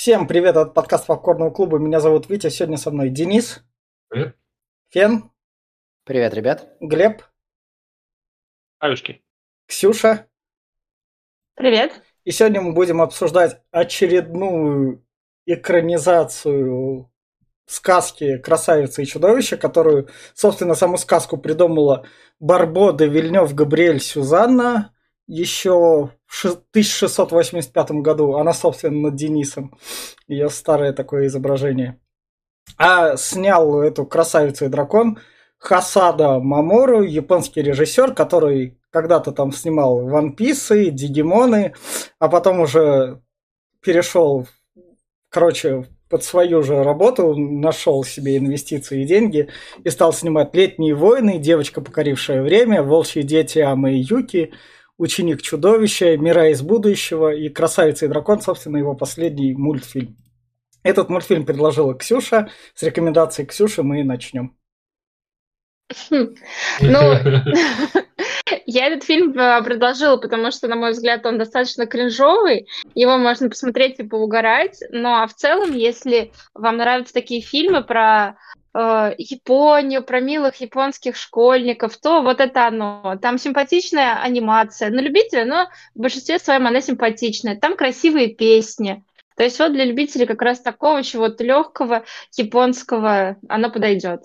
Всем привет от подкаста Попкорного клуба. Меня зовут Витя. Сегодня со мной Денис. Привет. Фен. Привет, ребят. Глеб. Аюшки. Ксюша. Привет. И сегодня мы будем обсуждать очередную экранизацию сказки «Красавица и чудовище», которую, собственно, саму сказку придумала Барбо де Вильнев Габриэль Сюзанна еще в 1685 году. Она, собственно, над Денисом. Ее старое такое изображение. А снял эту «Красавицу и дракон» Хасада Мамору, японский режиссер, который когда-то там снимал Ван Писы, Дигимоны, а потом уже перешел, короче, под свою же работу, нашел себе инвестиции и деньги и стал снимать «Летние войны», «Девочка, покорившая время», «Волчьи дети Амы и Юки», «Ученик чудовища», «Мира из будущего» и «Красавица и дракон», собственно, его последний мультфильм. Этот мультфильм предложила Ксюша. С рекомендацией Ксюши мы начнем. Ну, я этот фильм э, предложила, потому что, на мой взгляд, он достаточно кринжовый. Его можно посмотреть и поугарать. Ну, а в целом, если вам нравятся такие фильмы про Японию, про милых японских школьников, то вот это оно. Там симпатичная анимация. На любителя, но в большинстве своем она симпатичная. Там красивые песни. То есть вот для любителей как раз такого чего-то легкого, японского, оно подойдет.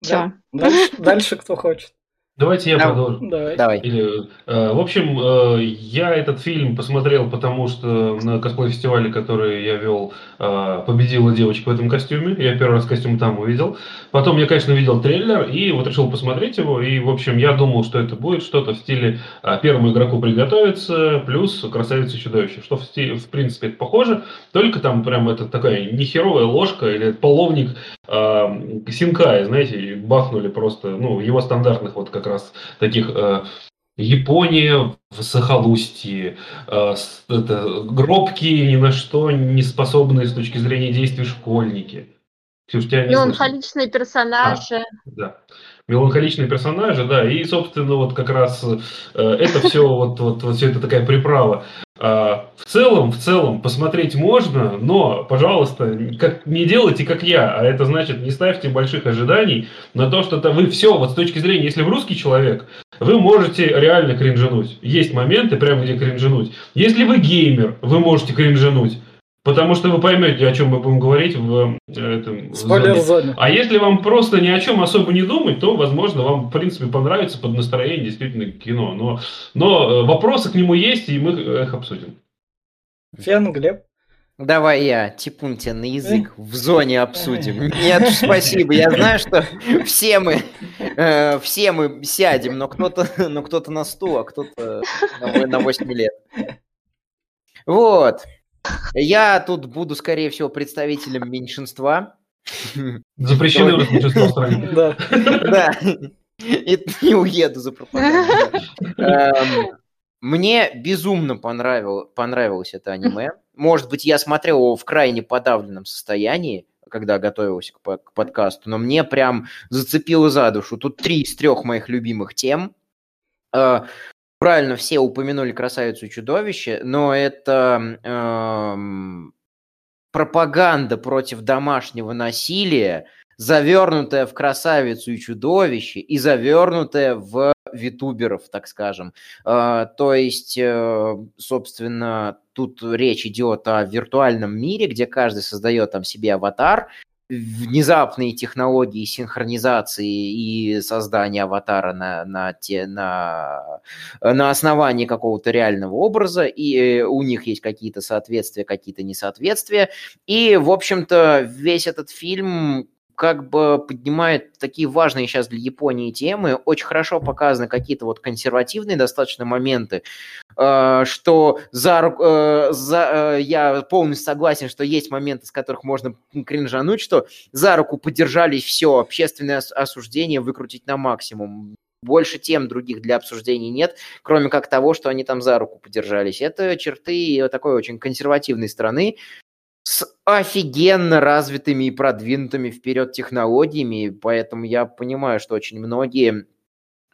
Все. Дальше, дальше кто хочет. Давайте я продолжу. Давай. Давай. Или, э, в общем, э, я этот фильм посмотрел, потому что на косплей-фестивале, который я вел, э, победила девочка в этом костюме. Я первый раз костюм там увидел. Потом я, конечно, видел трейлер и вот решил посмотреть его. И, в общем, я думал, что это будет что-то в стиле э, первому игроку приготовиться, плюс красавица чудовище. Что в, стиле, в принципе это похоже, только там прям это такая нехеровая ложка или половник э, Синкая, знаете, бахнули просто, ну, его стандартных вот как раз таких э, Япония в захолустье, э, это, гробкие, ни на что не способные с точки зрения действий школьники. Ксюш, тебя Меланхоличные персонажи. А, да. Меланхоличные персонажи, да, и, собственно, вот как раз э, это все, вот, вот, вот все это такая приправа. А, в целом, в целом, посмотреть можно, но, пожалуйста, как, не делайте, как я, а это значит, не ставьте больших ожиданий на то, что -то вы все, вот с точки зрения, если вы русский человек, вы можете реально кринжануть. Есть моменты, прямо где кринжануть. Если вы геймер, вы можете кринжануть. Потому что вы поймете, о чем мы будем говорить в э, этом зоне. А если вам просто ни о чем особо не думать, то, возможно, вам, в принципе, понравится под настроение действительно кино. Но, но э, вопросы к нему есть, и мы их обсудим. Фен, Глеб? Давай я типун тебе на язык в зоне обсудим. Нет, спасибо. Я знаю, что все мы, э, все мы сядем, но кто-то, но кто-то на стул, а кто-то на, на 8 лет. Вот. Я тут буду, скорее всего, представителем меньшинства. Запрещены меньшинство в стране. Да. Да. И не уеду за пропаганду. Эм, мне безумно понравилось, понравилось это аниме. Может быть, я смотрел его в крайне подавленном состоянии, когда готовился к, к подкасту, но мне прям зацепило за душу. Тут три из трех моих любимых тем. Правильно все упомянули красавицу и чудовище, но это эм, пропаганда против домашнего насилия, завернутая в красавицу и чудовище и завернутая в витуберов, так скажем. Э, то есть, э, собственно, тут речь идет о виртуальном мире, где каждый создает там себе аватар, внезапные технологии синхронизации и создания аватара на, на, те, на, на основании какого-то реального образа, и э, у них есть какие-то соответствия, какие-то несоответствия. И, в общем-то, весь этот фильм как бы поднимает такие важные сейчас для Японии темы. Очень хорошо показаны какие-то вот консервативные достаточно моменты, э, что за, э, за, э, я полностью согласен, что есть моменты, с которых можно кринжануть, что за руку поддержались все, общественное осуждение выкрутить на максимум больше тем других для обсуждений нет, кроме как того, что они там за руку подержались. Это черты такой очень консервативной страны, с офигенно развитыми и продвинутыми вперед технологиями, поэтому я понимаю, что очень многие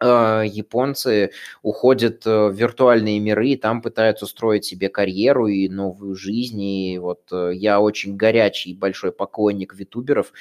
э, японцы уходят в виртуальные миры, и там пытаются строить себе карьеру и новую жизнь. И вот я очень горячий большой поклонник витуберов,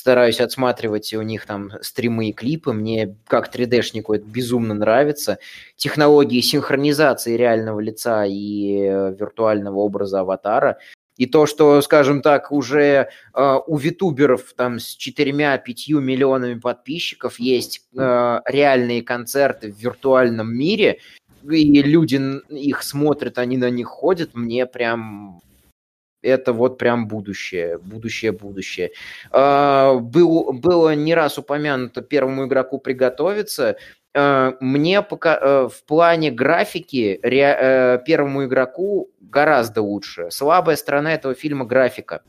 стараюсь отсматривать у них там стримы и клипы. Мне как 3D-шнику это безумно нравится. Технологии синхронизации реального лица и э, виртуального образа аватара. И то, что, скажем так, уже э, у витуберов там с 4-5 миллионами подписчиков есть э, реальные концерты в виртуальном мире, и люди их смотрят, они на них ходят, мне прям это вот прям будущее, будущее, будущее. А, был, было не раз упомянуто первому игроку приготовиться. А, мне пока, э, в плане графики э, первому игроку гораздо лучше. Слабая сторона этого фильма графика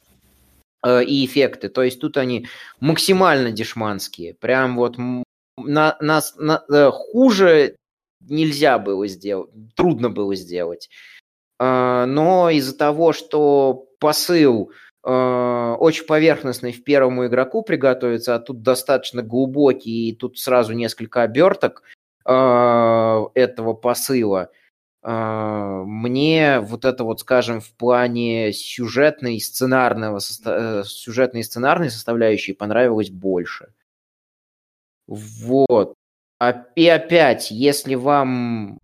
э, и эффекты. То есть тут они максимально дешманские. Прям вот на, на, на, хуже нельзя было сделать, трудно было сделать. Но из-за того, что посыл очень поверхностный в первому игроку приготовиться, а тут достаточно глубокий, и тут сразу несколько оберток а, этого посыла, мне вот это вот, скажем, в плане сюжетной, сценарного, э, сюжетной и сценарной составляющей понравилось больше. Вот. И опять, если вам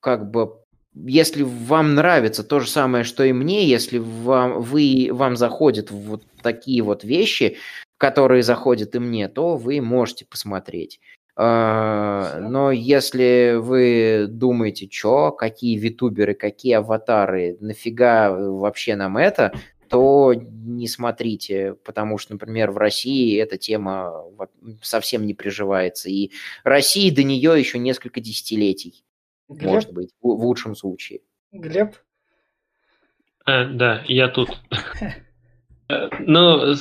как бы если вам нравится то же самое, что и мне, если вам, вы, вам заходят вот такие вот вещи, которые заходят и мне, то вы можете посмотреть. А, но если вы думаете, что, какие витуберы, какие аватары, нафига вообще нам это, то не смотрите, потому что, например, в России эта тема совсем не приживается. И России до нее еще несколько десятилетий. Глеб? Может быть, в, в лучшем случае. Глеб? А, да, я тут. Э, ну,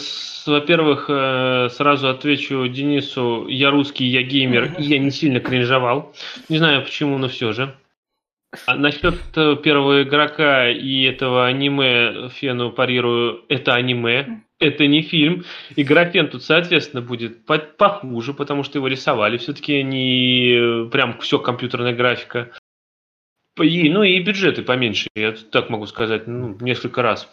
во-первых, э, сразу отвечу Денису, я русский, я геймер, и я не сильно кринжовал. Не знаю почему, но все же. А насчет первого игрока и этого аниме, Фену парирую, это аниме, это не фильм. И графен тут, соответственно, будет похуже, потому что его рисовали. Все-таки не прям все компьютерная графика. И, ну и бюджеты поменьше, я так могу сказать, ну, несколько раз.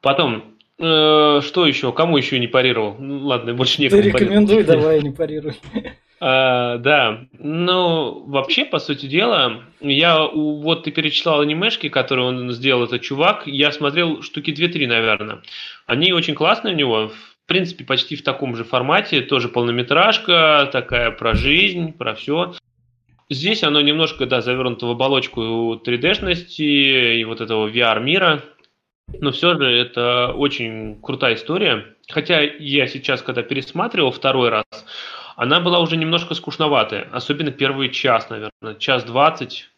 Потом, э, что еще? Кому еще не парировал? Ну, ладно, больше некому Ты рекомендуй, давай, не парируй. А, да, ну, вообще, по сути дела, я, вот ты перечислял анимешки, которые он сделал, этот чувак, я смотрел штуки 2-3, наверное. Они очень классные у него, в принципе, почти в таком же формате, тоже полнометражка, такая про жизнь, про все. Здесь оно немножко, да, завернуто в оболочку 3D-шности и вот этого VR-мира, но все же это очень крутая история. Хотя я сейчас, когда пересматривал второй раз, она была уже немножко скучноватая, особенно первый час, наверное, час двадцать,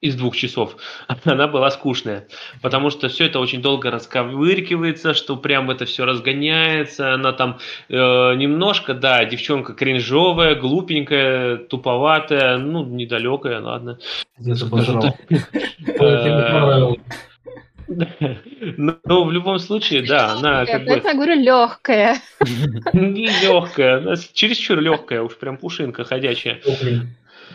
из двух часов, она была скучная, потому что все это очень долго расковыркивается, что прям это все разгоняется, она там э, немножко, да, девчонка кринжовая, глупенькая, туповатая, ну, недалекая, ладно. Но в любом случае, да, она как бы... Я говорю, легкая. Не легкая, она чересчур легкая, уж прям пушинка ходячая.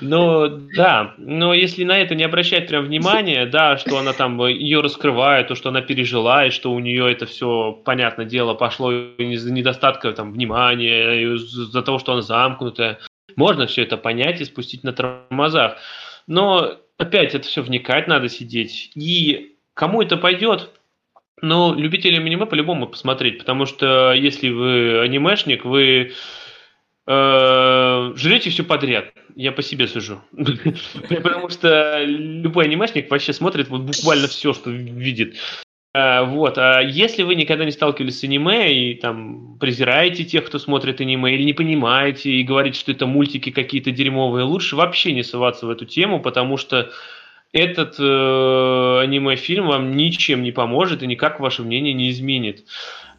Но да, но если на это не обращать прям внимания, да, что она там ее раскрывает, то, что она пережила, и что у нее это все, понятное дело, пошло из-за недостатка там внимания, из-за того, что она замкнутая, можно все это понять и спустить на тормозах. Но опять это все вникать надо сидеть. И кому это пойдет, но любителям аниме по-любому посмотреть, потому что если вы анимешник, вы э, жрете все подряд. Я по себе сужу. Потому что любой анимешник вообще смотрит вот буквально все, что видит. Э, вот. А если вы никогда не сталкивались с аниме и там презираете тех, кто смотрит аниме, или не понимаете и говорите, что это мультики какие-то дерьмовые, лучше вообще не соваться в эту тему, потому что этот э, аниме-фильм вам ничем не поможет и никак ваше мнение не изменит.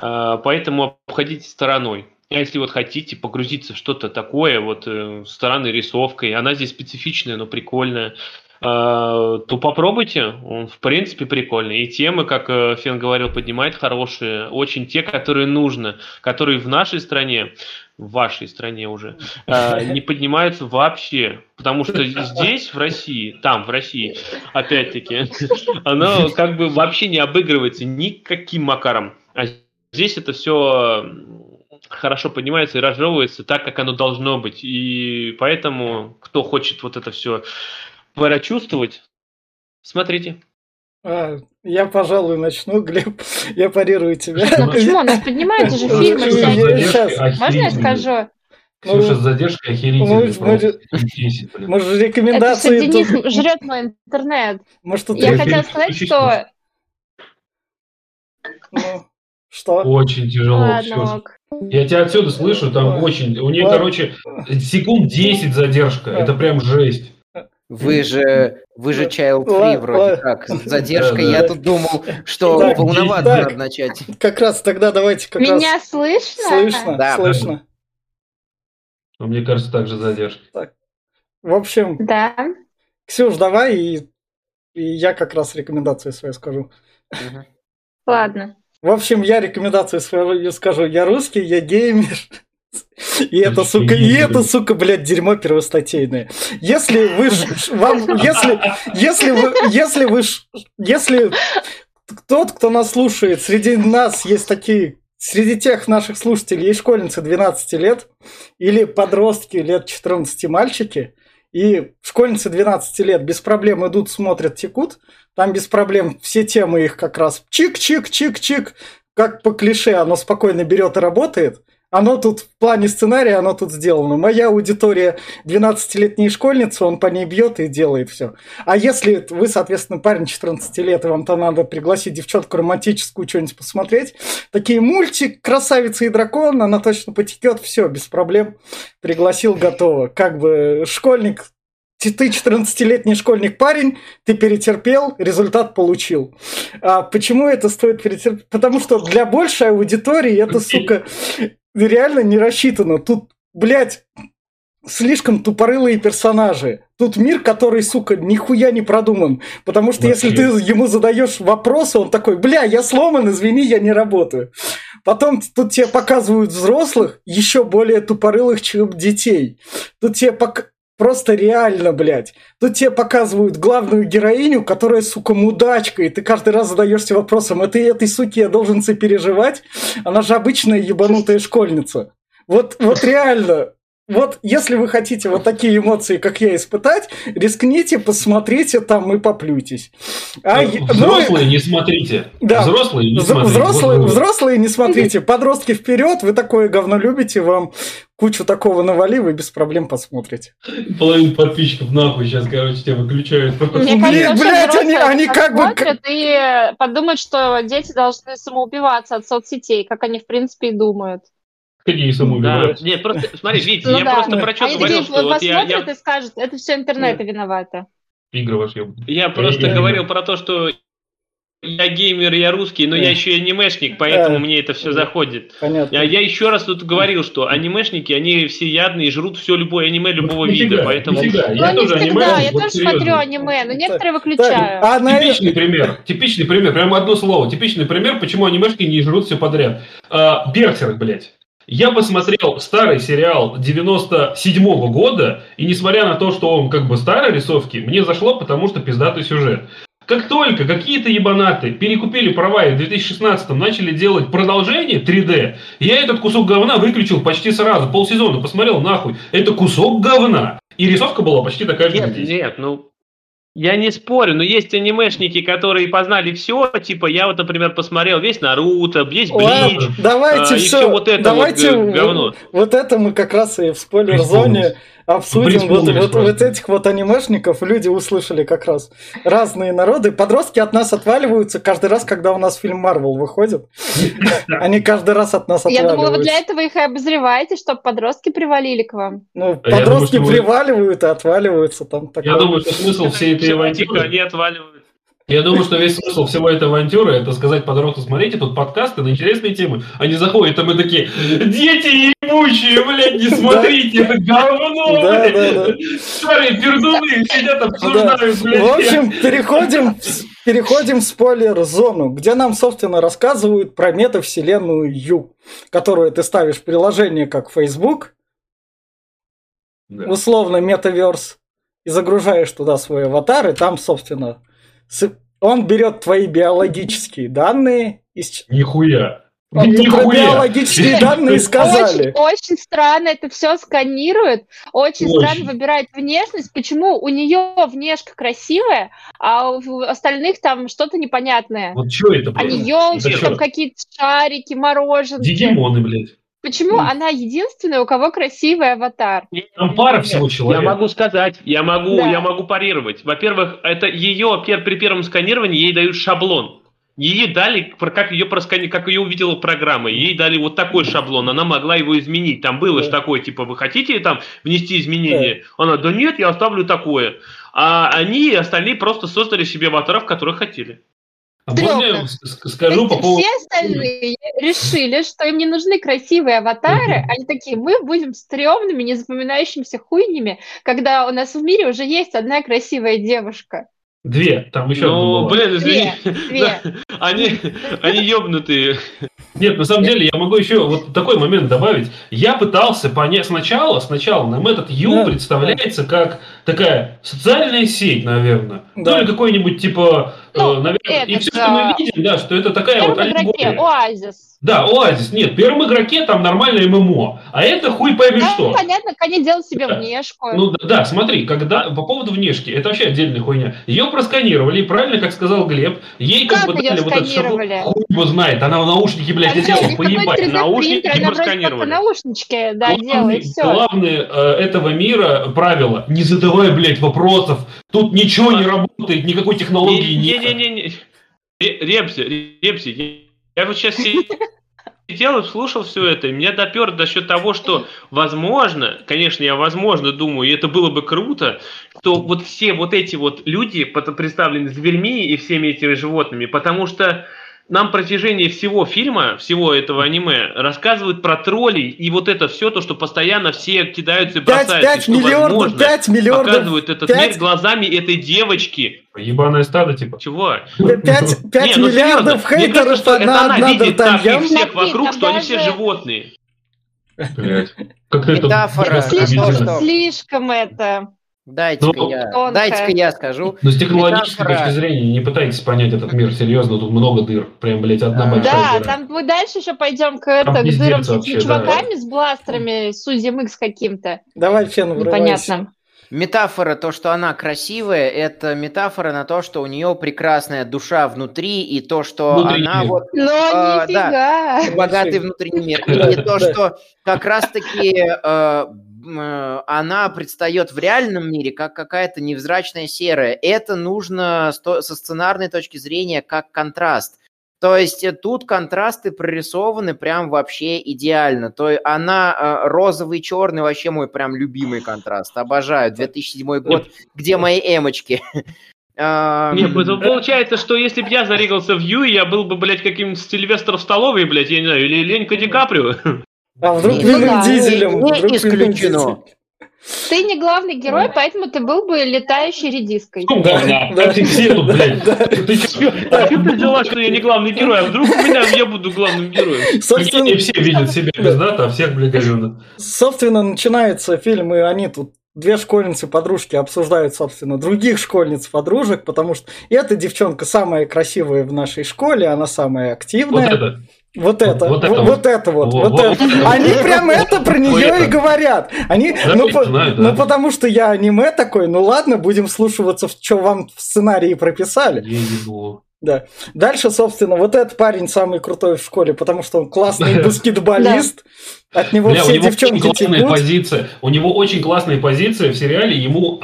Э, поэтому обходите стороной. А если вот хотите погрузиться в что-то такое, вот э, стороны рисовкой, она здесь специфичная, но прикольная, то попробуйте. Он, в принципе, прикольный. И темы, как э, Фен говорил, поднимает хорошие. Очень те, которые нужно. Которые в нашей стране, в вашей стране уже, а, не поднимаются вообще. Потому что здесь, в России, там, в России, опять-таки, оно как бы вообще не обыгрывается никаким макаром. А здесь это все хорошо поднимается и разжевывается так, как оно должно быть. И поэтому, кто хочет вот это все прочувствовать, смотрите. А, я, пожалуй, начну, Глеб. Я парирую тебя. Ну почему? У нас поднимаются же фильмы всякие. Можно я скажу? Слушай, с задержкой мы, же рекомендации... Это Денис жрет мой интернет. Может, тут я хотела сказать, что... Ну, что? Очень тяжело. Ладно, Я тебя отсюда слышу, там очень... У нее, короче, секунд 10 задержка. Это прям жесть. Вы же, вы же child free вроде как. Задержка, я тут думал, что волноваться надо начать. Как раз тогда давайте как Меня слышно? Слышно, да. слышно. Но мне кажется, так же задержка. Так. В общем, да. Ксюш, давай, и, и я как раз рекомендации свои скажу. Ладно. В общем, я рекомендации свою скажу. Я русский, я геймер. И это, сука, и это, сука, блядь, дерьмо первостатейное. Если вы, вам, если, если вы, если вы, если тот, кто нас слушает, среди нас есть такие, среди тех наших слушателей есть школьницы 12 лет или подростки лет 14 мальчики, и школьницы 12 лет без проблем идут, смотрят, текут, там без проблем все темы их как раз чик-чик-чик-чик, как по клише оно спокойно берет и работает – оно тут в плане сценария, оно тут сделано. Моя аудитория 12-летние школьницы, он по ней бьет и делает все. А если вы, соответственно, парень 14 лет, и вам там надо пригласить девчонку романтическую что-нибудь посмотреть, такие мультик «Красавица и дракон», она точно потекет, все, без проблем. Пригласил, готово. Как бы школьник ты 14-летний школьник парень, ты перетерпел, результат получил. А почему это стоит перетерпеть? Потому что для большей аудитории это, сука, реально не рассчитано. Тут, блядь, слишком тупорылые персонажи. Тут мир, который, сука, нихуя не продуман. Потому что Вообще. если ты ему задаешь вопросы, он такой, бля, я сломан, извини, я не работаю. Потом тут тебе показывают взрослых, еще более тупорылых, чем детей. Тут тебе пок... Просто реально, блядь. Тут тебе показывают главную героиню, которая, сука, мудачка, и ты каждый раз задаешься вопросом, это этой суке я должен сопереживать? Она же обычная ебанутая школьница. Вот, вот реально, вот если вы хотите вот такие эмоции, как я, испытать, рискните, посмотрите там и поплюйтесь. А, ну, взрослые ну, не смотрите. Да. Взрослые не смотрите. Взрослые, взрослые не смотрите. Подростки вперед, вы такое говно любите, вам кучу такого навали, вы без проблем посмотрите. Половину подписчиков нахуй сейчас, короче, тебя выключают. Мне кажется, блядь, они, они как бы... И подумают, что дети должны самоубиваться от соцсетей, как они, в принципе, и думают. Какие самоубиваются? Да. Нет, просто, смотри, видите, ну, я да. просто про что Они говорил, что вот я... я... и скажут, это все интернет да. виновата. Игры ваши. Я просто я говорил про то, что я геймер, я русский, но я еще и анимешник, поэтому мне это все заходит. Понятно. Я, я еще раз тут говорил, что анимешники, они все ядные, жрут все любое аниме любого вида, поэтому... Нифига. Я ну, тоже аниме, я вот тоже смотрю аниме, но некоторые выключаю. А типичный пример, типичный пример, прямо одно слово, типичный пример, почему анимешки не жрут все подряд. А, Берсерк, блядь. Я посмотрел старый сериал 97 -го года, и несмотря на то, что он как бы старой рисовки, мне зашло, потому что пиздатый сюжет. Как только какие-то ебанаты перекупили права и в 2016 начали делать продолжение 3D, я этот кусок говна выключил почти сразу, полсезона, посмотрел нахуй. Это кусок говна. И рисовка была почти такая же, нет, здесь. Нет, ну, я не спорю, но есть анимешники, которые познали все. Типа, я вот, например, посмотрел весь Наруто, есть Блич. Давайте а, все. все вот это давайте вот, говно. Вот это мы как раз и в спойлер-зоне обсудим. Вот, вот, вот этих вот анимешников люди услышали как раз. Разные народы. Подростки от нас отваливаются каждый раз, когда у нас фильм Марвел выходит. Они каждый раз от нас отваливаются. Я думала, вы для этого их и обозреваете, чтобы подростки привалили к вам. Ну, подростки приваливают и отваливаются. Там Я думаю, что смысл всей этой Ивантика, они отваливают. Я думаю, что весь смысл всего этой авантюры это сказать подростку, смотрите, тут подкасты на интересные темы. Они заходят, а мы такие, дети ебучие, блядь, не смотрите, это говно, блядь. Старые пердуны сидят, обсуждают, блядь. В общем, переходим, переходим в спойлер-зону, где нам, собственно, рассказывают про метавселенную Ю, которую ты ставишь в приложение как Facebook, Да. условно метаверс, и загружаешь туда свой аватар, и там, собственно, он берет твои биологические данные из Нихуя. Про Нихуя. биологические данные сказали. Очень, очень странно это все сканирует, очень, Очень. странно выбирает внешность. Почему у нее внешка красивая, а у остальных там что-то непонятное? Вот что это, блядь? Они елки, Это там какие-то шарики, мороженки. Дигимоны, блядь. Почему она единственная, у кого красивый аватар? Там пара всего Я человек. могу сказать, я могу, Да. я могу парировать. Во-первых, это ее при первом сканировании ей дают шаблон. Ей дали, про- как ее проскани, как ее увидела программа, ей дали вот такой шаблон, она могла его изменить. Там было Да. же такое, типа, вы хотите там внести изменения? Она, да нет, я оставлю такое. А они остальные просто создали себе аватаров, которые хотели. А можно я скажу по поводу... все остальные решили, что им не нужны красивые аватары. Они такие, мы будем стрёмными, незапоминающимися хуйнями, когда у нас в мире уже есть одна красивая девушка. Две, там еще Ну, блин, извини. Две. Они, они ебнутые. Нет, на самом деле я могу еще вот такой момент добавить. Я пытался понять сначала, сначала нам этот Ю Да, представляется как такая социальная сеть, наверное. Да. Ну или какой-нибудь типа, Ну, наверное, и все, что мы а, видим, да, что это такая вот игроке аллегория. Оазис. Да, Оазис. Нет, в первом игроке там нормальное ММО, а это хуй пойми Да, что. понятно, они делают себе Да. внешку. Ну да, да, смотри, когда по поводу внешки, это вообще отдельная хуйня. Ее просканировали, и правильно, как сказал Глеб, ей как, Как бы дали вот этот шаблон. сканировали? Хуй его знает, она в наушники, блядь, никакой поебать. 3D наушники она просканировали. наушнички, да, Главный- делает, все. Главное э, этого мира правило, не задавай, блядь, вопросов. Тут ничего не работает, никакой технологии нет. Не-не-не. Репси, Репси, я- вот сейчас сидел и слушал все это, и меня допер до счет того, что, возможно, конечно, я возможно думаю, и это было бы круто, что вот все вот эти вот люди представлены зверьми и всеми этими животными, потому что нам протяжении всего фильма, всего этого аниме, рассказывают про троллей и вот это все, то, что постоянно все кидаются и бросаются, и пять что, миллиардов, возможно, пять миллиардов, показывают этот пять- мир глазами этой девочки. Ебаное стадо, типа. Чего? пять, пять Не, ну миллиардов серьезно, мне кажется, хейтеров, что это одна, она видит так их всех вокруг, там что они все животные. Блядь. Как это... Метафора. Это что- слишком это. Дайте-ка Ну, я, дайте-ка я скажу. Но с технологической Метафора. точки зрения не пытайтесь понять этот мир, серьезно, тут много дыр. Прям, блядь, одна Да. большая Да, дыра. там мы дальше еще пойдем к, это, к дырам с этими вообще, да. чуваками с бластерами, с Судьем Икс каким-то. Давай, Фен. Непонятно. Метафора, то, что она красивая, это метафора на то, что у нее прекрасная душа внутри, и то, что Внутренний она мир. вот Но А, нифига. богатый внутренний мир. И то, что как раз-таки э, э, она предстает в реальном мире как какая-то невзрачная серая. Это нужно со сценарной точки зрения как контраст. То есть э, тут контрасты прорисованы прям вообще идеально. То есть она э, розовый черный вообще мой прям любимый контраст. Обожаю. 2007 год. Где мои эмочки? Это получается, что если бы я зарегался в Ю, я был бы, блядь, каким-нибудь Сильвестр в столовой, блядь, я не знаю, или Ленька Ди Каприо. А вдруг Ну Вином да, Дизелем? не вдруг Вином исключено. Дизелем. Ты не главный герой, поэтому ты был бы летающей редиской. Ну. Да. Как и все тут, блядь. Да. Ты чё? А что ты взяла, что я не главный герой? А вдруг у меня я буду главным героем? Собственно, Не все видят себя без дата, а всех, блядь, говёно. собственно, начинается фильм, и они тут две школьницы-подружки обсуждают, собственно, других школьниц-подружек, потому что эта девчонка самая красивая в нашей школе, она самая Вот активная. это. Вот это, Вот вот, это вот вот. это вот, Вот- вот вот это. Они прям это про нее и говорят. Они, ну, по- знаю, да. ну, потому что я аниме такой, ну ладно, будем слушаться, что вам в сценарии прописали. Я ебу. Да. Дальше, собственно, вот этот парень самый крутой в школе, потому что он классный баскетболист. От него Бля, у все него очень девчонки классная текут. позиция. У него очень классная позиция в сериале. Ему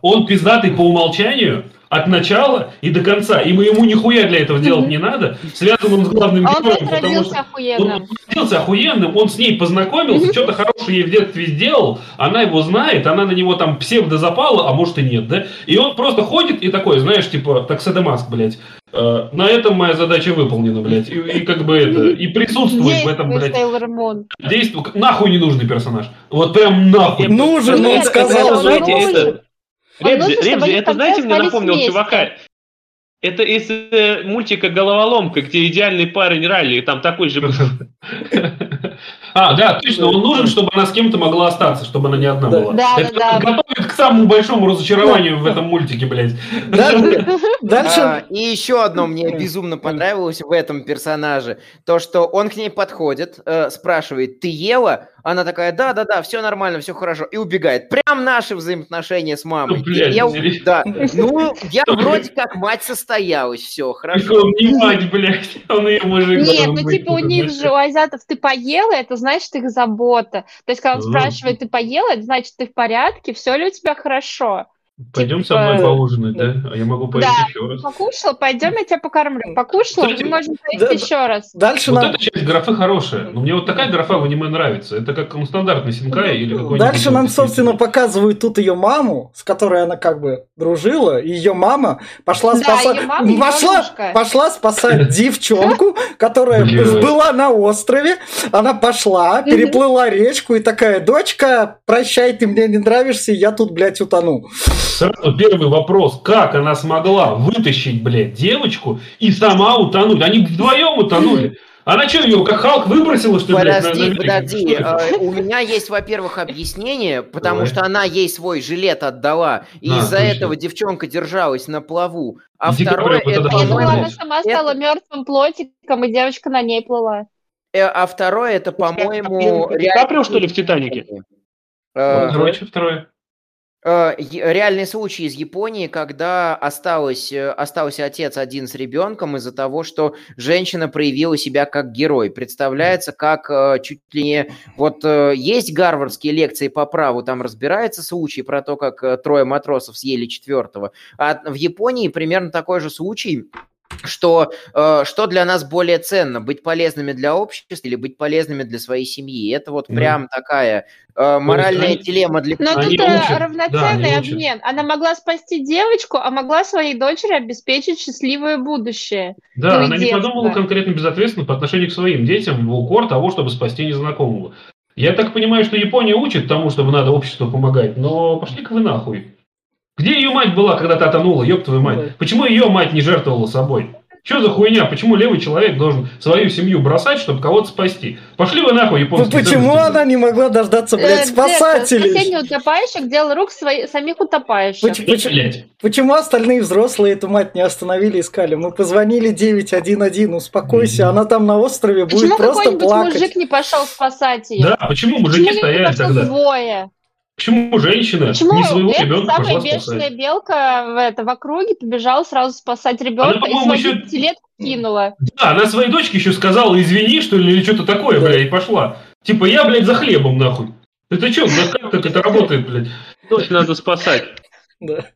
он пиздатый по умолчанию, от начала и до конца, и мы ему нихуя для этого делать не надо, связан он с главным А он героем, потому что охуенным. он родился охуенным, он с ней познакомился, что-то хорошее ей в детстве сделал, она его знает, она на него там псевдо запала, а может и нет, да? И он просто ходит и такой, знаешь, типа, таксада маск, блядь. Э, на этом моя задача выполнена, блядь. И, и как бы это, и присутствует в этом, блядь, действие. Нахуй ненужный персонаж. Вот прям нахуй. Нужен, он сказал знаете, это... Ребзи, они в это знаете, мне напомнил вместе. чувака. Это из э, мультика «Головоломка», где идеальный парень ралли, там такой же был. А, да, точно, он нужен, чтобы она с кем-то могла остаться, чтобы она не одна была. Да, Это да, да. готовит к самому большому разочарованию в этом мультике, блядь. Дальше, дальше А, и еще одно мне безумно понравилось в этом персонаже. То, что он к ней подходит, э, спрашивает, ты ела? Она такая, да-да-да, все нормально, все хорошо. И убегает. Прям наши взаимоотношения с мамой. Ну, блядь, ел? серьезно? Да. Ну, я вроде как мать состоялась, все, хорошо. Причем не мать, блядь, он ее мужик. Нет, ну типа у них же у азиатов ты поела, это значит их забота. То есть, когда он Ну. спрашивает, ты поела, это значит ты в порядке, все ли у тебя хорошо. Пойдем со типа- мной поужинать, да? А я могу поесть Да. еще раз. Покушала, пойдем, я тебя покормлю. Покушала, Кстати, мы можем поесть да, еще раз. дальше Вот нам эта часть графы хорошая. Но мне вот такая графа в аниме нравится. Это как ну, стандартный синкай или какой-нибудь... Дальше нам, собственно, показывают тут ее маму, с которой она как бы дружила. и Ее мама пошла Да, спасать... мама пошла, пошла спасать девчонку, которая была на острове. Она пошла, переплыла речку и такая, дочка, прощай, ты мне не нравишься, я тут, блядь, утону. Сразу первый вопрос. Как она смогла вытащить, блядь, девочку и сама утонуть? Они вдвоем утонули. Она что, ее как Халк выбросила, что ли, блядь, на- Подожди, на берег? подожди. Что это? э, У меня есть, во-первых, объяснение, потому Давай. что она ей свой жилет отдала, и А, из-за точно. этого девчонка держалась на плаву. А Иди-ка второе, это, это Я думала, по-моему, она сама стала мертвым плотиком, и девочка на ней плыла. э, а второе, это, по-моему, Ди Каприо, что ли, в «Титанике»? Э, Короче, второе. Э, Реальный случай из Японии, когда осталось, э, остался отец один с ребенком из-за того, что женщина проявила себя как герой. Представляется, как э, чуть ли не... Вот есть гарвардские лекции по праву, там разбирается случай про то, как трое матросов съели четвертого. А в Японии примерно такой же случай, что э, что для нас более ценно, быть полезными для общества или быть полезными для своей семьи. Это вот Ну. прям такая э, моральная они- дилемма для Но Они тут э, учат, да, равноценный учат. обмен. Она могла спасти девочку, а могла своей дочери обеспечить счастливое будущее. Да, она не детство. подумала конкретно безответственно по отношению к своим детям в укор того, чтобы спасти незнакомого. Я так понимаю, что Япония учит тому, чтобы надо обществу помогать, но пошли-ка вы нахуй. Где ее мать была, когда та тонула, ёб твою мать? Почему ее мать не жертвовала собой? Что за хуйня? Почему левый человек должен свою семью бросать, чтобы кого-то спасти? Пошли вы нахуй, Ну японские почему ценности. она не могла дождаться, Э, блядь, спасателей? Спасение утопающих, дело рук свои, самих утопающих. Поч- Эй, поч- блядь. Почему остальные взрослые эту мать не остановили, искали? Мы позвонили 911, успокойся, Мгм. она там на острове будет Почему просто какой-нибудь плакать. мужик не пошел спасать ее? Да, почему мужики Почему стояли тогда? двое? Почему женщина Почему не своего эта ребенка самая пошла бешеная спасать? белка в, это, в округе побежала сразу спасать ребенка и по-моему, свою еще- пятилетку кинула? Да, она своей дочке еще сказала, извини, что ли, или что-то такое, Да. бля, и пошла. Типа, я, блядь, за хлебом, нахуй. Это что, как так это работает, блядь? Дочь надо спасать. Да.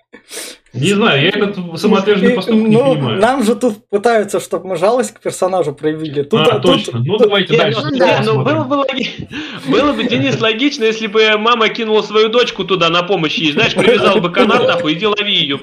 Не знаю, я этот самоотверженный И, поступок не ну, понимаю. нам же тут пытаются, чтобы мы жалость к персонажу проявили. Тут, а, тут- точно. Ну, тут- давайте Не, дальше. ну, ну да, ну, было, бы логи- было бы, Денис, логично, если бы мама кинула свою дочку туда на помощь ей, знаешь, привязал бы канат, нахуй, иди лови ее.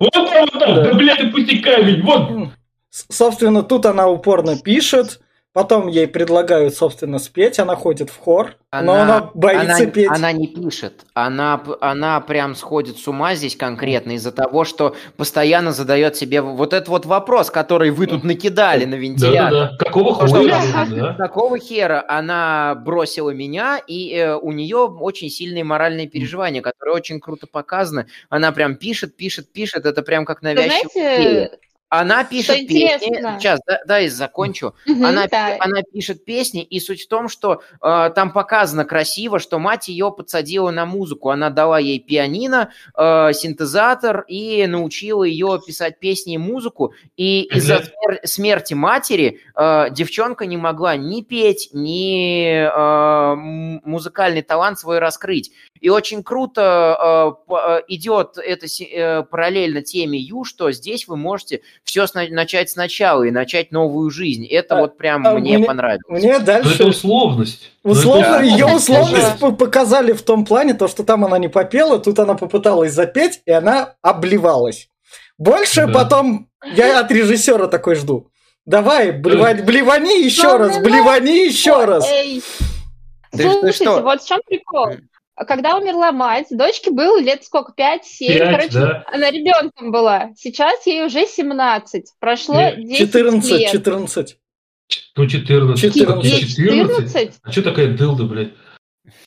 Вот там, вот там, Да. блядь, отпусти камень, вот. Собственно, тут она упорно пишет, потом ей предлагают, собственно, спеть, она ходит в хор, но она боится она- петь. она не пишет. Она, она прям сходит с ума здесь конкретно из-за того, что постоянно задает себе вот этот вот вопрос, который вы тут накидали на вентилятор. Да-да-да. Какого То, что хуя? она- да? Какого хера она бросила меня, и э, у нее очень сильные моральные переживания, которые очень круто показаны. Она прям пишет, пишет, пишет. Это прям как Вы навязчивая знаете, Она пишет песни. интересно. Сейчас, да, дай закончу. Мгм, Она, да. она пишет песни, и суть в том, что э, там показано красиво, что мать ее подсадила на музыку. Она дала ей пианино, э, синтезатор и научила ее писать песни и музыку. И из-за смер- смерти матери э, девчонка не могла ни петь, ни э, музыкальный талант свой раскрыть. И очень круто э, э, идет это э, параллельно теме Ю, что здесь вы можете все начать сначала и начать новую жизнь. Это А- вот прям а мне мне- понравилось. Мне Но это дальше... условность. Но это Условно, Да. ее Это условность п- показали в том плане, то, что там она не попела, тут она попыталась запеть, и она обливалась. Больше Да. потом я от режиссера такой жду. Давай, блевать, блевани еще Ну, раз, ну, блевани еще раз. Ты что- Слушайте, что? вот в чем прикол. М. Когда умерла мать, дочке было лет сколько? 5-7. Пять, Короче, да. она ребенком была. Сейчас ей уже 17. Прошло Э, 10 14, лет. 14. Ну, 14. Четырнадцать. Как Ей не 14? 14? А что такая дылда, блядь?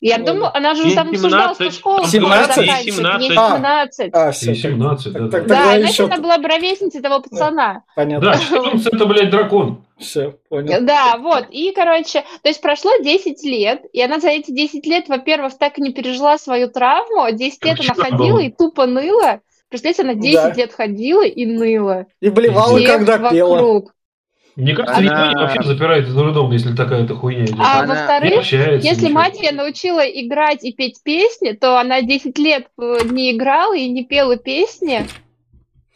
Я Ну, думаю, она же там обсуждала, что 17, скоро 17, заканчивает. ей Ей 17. 17. А, И все. 17, да. так- да. так- Да, иначе еще- она была бы ровесницей того пацана. Понятно. Да, 14 это, блядь, дракон. Все, понял. Да, вот. И, короче, то есть прошло 10 лет, и она за эти 10 лет, во-первых, так и не пережила свою травму, а 10 лет она ходила было. и тупо ныла. Представляете, она 10 Да. лет ходила и ныла. И блевала, Всех когда пела. Мне кажется, Она- Япония вообще запирает из роддома, если такая-то хуйня идет. А Она- Не во-вторых, общается, если ничего. мать ее научила играть и петь песни, то она 10 лет не играла и не пела песни.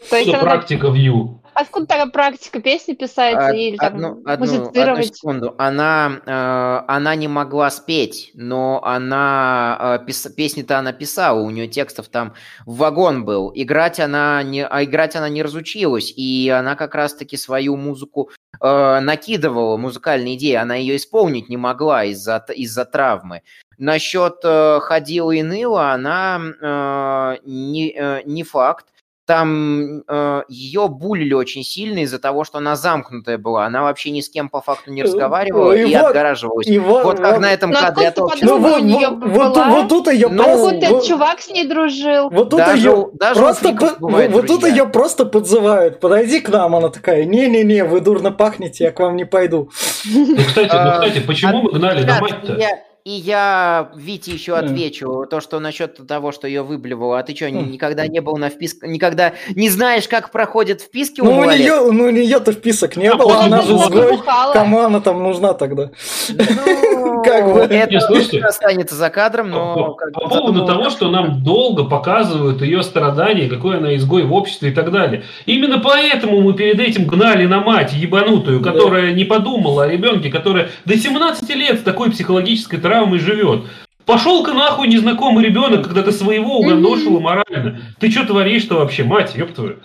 То есть она... практика в Ю? Откуда такая практика песни писать Од- или там одну, одну- одну музицировать? секунду. Она, э, она не могла спеть, но она э, пис- песни-то она писала, у нее текстов там в вагон был. Играть она не, а играть она не разучилась, и она как раз-таки свою музыку э, накидывала, музыкальные идеи, она ее исполнить не могла из-за из-за травмы. Насчет э, ходила и ныла, она э, не, э, не факт. Там э, ее булили очень сильно из-за того, что она замкнутая была. Она вообще ни с кем по факту не Э, разговаривала и и вот- отгораживалась. И вот, Вот как вот- на этом Ну, кадре от Ну, общества. подумала, вот, вот, вот, вот тут ее Ну, А просто... вот- чувак с ней дружил. Вот тут Даже ее даже просто, по- бывают вот тут друзья. ее просто подзывают. Подойди к нам, она такая, не-не-не, вы дурно пахнете, я к вам не пойду. Ну, кстати, ну, А, кстати, почему мы гнали на мать-то? И я, Вите еще Да. отвечу, то, что насчет того, что ее выблевало. А ты что, Хм. никогда не был на вписке, никогда не знаешь, как проходят вписки у Ну, у нее, ну, у нее-то вписок не А было, она же бухала. Кому она там нужна тогда? Ну, Как бы. Это Не, слушайте. останется за кадром, но... По, поводу задумал того, что нам долго показывают ее страдания, какой она изгой в обществе и так далее. Именно поэтому мы перед этим гнали на мать ебанутую, Да. которая не подумала о ребенке, которая до 17 лет с такой психологической травмой живет. Пошел-ка нахуй незнакомый ребенок, когда ты своего угандошила морально. Ты что творишь-то вообще, мать, ёб твою?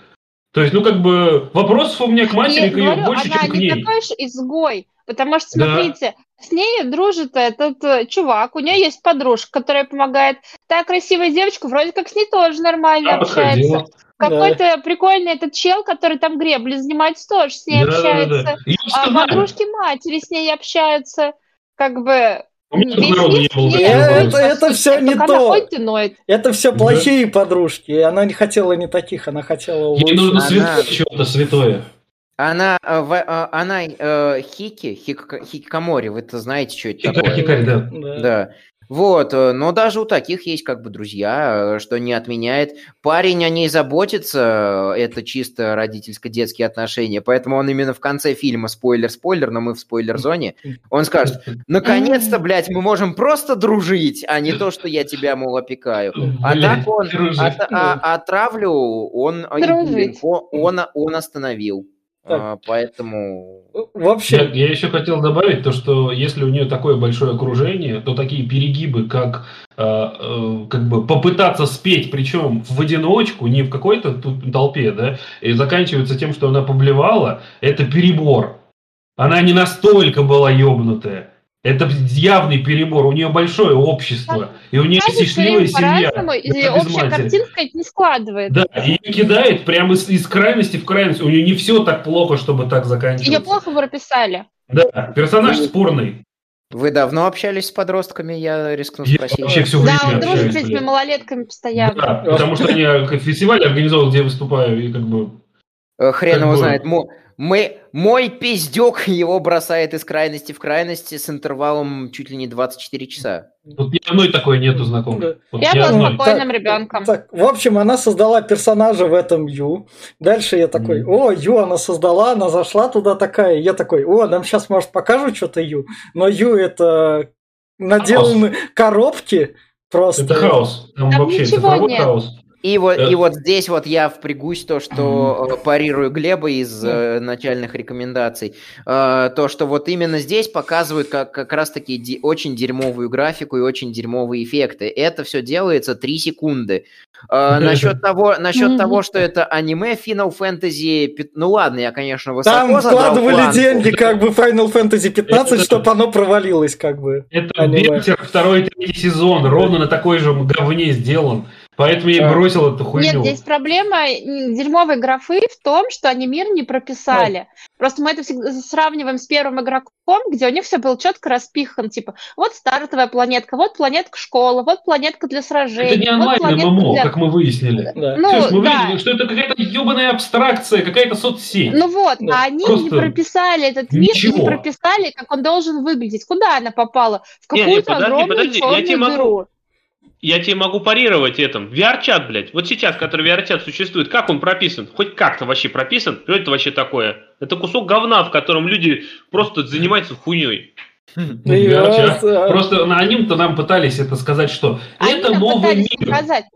То есть, ну, как бы, вопросов у меня к матери Я к её говорю, больше, она чем к не ней. такой уж изгой, потому что, Да. смотрите, с ней дружит этот э, чувак, у нее есть подружка, которая помогает. Та красивая девочка вроде как с ней тоже нормально Да, общается. подходила. Какой-то прикольный этот чел, который там гребли занимается, тоже с ней Да, да, общается. да. Её А подружки матери с ней общаются. Как бы У меня тут весь я это- это сути. не то. Это все Да. плохие подружки. и Она не хотела не таких, она хотела Ей нужно. Она- святое что-то святое. Она, э, в- э, она э, Хики, Хик- Хикикомори, вы это знаете, что это Хикарь, такое? хикарь, да. Да. Да. Вот, э, но даже у таких есть как бы друзья, что не отменяет. Парень о ней заботится, это чисто родительско-детские отношения, поэтому он именно в конце фильма, спойлер-спойлер, но мы в спойлер-зоне, он скажет, наконец-то, блядь, мы можем просто дружить, а не то, что я тебя, мол, опекаю. А Блядь, так он, дружить. а, а- а травлю он, Дружить. он, он, он остановил. Так. А, поэтому... В общем, Я, я еще хотел добавить то, что если у нее такое большое окружение, то такие перегибы, как э, э, как бы попытаться спеть, причем в одиночку, не в какой-то тут толпе, да, и заканчивается тем, что она поблевала, это перебор. Она не настолько была ебнутая. Это явный перебор. У нее большое общество, и у нее Каждый счастливая семья. и общая матери. картинка не складывает. Да, и кидает прямо из, из крайности в крайность. У нее не все так плохо, чтобы так заканчиваться. Ее плохо прописали. Да, персонаж спорный. Вы давно общались с подростками, я рискну Я спросить. вообще все Да, время он дружит с этими малолетками постоянно. Да, потому что они э, фестиваль организовывают, где я выступаю, и как бы Э, Хрен Как его бы- знает. Мы, мой пиздюк его бросает из крайности в крайности с интервалом чуть ли не 24 часа. Вот ни одной такой нету знакомой. Вот Я была спокойным Так, ребенком. Так, в общем, она создала персонажа в этом Ю. Дальше я такой, Мгм. о, Ю она создала, она зашла туда такая. Я такой, о, нам сейчас, может, покажут что-то Ю. Но Ю это наделаны коробки просто. Это хаос. Там, Там вообще ничего цифровой нет. хаос. И вот, Да. и вот здесь вот я впрягусь то, что э, парирую Глеба из э, начальных рекомендаций. Э, то, что вот именно здесь показывают как, как раз-таки ди- очень дерьмовую графику и очень дерьмовые эффекты. Это все делается 3 секунды. Э, насчет того, насчет того, что это аниме Final Fantasy... Ну ладно, я, конечно, высоко Там вкладывали деньги, как бы Final Fantasy 15, Это- чтобы оно провалилось, как бы. Это Аниме. Второй третий сезон, ровно на такой же говне сделан. Поэтому я и бросил эту хуйню. Нет, здесь проблема дерьмовой графы в том, что они мир не прописали. Просто мы это всегда сравниваем с первым игроком, где у них все было четко распихан. Типа, вот стартовая планетка, вот планетка школа, вот планетка для сражений. Это не вот онлайн планетка ММО, для- как мы выяснили. Да. Ну, Слушай, мы да. выяснили, что это какая-то ебаная абстракция, какая-то соцсеть. Ну вот, Да, а они просто не прописали этот мир ничего. не прописали, как он должен выглядеть. Куда она попала? В какую-то огромную подожди, я черную тебе могу- дыру. Я тебе могу парировать этом. VR-чат, блядь. Вот сейчас, который VR-чат существует, как он прописан? Хоть как-то вообще прописан? Что это вообще такое? Это кусок говна, в котором люди просто занимаются хуйней. Вот, чат. а, Просто на ним-то нам пытались это сказать, что Они это новый мир.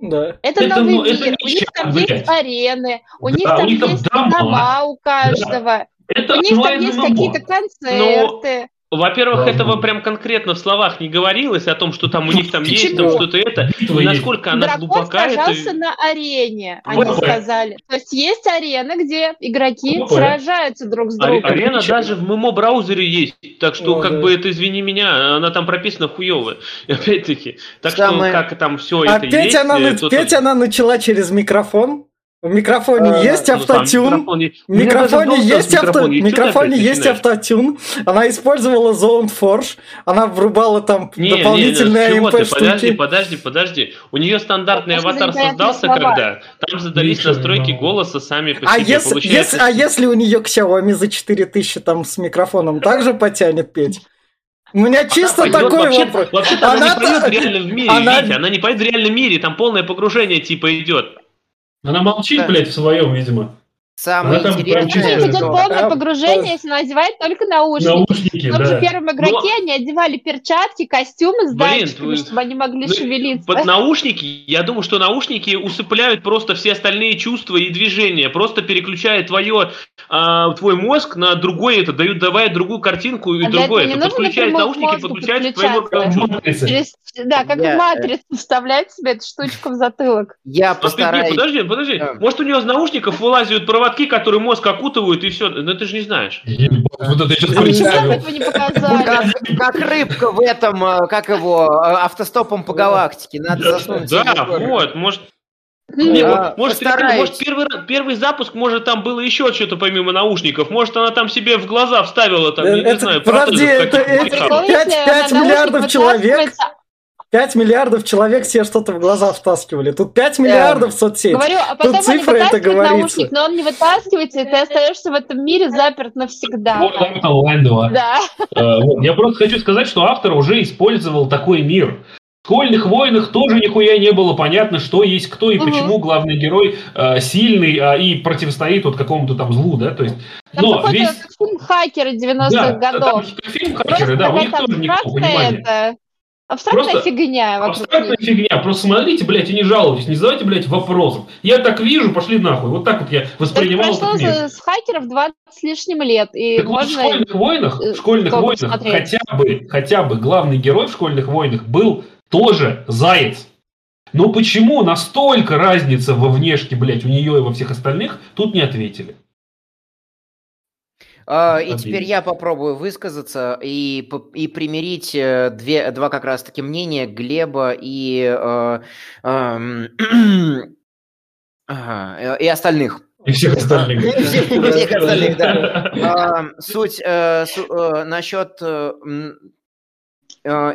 Да. Это, Это, новый ну, мир. У них там блядь. есть арены, у них там у них там есть дома. дома у каждого, Это у них там есть какие-то концерты. Во-первых, Да. этого прям конкретно в словах не говорилось о том, что там у них там есть там что-то это. И есть. насколько она Дракон глубока, это... сражался на арене, они Вот. сказали. То есть есть арена, где игроки Вот. сражаются друг с другом. Арена Почему? даже в ММО-браузере есть, так что Ну, как да. бы это, извини меня, она там прописана хуёво. И Опять-таки, так Самое- что как там все это Опять есть... она, э, опять она начала через микрофон. В микрофоне А, есть ну, автотюн. В микрофоне есть, авто... в микрофоне есть автотюн. Она использовала Zone Forge. Она врубала там Не, не, дополнительные не, чего ты? АМП Подожди, штуки. подожди, подожди. У нее стандартный Можно аватар создался, когда там задались Ничего не настройки голоса сами по А себе. если, Получается, если- а если у нее к Xiaomi за 4000 там с микрофоном также потянет петь? У меня чисто она пойдет- такой вообще- вопрос. Вообще-то она, Она-то- не поет в реальном мире, она- Витя, она не поет в реальном мире, там полное погружение типа идет. Она молчит, Да. блядь, в своем, видимо. Самое Она там интересное, них идет что- полное А, погружение, если она одевает только наушники. Наушники, В том же да. первом игроке они одевали перчатки, костюмы с Блин, датчиками, вы- чтобы они могли Ну, шевелиться. Под наушники, я думаю, что наушники усыпляют просто все остальные чувства и движения, просто переключая твое, а, твой мозг на другой, это дают, давая другую картинку и А другое. Это нужно подключает наушники, подключает к твоему. Через- да, как Я, в матрицу вставлять себе эту штучку в затылок. Я постараюсь... подожди, подожди. Да. Может, у него из наушников вылазят проводки, которые мозг окутывают, и все. Но ты же не знаешь. Вот это я сейчас. Как, рыбка в этом, э, как его, э, автостопом по галактике. Надо засунуть. Да, вот, может, М, не, А, может, постараюсь. может, первый, первый запуск, может, там было еще что-то помимо наушников. Может, она там себе в глаза вставила, там, я не Это- знаю, подожди, это- это- самых. Прикол, Пять- если пять на миллиардов наушник человек. Вытаскивается- 5 миллиардов человек себе что-то в глаза втаскивали. Тут 5 миллиардов соцсеть. Говорю, а потом они цифры это говорится. наушник, но он не вытаскивается, и ты остаешься в этом мире заперт навсегда. Вот там это онлайн 2. Да. Э. Я просто хочу сказать, что автор уже использовал такой мир. В «Школьных войнах» тоже нихуя не было понятно, что есть кто и Мгм. почему главный герой э, сильный а, и противостоит вот какому-то там злу, да, то есть... Там Но весь... фильм «Хакеры» 90-х Да, там годов. как фильм Просто «Хакеры», да, у них тоже никакого понимания. это... Абстрактная Просто фигня Абстрактная них. фигня, просто смотрите, блядь, и не жалуйтесь, не задавайте, блядь, вопросов. Я так вижу, пошли нахуй. Вот так вот я воспринимал прошло этот мир. с хакеров 20 с лишним лет, и Так вот, в можно... школьных войнах, э, в школьных сколько войнах хотя бы, хотя бы главный герой в школьных войнах был тоже заяц. Но почему настолько разница во внешке, блядь, у нее и во всех остальных, тут не ответили. А, И теперь я попробую высказаться и, и примирить э, две, два как раз-таки мнения Глеба и, э, э, и остальных. И всех остальных. И всех- и всех остальных, да. А, Суть э, э, насчет...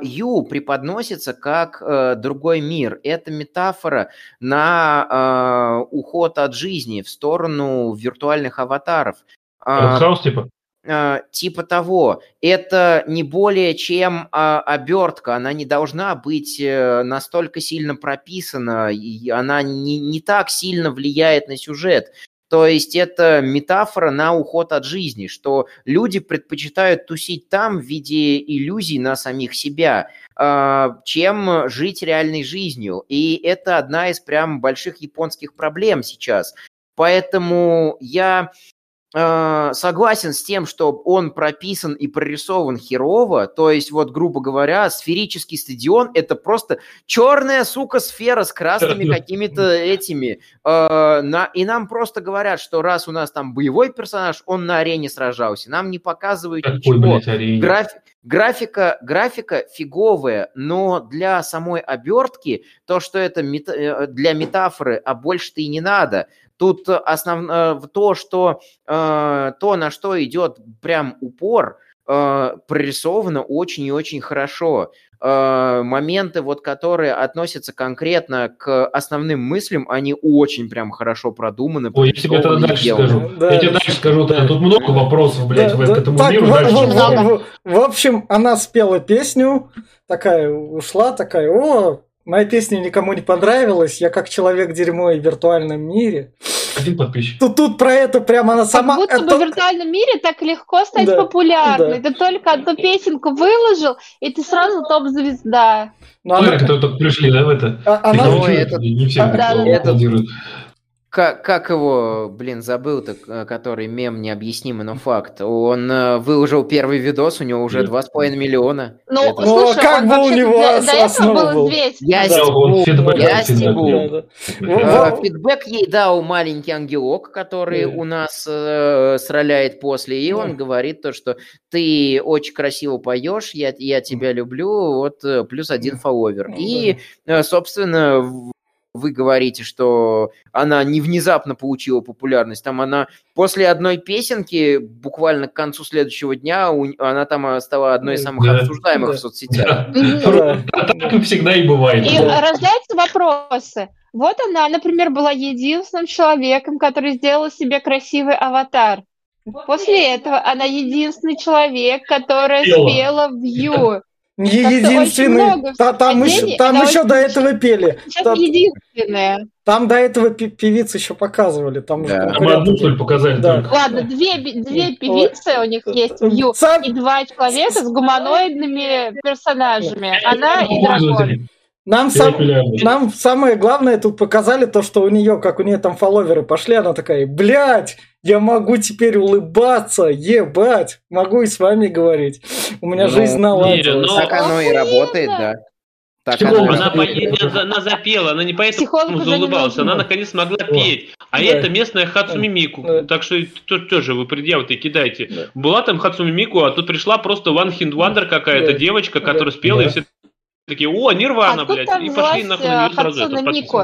Ю преподносится как э, другой мир. Это метафора на э, уход от жизни в сторону виртуальных аватаров. А, Хаос типа? а, типа того. Это не более чем а, обертка. Она не должна быть э, настолько сильно прописана. и Она не, не так сильно влияет на сюжет. То есть это метафора на уход от жизни, что люди предпочитают тусить там в виде иллюзий на самих себя, а, чем жить реальной жизнью. И это одна из прям больших японских проблем сейчас. Поэтому я э, согласен с тем, что он прописан и прорисован херово, то есть вот, грубо говоря, сферический стадион – это просто черная, сука, сфера с красными какими-то этими. э, на- и нам просто говорят, что раз у нас там боевой персонаж, он на арене сражался. Нам не показывают Какой, ничего. блядь? Граф- Графика, графика фиговая, но для самой обертки то, что это мета- э, для метафоры, а больше-то и не надо. Тут основное то, что э, то, на что идет прям упор, э, прорисовано очень и очень хорошо. Э, моменты, вот, которые относятся конкретно к основным мыслям, они очень прям хорошо продуманы. Ой, я тебе тогда дальше сделаны. скажу. Да. Я тебе дальше скажу, Да. тут много вопросов, блядь, Да, в- да, к этому так, миру. в, дальше в- в- в- в общем, она спела песню, такая ушла, такая, о, моя песня никому не понравилась, я как человек дерьмо и в виртуальном мире. Один подписчик. Тут, тут про это прямо она сама... как будто бы это- в виртуальном мире так легко стать Да, популярной. да. Ты только одну песенку выложил, и ты сразу топ-звезда. ну, она- только пришли, да, в это. а- она- чё, это- Не все Да, да. аплодируют. Как, как его, блин, забыл-то, э, который мем необъяснимый, но факт. Он э, выложил первый видос, у него уже Нет. 2,5 миллиона. Ну, Это- Ну, слушай, как бы у него до, до этого был был. известен. Я Да, стебу, фидбэк, я фидбэк, стебу. Да, Во- Фидбэк ей дал маленький ангелок, который у нас э, сраляет после, и он говорит то, что ты очень красиво поешь, я, я тебя люблю, вот э, плюс один фолловер. И, э, собственно, вы говорите, что она не внезапно получила популярность, там она после одной песенки, буквально к концу следующего дня, у- она там э, стала одной из самых Да. обсуждаемых Да. в соцсетях. Да. Да. Так всегда и бывает. И Да. рождаются вопросы. Вот она, например, была единственным человеком, который сделал себе красивый аватар. После этого она единственный человек, Пела. спела в Ю. Очень единственный. Та- там еще, там еще очень- до этого пели. Сейчас Та- единственная. Там до этого пи- певиц еще показывали. Там Да. Там одну, что ли, показали Да. только. Ладно, две, две певицы у них есть в Ю. Сам- И два человека с гуманоидными персонажами. Она и дракон. Нам, сам, нам самое главное тут показали то, что у нее, как у нее там фолловеры пошли, она такая, блядь, я могу теперь улыбаться, ебать, могу и с вами говорить. У меня Ну, жизнь наладилась. ну, Так оно и работает, да. Так Психолог, и Она, она, она запела, она не поэтому Психолог заулыбалась, она наконец смогла Да. петь. А Да. это местная Хацуми Мику. Да. Так что то- тоже вы предъявы-то кидаете. Да. Была там Хацуми Мику, а тут пришла просто One Hit Wonder какая-то Да. девочка, Да. которая спела, и Да. все такие, о, Нирвана, А блядь, там и пошли нахуй на э, нее сразу. Хацуна это Мику.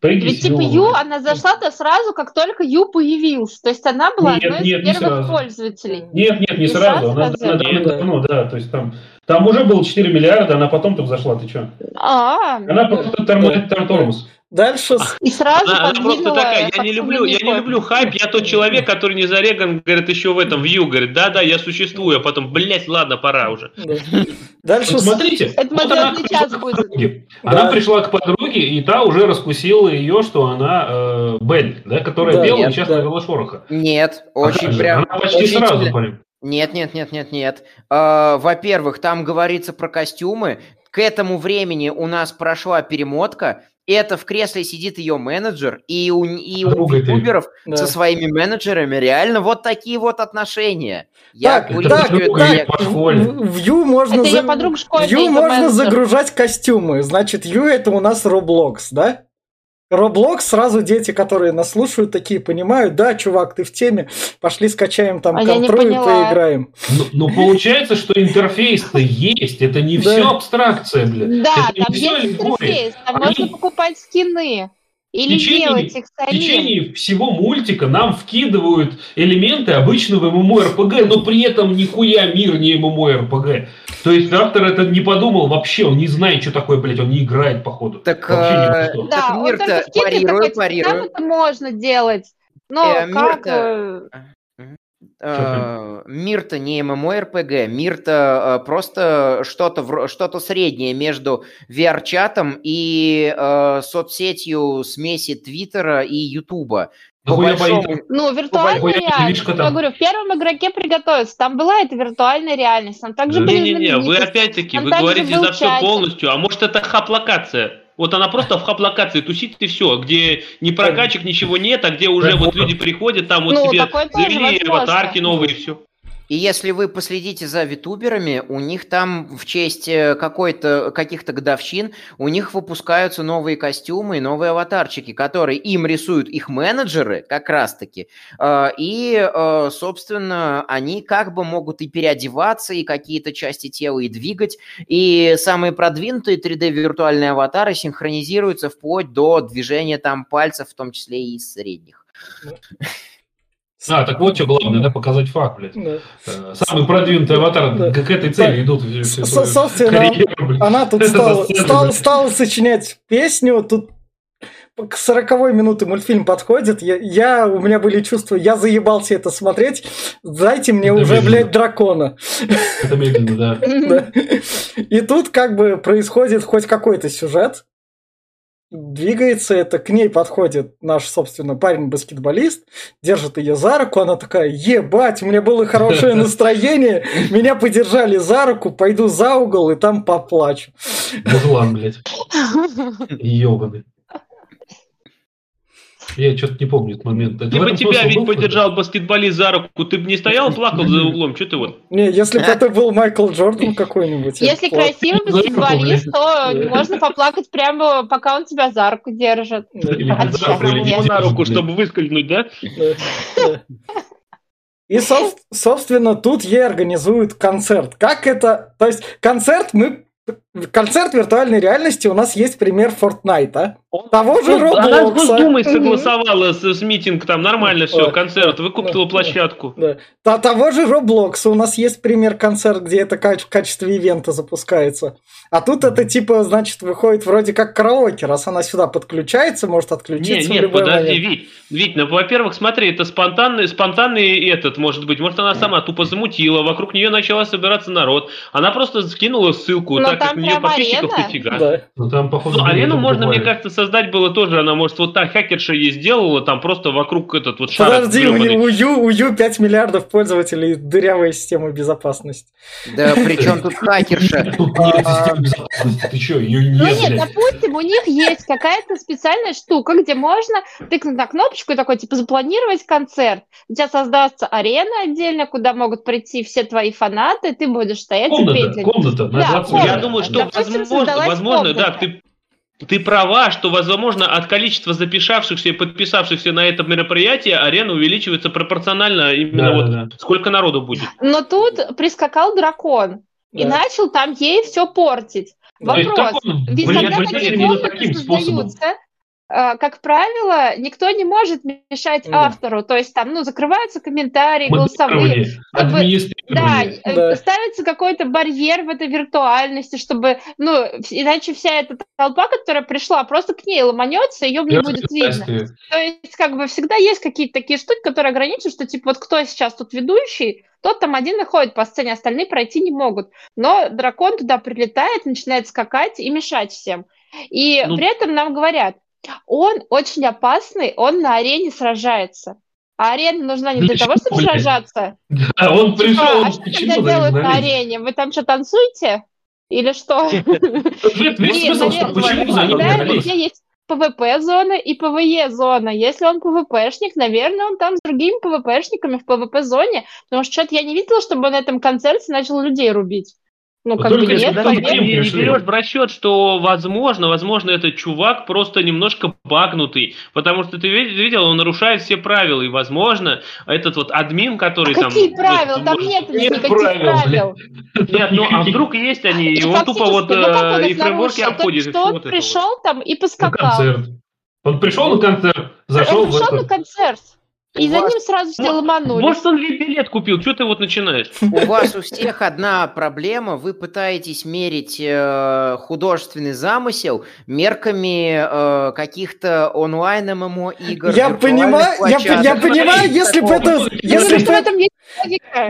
Пойди Ведь типа. Ю, она зашла-то сразу, как только Ю появился. То есть она была Нет, одной из нет, не первых пользователей. Нет, нет, не Не сразу. сразу Она, она давно, Да. давно, да. То есть там, там уже было 4 миллиарда, она потом только зашла. Ты что? А, Она просто тормозит тор- тормоз. Дальше и сразу Она, она просто такая, я не люблю, я не люблю хайп, я тот человек, который не зареган, говорит, еще в этом вью, говорит, да-да, я существую, а потом, блядь, ладно, пора уже. да. Дальше Вот смотрите, Это вот она час к будет. подруге. Да. Она пришла к подруге, и та уже раскусила ее, что она э, Белль, да, которая Да, и сейчас да. навела шороха. Нет, А очень же? прям... Она почти очень сразу, блин. Нет, нет, нет, нет, нет. А, Во-первых, там говорится про костюмы. К этому времени у нас прошла перемотка. Это в кресле сидит ее менеджер, и у, и у ютуберов Да. со своими менеджерами реально вот такие вот отношения. Я Так, курю так, подруга так, в Ю можно, Это за- подруга школьная, Ю это можно менеджер. загружать костюмы. Значит, Ю это у нас Roblox, да? Roblox сразу дети, которые нас слушают, такие понимают, да, чувак, ты в теме, пошли скачаем там А контру и поиграем. Ну, ну, получается, что интерфейс-то есть, это не Да. все абстракция, блин. Да, это там есть интерфейс, там Они- можно покупать скины. Или течение- делать их В течение всего мультика нам вкидывают элементы обычного ММО-РПГ, но при этом нихуя мир не ММО-РПГ. То есть автор это не подумал вообще, он не знает, что такое, блядь, он не играет, походу. Так, Вообще во э, что. Да, Так мир-то такой, типа, парирую. Там это можно делать. Но Э, как... мир-то- Э, Мир-то не ММО-РПГ, мир-то э, просто что-то что-то среднее между VR-чатом и э, соцсетью смеси Твиттера и Ютуба. По большому-. Ну, виртуальная реальность. что Я там? говорю, в первом игроке приготовиться. Там была эта виртуальная реальность. Там также были Не-не-не, вы знаменитости. опять-таки, Там вы говорите за все полностью, а может это хап-локация? Вот она просто в хап-локации тусит и все, где ни прокачек, ничего нет, а где уже вот люди приходят, там вот Ну, себе завели аватарки новые и все. И если вы последите за витуберами, у них там в честь э, какой-то, каких-то годовщин, у них выпускаются новые костюмы и новые аватарчики, которые им рисуют их менеджеры, как раз-таки. Э, И, э, собственно, они как бы могут и переодеваться, и какие-то части тела и двигать. И самые продвинутые 3D-виртуальные аватары синхронизируются вплоть до движения там пальцев, в том числе и средних. А, так вот что главное, да, показать факт, блядь. Да. Э, Самый продвинутый аватар Да. к этой цели идут. всю- всю С- свою собственно, карьеру, блядь. Она тут стала, стала, стала сочинять песню, тут к 40 минуты мультфильм подходит, я, я- у меня были чувства, я заебался это смотреть, дайте мне Это уже, медленно. блядь, дракона. Это медленно, да. Да. И тут как бы происходит хоть какой-то сюжет, двигается это, к ней подходит наш, собственно, парень-баскетболист, держит ее за руку, она такая, ебать, у меня было хорошее настроение, меня подержали за руку, пойду за угол и там поплачу. Музлан, блядь. Ебаный. Я что-то не помню этот момент. Это Типа этом тебя ведь был, поддержал баскетболист за руку, ты бы не стоял, плакал за углом, что ты вот? Не, если бы это был Майкл Джордан какой-нибудь. Если бы красивый баскетболист, то Да. можно поплакать прямо, пока он тебя за руку держит. Или на руку, чтобы выскользнуть, да? Да, да. И, соб- собственно, тут ей организуют концерт. Как это... То есть, концерт мы... Концерт виртуальной реальности у нас есть пример Фортнайта. Того же Ну, Она с. Госдумой согласовала с, с митинг, там нормально все, концерт, выкупила площадку. Да. Того же Роблокса у нас есть пример концерт, где это в качестве ивента запускается. А тут это типа, значит, выходит вроде как караоке, раз она сюда подключается, может Не, отключиться в нет, любой подожди, момент. Вить, Вить, ну, во-первых, смотри, это спонтанный, спонтанный этот, может быть, может, она сама тупо замутила, вокруг нее начала собираться народ, она просто скинула ссылку, Но так как нее подписчиков арена. дофига. Да. Ну, там, походу, Ну, арену можно, мне буквально. кажется, создать было тоже. Она, может, вот так хакерша ей сделала, там просто вокруг этот вот шар Подожди, у, у Ю, у Ю 5 миллиардов пользователей, дырявая система безопасности. Да причем тут хакерша? Нет безопасности, ты что, ее Ну нет, нет, блядь. допустим, у них есть какая-то специальная штука, где можно тыкнуть на кнопочку и такой, типа, запланировать концерт. У тебя создастся арена отдельно, куда могут прийти все твои фанаты, ты будешь стоять и петь. Комната, комната Да, 20 комната. Я думаю, что Допустим, возможно, возможно, да, ты, ты права, что, возможно, от количества записавшихся и подписавшихся на это мероприятие арена увеличивается пропорционально именно Да, вот да, да. сколько народу будет. Но тут прискакал дракон и Да. начал там ей все портить. Вопрос. он Ведь когда такие комнаты таким способом? Э, как правило, никто не может мешать Да. автору. То есть там, ну, закрываются комментарии, голосовые. Модерирование, Как бы, Да, э, Да. ставится какой-то барьер в этой виртуальности, чтобы, ну, иначе вся эта толпа, которая пришла, просто к ней ломанется, ее не будет видно. То есть, как бы всегда есть какие-то такие штуки, которые ограничивают, что типа вот кто сейчас тут ведущий, тот там один и ходит по сцене, остальные пройти не могут. Но дракон туда прилетает, начинает скакать и мешать всем. И Ну. при этом нам говорят, он очень опасный, он на арене сражается. А арена нужна не для Для того, чтобы блядь? сражаться. А он Типа, пришел, а что тогда делают на арене? Вы там что, танцуете? Или что? Почему за есть ПВП-зона и ПВЕ-зона. Если он ПВПшник, наверное, он там с другими ПВПшниками в ПВП-зоне, потому что что-то я не видела, чтобы он на этом концерте начал людей рубить. Ну, Да как бы только нет, Даже Поверь. не, берешь в расчет, что возможно, возможно, этот чувак просто немножко багнутый, потому что ты ви- видел, он нарушает все правила, и возможно, этот вот админ, который там... Какие вот, правила? Там может- нет Нет никаких правил, правил. Нет, ну а вдруг есть они, и он тупо вот ну э, и фреймворки обходит, и Что он вот вот. пришел там и На поскакал. концерт. Он пришел на концерт, зашел Он в пришел этот... на концерт, и У за вас- ним сразу все ломанулись. Может, он билет купил, что ты вот начинаешь? У вас у всех одна проблема. Вы пытаетесь мерить э, художественный замысел мерками э, каких-то онлайн ММО игр. Я понимаю, я, я понимаю, если бы это, если бы, этом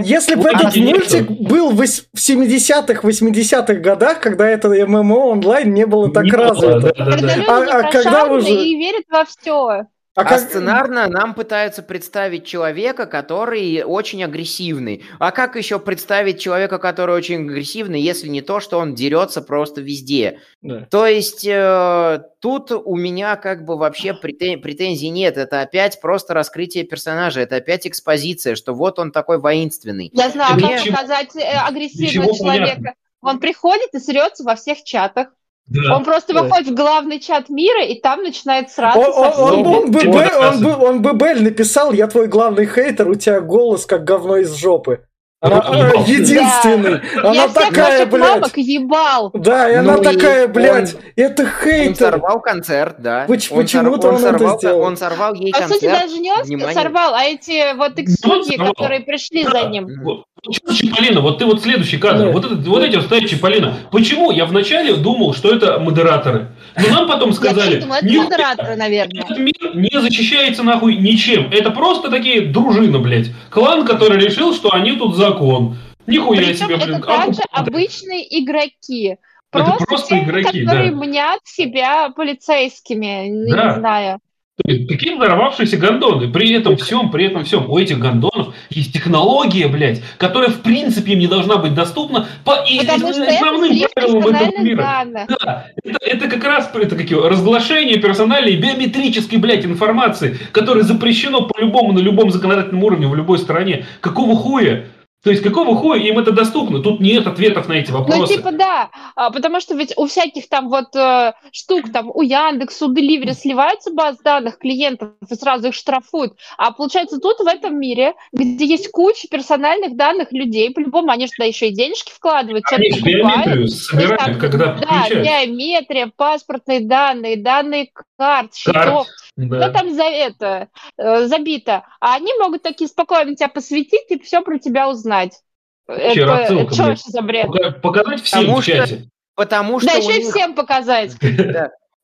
если бы этот а мультик был в вось- в 70-х, 80-х годах, когда это ММО онлайн не было так развито. да, да, Когда да. люди А- не а когда уже- и верят во все. А А как- сценарно нам пытаются представить человека, который очень агрессивный. А как еще представить человека, который очень агрессивный, если не то, что он дерется просто везде? Да. То есть э, тут у меня как бы вообще претен- претензий нет. Это опять просто раскрытие персонажа, это опять экспозиция, что вот он такой воинственный. Я знаю, как ничего- показать э, агрессивного человека. понятно. Он приходит и срется во всех чатах. Да. Он просто Да. выходит в главный чат мира, и там начинает сраться Он, он- он- он бы, Б- да, он он Белль написал, я твой главный хейтер, у тебя голос как говно из жопы. Она Ну, э, единственный. Я Она всех такая, блядь. мамок ебал. Да, и Ну она и такая, он- блядь, это Он хейтер. сорвал концерт, да. Поч- Он почему-то он это сорвал, сделал. Он сорвал ей По концерт. сути, даже не он Внимание. сорвал, а эти вот их Ну, он судьи, которые пришли за ним. Вот, чё, Чиполлино, вот ты вот следующий кадр, Да. вот, этот, вот эти вот стоят Чиполлино. Почему? Я вначале думал, что это модераторы. Но нам потом сказали, думаю, это «Нихуя, модераторы, наверное. этот мир не защищается нахуй ничем. Это просто такие дружина, блядь. Клан, который решил, что они тут закон. Нихуя Причем себе, это блин. также оккупанты. обычные игроки. Это Просто, просто те, игроки, которые да. мнят себя полицейскими, не Да. знаю. То есть Такие взорвавшиеся гондоны. При этом всем, при этом всем, у этих гондонов есть технология, блядь, которая в принципе им не должна быть доступна по и- Потому это основным правилам этого мира. Да, это, это как раз это какие, разглашение персональной биометрической, блядь, информации, которая запрещено по-любому на любом законодательном уровне в любой стране. Какого хуя? То есть какого хуя им это доступно? Тут нет ответов на эти Ну, вопросы. типа, да, а, потому что ведь у всяких там вот э, штук, там, у Яндекс, у Delivery сливается баз данных клиентов и сразу их штрафуют. А получается, тут в этом мире, где есть куча персональных данных людей, по-любому они же туда еще и денежки вкладывают, что-то покупают. биометрию собирают, там, когда Да, биометрия, паспортные данные, данные карт, счетов. Да. Что там за это э, забито? А они могут такие спокойно тебя посвятить и все про тебя узнать. Вообще Это, рассылка, это что за бред? Пока- Показать всем Потому в что- чате. Потому что Да еще и них- всем показать.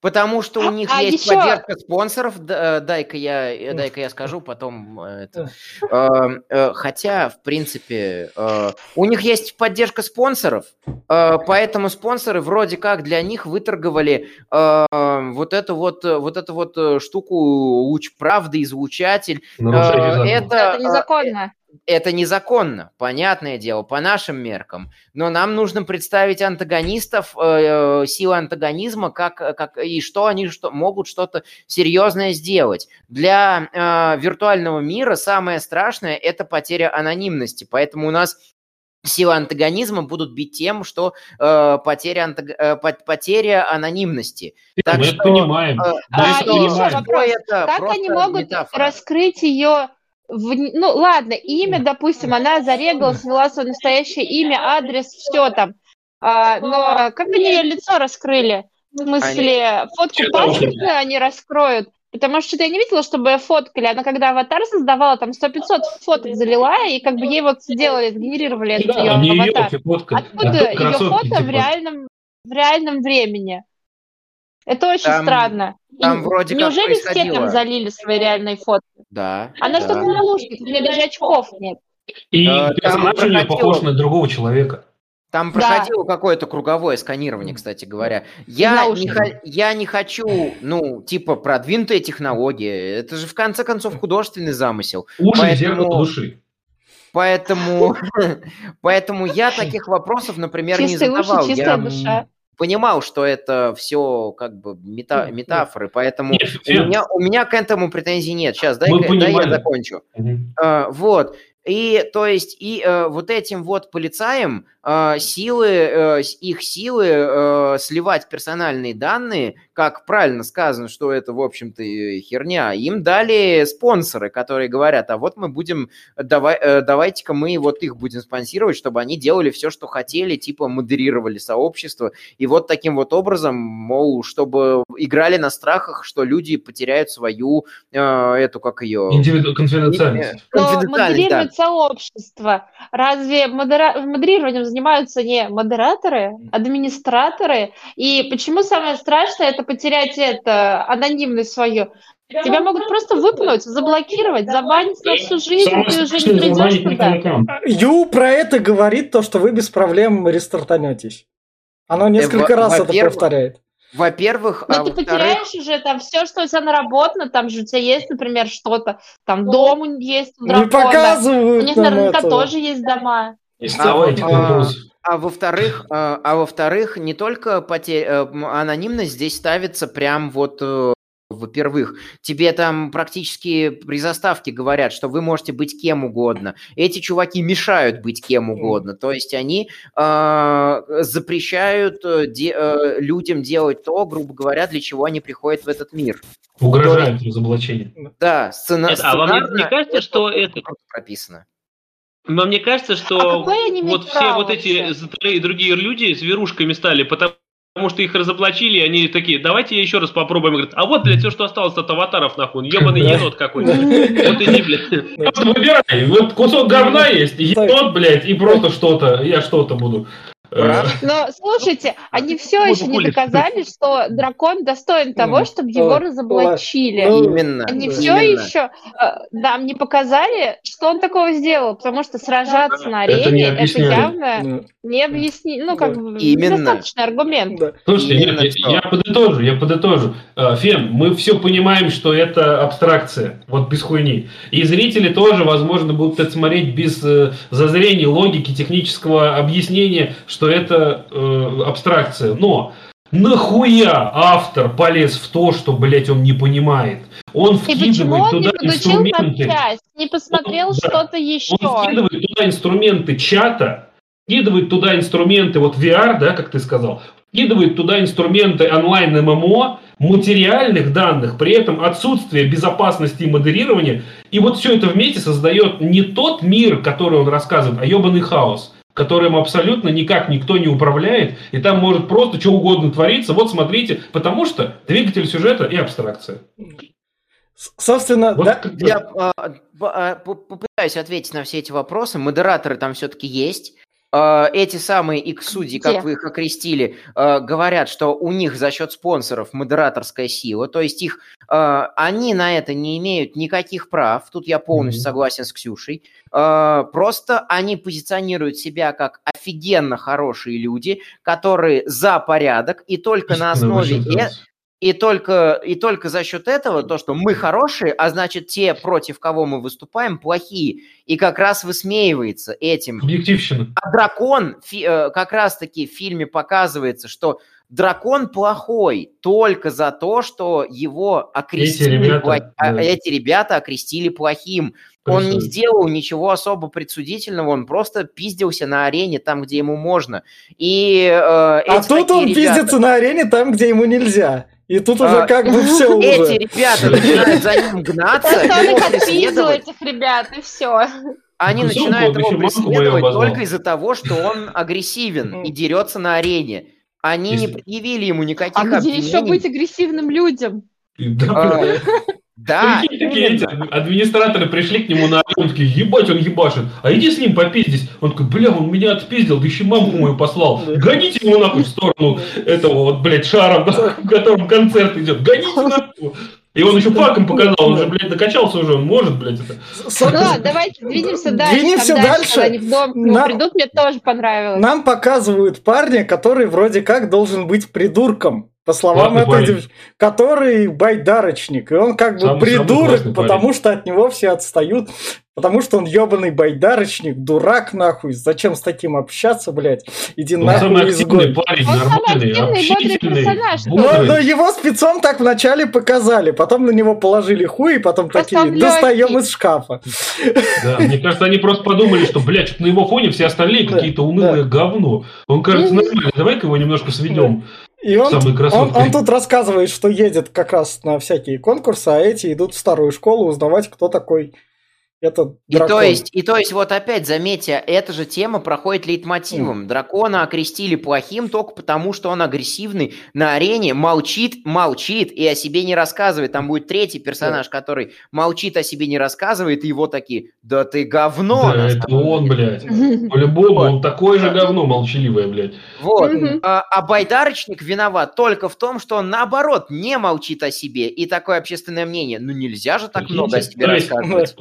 Потому что у них А есть еще- поддержка спонсоров. Э, Дай-ка я, э, дай-ка я скажу, потом э, это. Э, э, Хотя, в принципе, у них есть поддержка спонсоров, поэтому спонсоры вроде как для них выторговали э, вот эту вот, вот эту вот штуку луч правды, излучатель. Это, Это незаконно. Это незаконно, понятное дело, по нашим меркам. Но нам нужно представить антагонистов, э, силы антагонизма, как, как и что они что, могут что-то серьезное сделать. Для э, виртуального мира самое страшное – это потеря анонимности. Поэтому у нас силы антагонизма будут бить тем, что э, потеря, антаг- э, пот- потеря анонимности. Так Мы что, это понимаем. Э, Да, А, еще понимаем. вопрос. это Как они могут метафора. раскрыть ее... Ну, ладно, имя, допустим, она зарегалась, ввела свое настоящее имя, адрес, все там. А, но как они ее лицо раскрыли? В смысле, фотку Чё там? паспортную они раскроют? Потому что что-то я не видела, чтобы ее фоткали. Она когда аватар создавала, там 100-500 фоток залила, и как бы ей вот сделали, сгенерировали этот Да, ее не ее аватар. фотка. Откуда а тут ее фото в типа. реальном, в реальном времени? Это очень Там- странно. И там вроде как Неужели все происходило. там залили свои реальные фотки? Да. Она да. что-то на лужке, у меня даже очков нет. И Э, персонаж у нее похож на другого человека. Там Да. проходило какое-то круговое сканирование, кстати говоря. Я не, я не хочу, ну, типа, продвинутая технология. Это же, в конце концов, художественный замысел. Уши Поэтому- зеркало души. Поэтому, поэтому я таких вопросов, например, Чистые не уши, задавал. чистая я душа. Понимал, что это все как бы мета- Ну, метафоры, поэтому Нет, у меня, у меня к этому претензий нет. Сейчас, дай, дай я закончу. Мгм. А, Вот. И, то есть, и э, вот этим вот полицаям э, силы, э, их силы э, сливать персональные данные, как правильно сказано, что это, в общем-то, херня, им дали спонсоры, которые говорят, а вот мы будем, давай, э, давайте-ка мы вот их будем спонсировать, чтобы они делали все, что хотели, типа модерировали сообщество, и вот таким вот образом, мол, чтобы играли на страхах, что люди потеряют свою, эту, как ее... Индивиду... Конфиденциальность. Но конфиденциальность, да. сообщество. Разве модера- модерированием занимаются не модераторы, администраторы? И почему самое страшное это потерять это анонимность свою? Тебя могут просто выпнуть, заблокировать, забанить на всю жизнь, Самое ты уже не придешь туда. Ю про это говорит то, что вы без проблем рестартанетесь. Оно несколько во- раз это во-первых, повторяет. Во-первых, Но а ты во-вторых, потеряешь уже там все, что у тебя наработано, там же у тебя есть, например, что-то, там дом у- есть у Не дракона. У показывают них нам наверняка тоже есть дома. Не вставайте, А. А во-вторых, а, а во-вторых, не только поте- э, анонимность здесь ставится прям вот э, во-первых, тебе там практически при заставке говорят, что вы можете быть кем угодно. Эти чуваки мешают быть кем угодно. То есть они э, запрещают де- э, людям делать то, грубо говоря, для чего они приходят в этот мир. Угрожают разоблачением. Да, сцена, Это- а вам не- сценарно кажется, что это- прописано? Но мне кажется, А что имеют вот все вот эти и другие люди с верушками стали, потому Потому что их разоблачили, и они такие, давайте еще раз попробуем. Говорят, а вот, блядь, все, что осталось от аватаров, нахуй, ебаный енот какой-то. Вот иди, блядь. Вот выбирай, вот кусок говна есть, енот, блядь, и просто что-то, я что-то буду. Э? Но слушайте, они все еще не доказали, что дракон достоин того, чтобы его разоблачили. Ну, Именно. Они все еще нам не показали, что он такого сделал, потому что сражаться на арене это, явно Ну, не объясни, ну как бы недостаточный аргумент. Слушайте, нет, я, подытожу, я подытожу. Э, Фен, мы все понимаем, что это абстракция, вот без хуйни. И зрители тоже, возможно, будут это смотреть без э, зазрения, логики, технического объяснения, что это э, абстракция. Но нахуя автор полез в то, что, блядь, он не понимает? Он И почему вкидывает он не туда подучил инструменты. матчасть, не посмотрел Он- да. что-то еще? Он вкидывает туда инструменты чата, вкидывает туда инструменты вот VR, да, как ты сказал, вкидывает туда инструменты онлайн ММО, материальных данных, при этом отсутствие безопасности и модерирования. И вот все это вместе создает не тот мир, который он рассказывает, а ебаный хаос которым абсолютно никак никто не управляет, и там может просто что угодно твориться. Вот смотрите, потому что двигатель сюжета и абстракция. Собственно, Вот да, как Я а, а, по- попытаюсь ответить на все эти вопросы. Модераторы там все-таки есть. А, Эти самые X-судьи, как вы их окрестили, а, говорят, что у них за счет спонсоров модераторская сила, то есть их, а, они на это не имеют никаких прав. Тут я полностью согласен с Ксюшей. Просто они позиционируют себя как офигенно хорошие люди, которые за порядок, и только на основе. И только, и только за счет этого, то, что мы хорошие, а значит, те, против кого мы выступаем, плохие. И как раз высмеивается этим. Объективщина. А дракон, фи- э, как раз-таки в фильме показывается, что дракон плохой только за то, что его окрестили, ребята, плох- а, да. эти ребята окрестили плохим. Он не сделал ничего особо предсудительного, он просто пиздился на арене там, где ему можно. И, э, а эти тут он ребята- пиздится на арене там, где ему нельзя. И тут А, уже как бы все Эти уже. ребята начинают за ним гнаться, Просто он его их отпиздил, преследовать. этих ребят, и все. Они Ну, начинают его преследовать только из-за того, что он агрессивен и дерется на арене. Они не предъявили ему никаких А где еще обвинений. быть агрессивным людям? Да. Да, Прикинь, такие эти администраторы пришли к нему на он такие, ебать, он ебашит. А иди с ним попиздись. Он такой, бля, он меня отпиздил, да еще мамку мою послал. Да. Гоните его нахуй в сторону этого вот, блядь, шара, в котором концерт идет. Гоните нахуй. И он еще факом показал, он же, блядь, докачался уже, он может, блядь, это. Ну ладно, давайте двинемся дальше. Двинемся дальше. Когда они в дом Нам- придут, мне тоже понравилось. Нам показывают парня, который вроде как должен быть придурком. По словам Ладно, этой девочки, который байдарочник. И он как бы Самый- самый придурок, классный парень. потому что от него все отстают. Потому что он ебаный байдарочник, дурак нахуй. Зачем с таким общаться, блядь? Иди Он самый нахуй активный изгой. парень, Он самый нормальный, активный, бодрый персонаж, Но, но его спецом так вначале показали, потом на него положили хуй, и потом такие, достаем из шкафа. Да, мне кажется, они просто подумали, что, блядь, на его фоне все остальные какие-то унылые говно. Он кажется Мгм. нормальный, давай-ка его немножко сведем. И он, он, он тут рассказывает, что едет как раз на всякие конкурсы, а эти идут в старую школу узнавать, кто такой этот И то, есть, и то есть, вот опять заметьте, эта же тема проходит лейтмотивом. Дракона окрестили плохим только потому, что он агрессивный на арене, молчит, молчит и о себе не рассказывает. Там будет третий персонаж, который молчит, о себе не рассказывает, и его такие, да ты говно. Да, это он, деле». блядь. По-любому, он такое же говно молчаливое, блядь. Вот. А, а байдарочник виноват только в том, что он наоборот не молчит о себе. И такое общественное мнение. Ну нельзя же так много о себе рассказывать.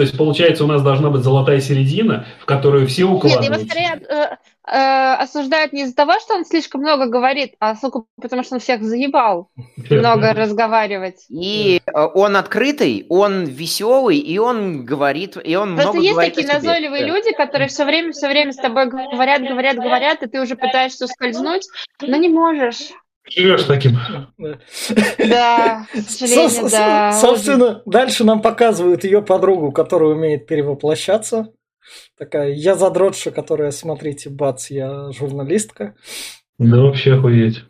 То есть получается у нас должна быть золотая середина, в которую все Нет, его укладываются. скорее э, э, осуждают не из-за того, что он слишком много говорит, а сука, потому что он всех заебал много разговаривать. И э, он открытый, он веселый, и он говорит, и он Просто много есть говорит такие назойливые Да. люди, которые все время, все время с тобой говорят, говорят, говорят, и ты уже пытаешься ускользнуть, но не можешь. Живешь таким. Да, к Со- сожалению, со- да. Собственно, дальше нам показывают ее подругу, которая умеет перевоплощаться. Такая, я задротша, которая, смотрите, бац, я журналистка. Да вообще охуеть.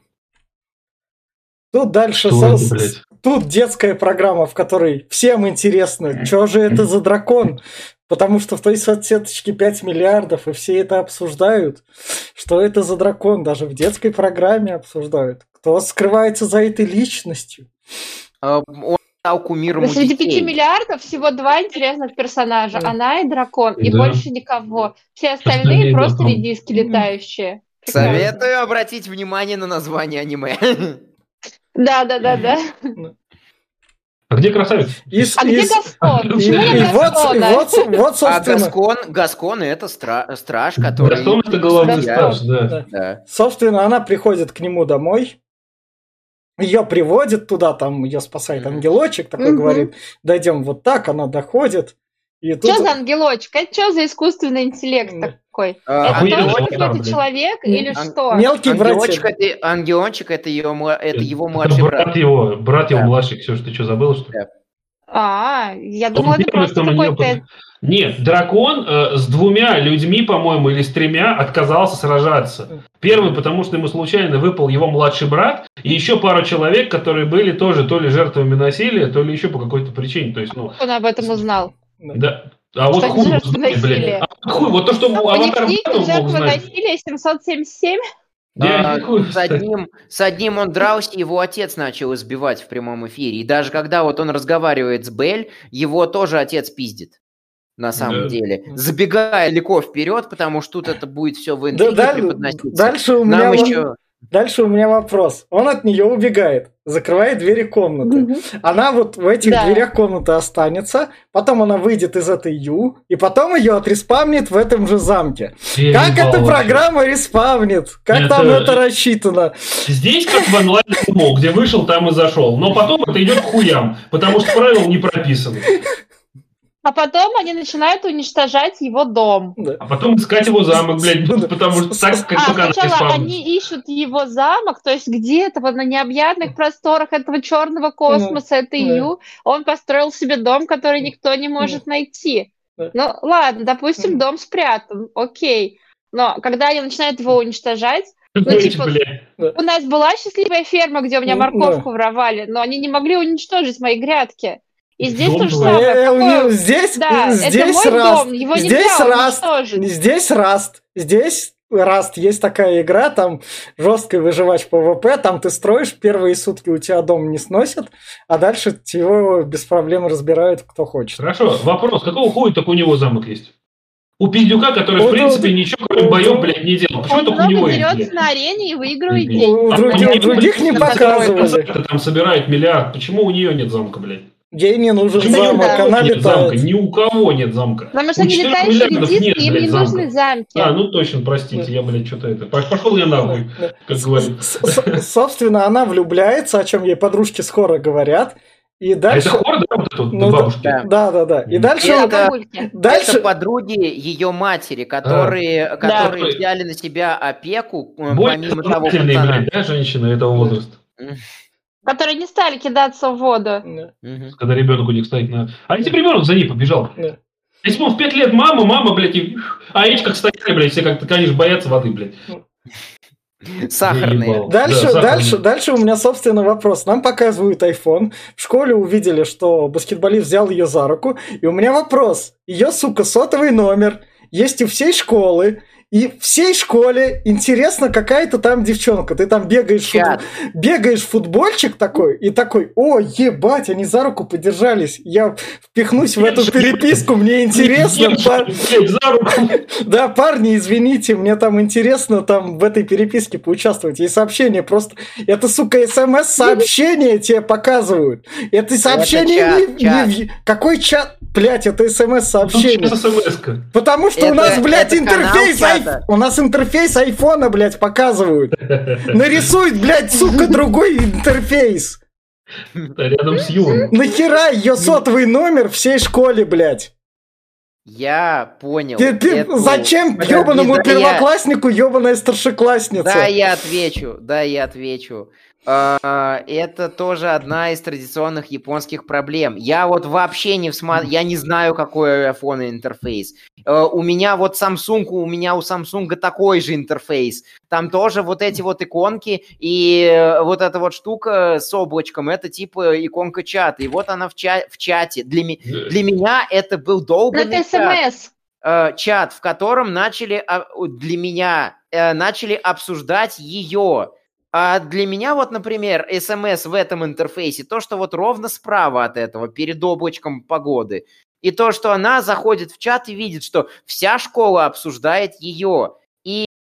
Тут дальше Что со- это, тут детская программа, в которой всем интересно, что же это за дракон. Потому что в той соцсеточке 5 миллиардов, и все это обсуждают. Что это за дракон? Даже в детской программе обсуждают. Кто скрывается за этой личностью? Э, Он стал кумиром Среди пяти детей. миллиардов всего два интересных персонажа. Да. Она и дракон, и Да. больше никого. Все остальные Остальные просто дракон. редиски летающие. Прекрасно. Советую обратить внимание на название аниме. Да, да, да, да. А где красавец? А где Гастон? и- вот, и вот, вот, А собственно, Гаскон, Гаскон это стра- страж, который... Гастон это Гастон. страж, да. Да. Да. собственно, она приходит к нему домой. Ее приводят туда, там ее спасает ангелочек, такой говорит, дойдем вот так, она доходит. И тут... Что за ангелочек? Это что за искусственный интеллект. Такой? А, Это что какой-то блин. человек или Ан- что? Мелкий Ангелочек братик. это, ангелочек это, ее, это его Это младший брат брат. его, брат его Да. младший, Ксюша, ты что, забыла, что ли? А, я Он думала, это просто какой-то... Нет, дракон э, с двумя людьми, по-моему, или с тремя отказался сражаться. Первый, потому что ему случайно выпал его младший брат, и еще пару человек, которые были тоже то ли жертвами насилия, то ли еще по какой-то причине. То есть, ну, Он об этом узнал. да. А вот хуй жертвы хуй, вот то, что У них аватар знать. насилия 777? Я А, с, одним, с одним он дрался, его отец начал избивать в прямом эфире. И даже когда вот он разговаривает с Бель, его тоже отец пиздит. На самом Да. деле. Забегая далеко вперед, потому что тут это будет все в интриге да- преподноситься. дальше, у меня, Нам еще... дальше у меня вопрос. Он от нее убегает, закрывает двери комнаты. Она вот в этих Да. дверях комнаты останется, потом она выйдет из этой Ю, и потом ее отреспавнит в этом же замке. Я Как эта вообще. программа респавнит? Как Это- там это рассчитано? Здесь как в онлайн где вышел, там и зашел. Но потом это идет к хуям, потому что правила не прописаны. А потом они начинают уничтожать его дом. Да. А потом искать его замок, блядь, потому что так, как А, только сначала они ищут его замок, то есть где-то вот на необъятных просторах этого черного космоса, этой да. Ю, он построил себе дом, который никто не может найти. Да. Ну, ладно, допустим, дом спрятан, окей. Но когда они начинают его уничтожать, ну, типа, у нас была счастливая ферма, где у меня Ну, морковку воровали, но они не могли уничтожить мои грядки. И здесь Дом то же самое. Э, Какое- здесь Да, здесь это мой Rust, дом, его здесь Rust, здесь Rust, здесь Rust. Есть такая игра, там жесткая выживач PvP, там ты строишь, первые сутки у тебя дом не сносят, а дальше его без проблем разбирают кто хочет. Хорошо, вопрос. Какого хуя только у него замок есть? У пиздюка, который, в принципе, ничего, кроме боев, блядь, не делал. Почему Он только у него есть, дерется блядь? на арене и выигрывает Блин. деньги. У А других, не показывали. Там собирают миллиард. Почему у нее нет замка, блядь? Ей не нужен Почему замок, да. она нет замка? летает. Ни у кого нет замка. Потому что У они 4 летающие миллиардов диски, нет, им не замка. нужны замки. А, ну точно, простите, я, блядь, что-то это... Пошел я нахуй, как говорится. с- с- Собственно, она влюбляется, о чем ей подружки скоро говорят. И А дальше... это хор, да, вот это вот, Ну, бабушки? да. Да, да, да. И дальше... Это-. Дальше... Это подруги ее матери, которые, которые Да. взяли на себя опеку, э, Более помимо того, пацана. блядь, да, женщины этого возраста. Которые не стали кидаться в воду. Да. Мгм. Когда ребенок у них стоит на... А если бы ребенок за ней побежал? Да. Если бы он в 5 лет мама, мама, блядь, и... а эти как стояли, блядь, все как-то, конечно, боятся воды, блядь. Сахарные. Дальше, Да, сахарные. дальше, дальше у меня, собственно, вопрос. Нам показывают iPhone. В школе увидели, что баскетболист взял ее за руку. И у меня вопрос. Ее, сука, сотовый номер есть у всей школы. И всей школе интересно какая-то там девчонка. Ты там бегаешь, фут- бегаешь футбольчик такой, и такой, о, ебать, они за руку подержались. Я впихнусь в эту переписку, мне интересно. пар- Блядь, за руку. Да, парни, извините, мне там интересно там в этой переписке поучаствовать. И сообщение просто... Это, сука, смс-сообщение тебе показывают. Это сообщение чат, не- не в- Какой чат? Блять, это смс-сообщение. Потому что у нас, блядь, канал интерфейс У нас интерфейс айфона, блядь, показывают. Нарисует, блядь, сука, другой интерфейс. Рядом с Юрой. Нахера ее сотовый номер всей школе, блядь? Я понял. Ты- ты- эту- зачем ебаному да я- первокласснику ебаная старшеклассница? Да, я отвечу, да, я отвечу. А, Это тоже одна из традиционных японских проблем. Я вот вообще не всма... я не знаю, какой у iPhone интерфейс. Э, У меня вот Samsung, у меня у Samsung такой же интерфейс. Там тоже вот эти вот иконки и э, вот эта вот штука с облачком, это типа иконка чата. И вот она в, ча- в чате. Для, ми- для меня это был долбанный это чат э, чат, в котором начали а, для меня начали обсуждать ее. А для меня вот, например, смс в этом интерфейсе, то, что вот ровно справа от этого, перед облачком погоды, и то, что она заходит в чат и видит, что вся школа обсуждает ее.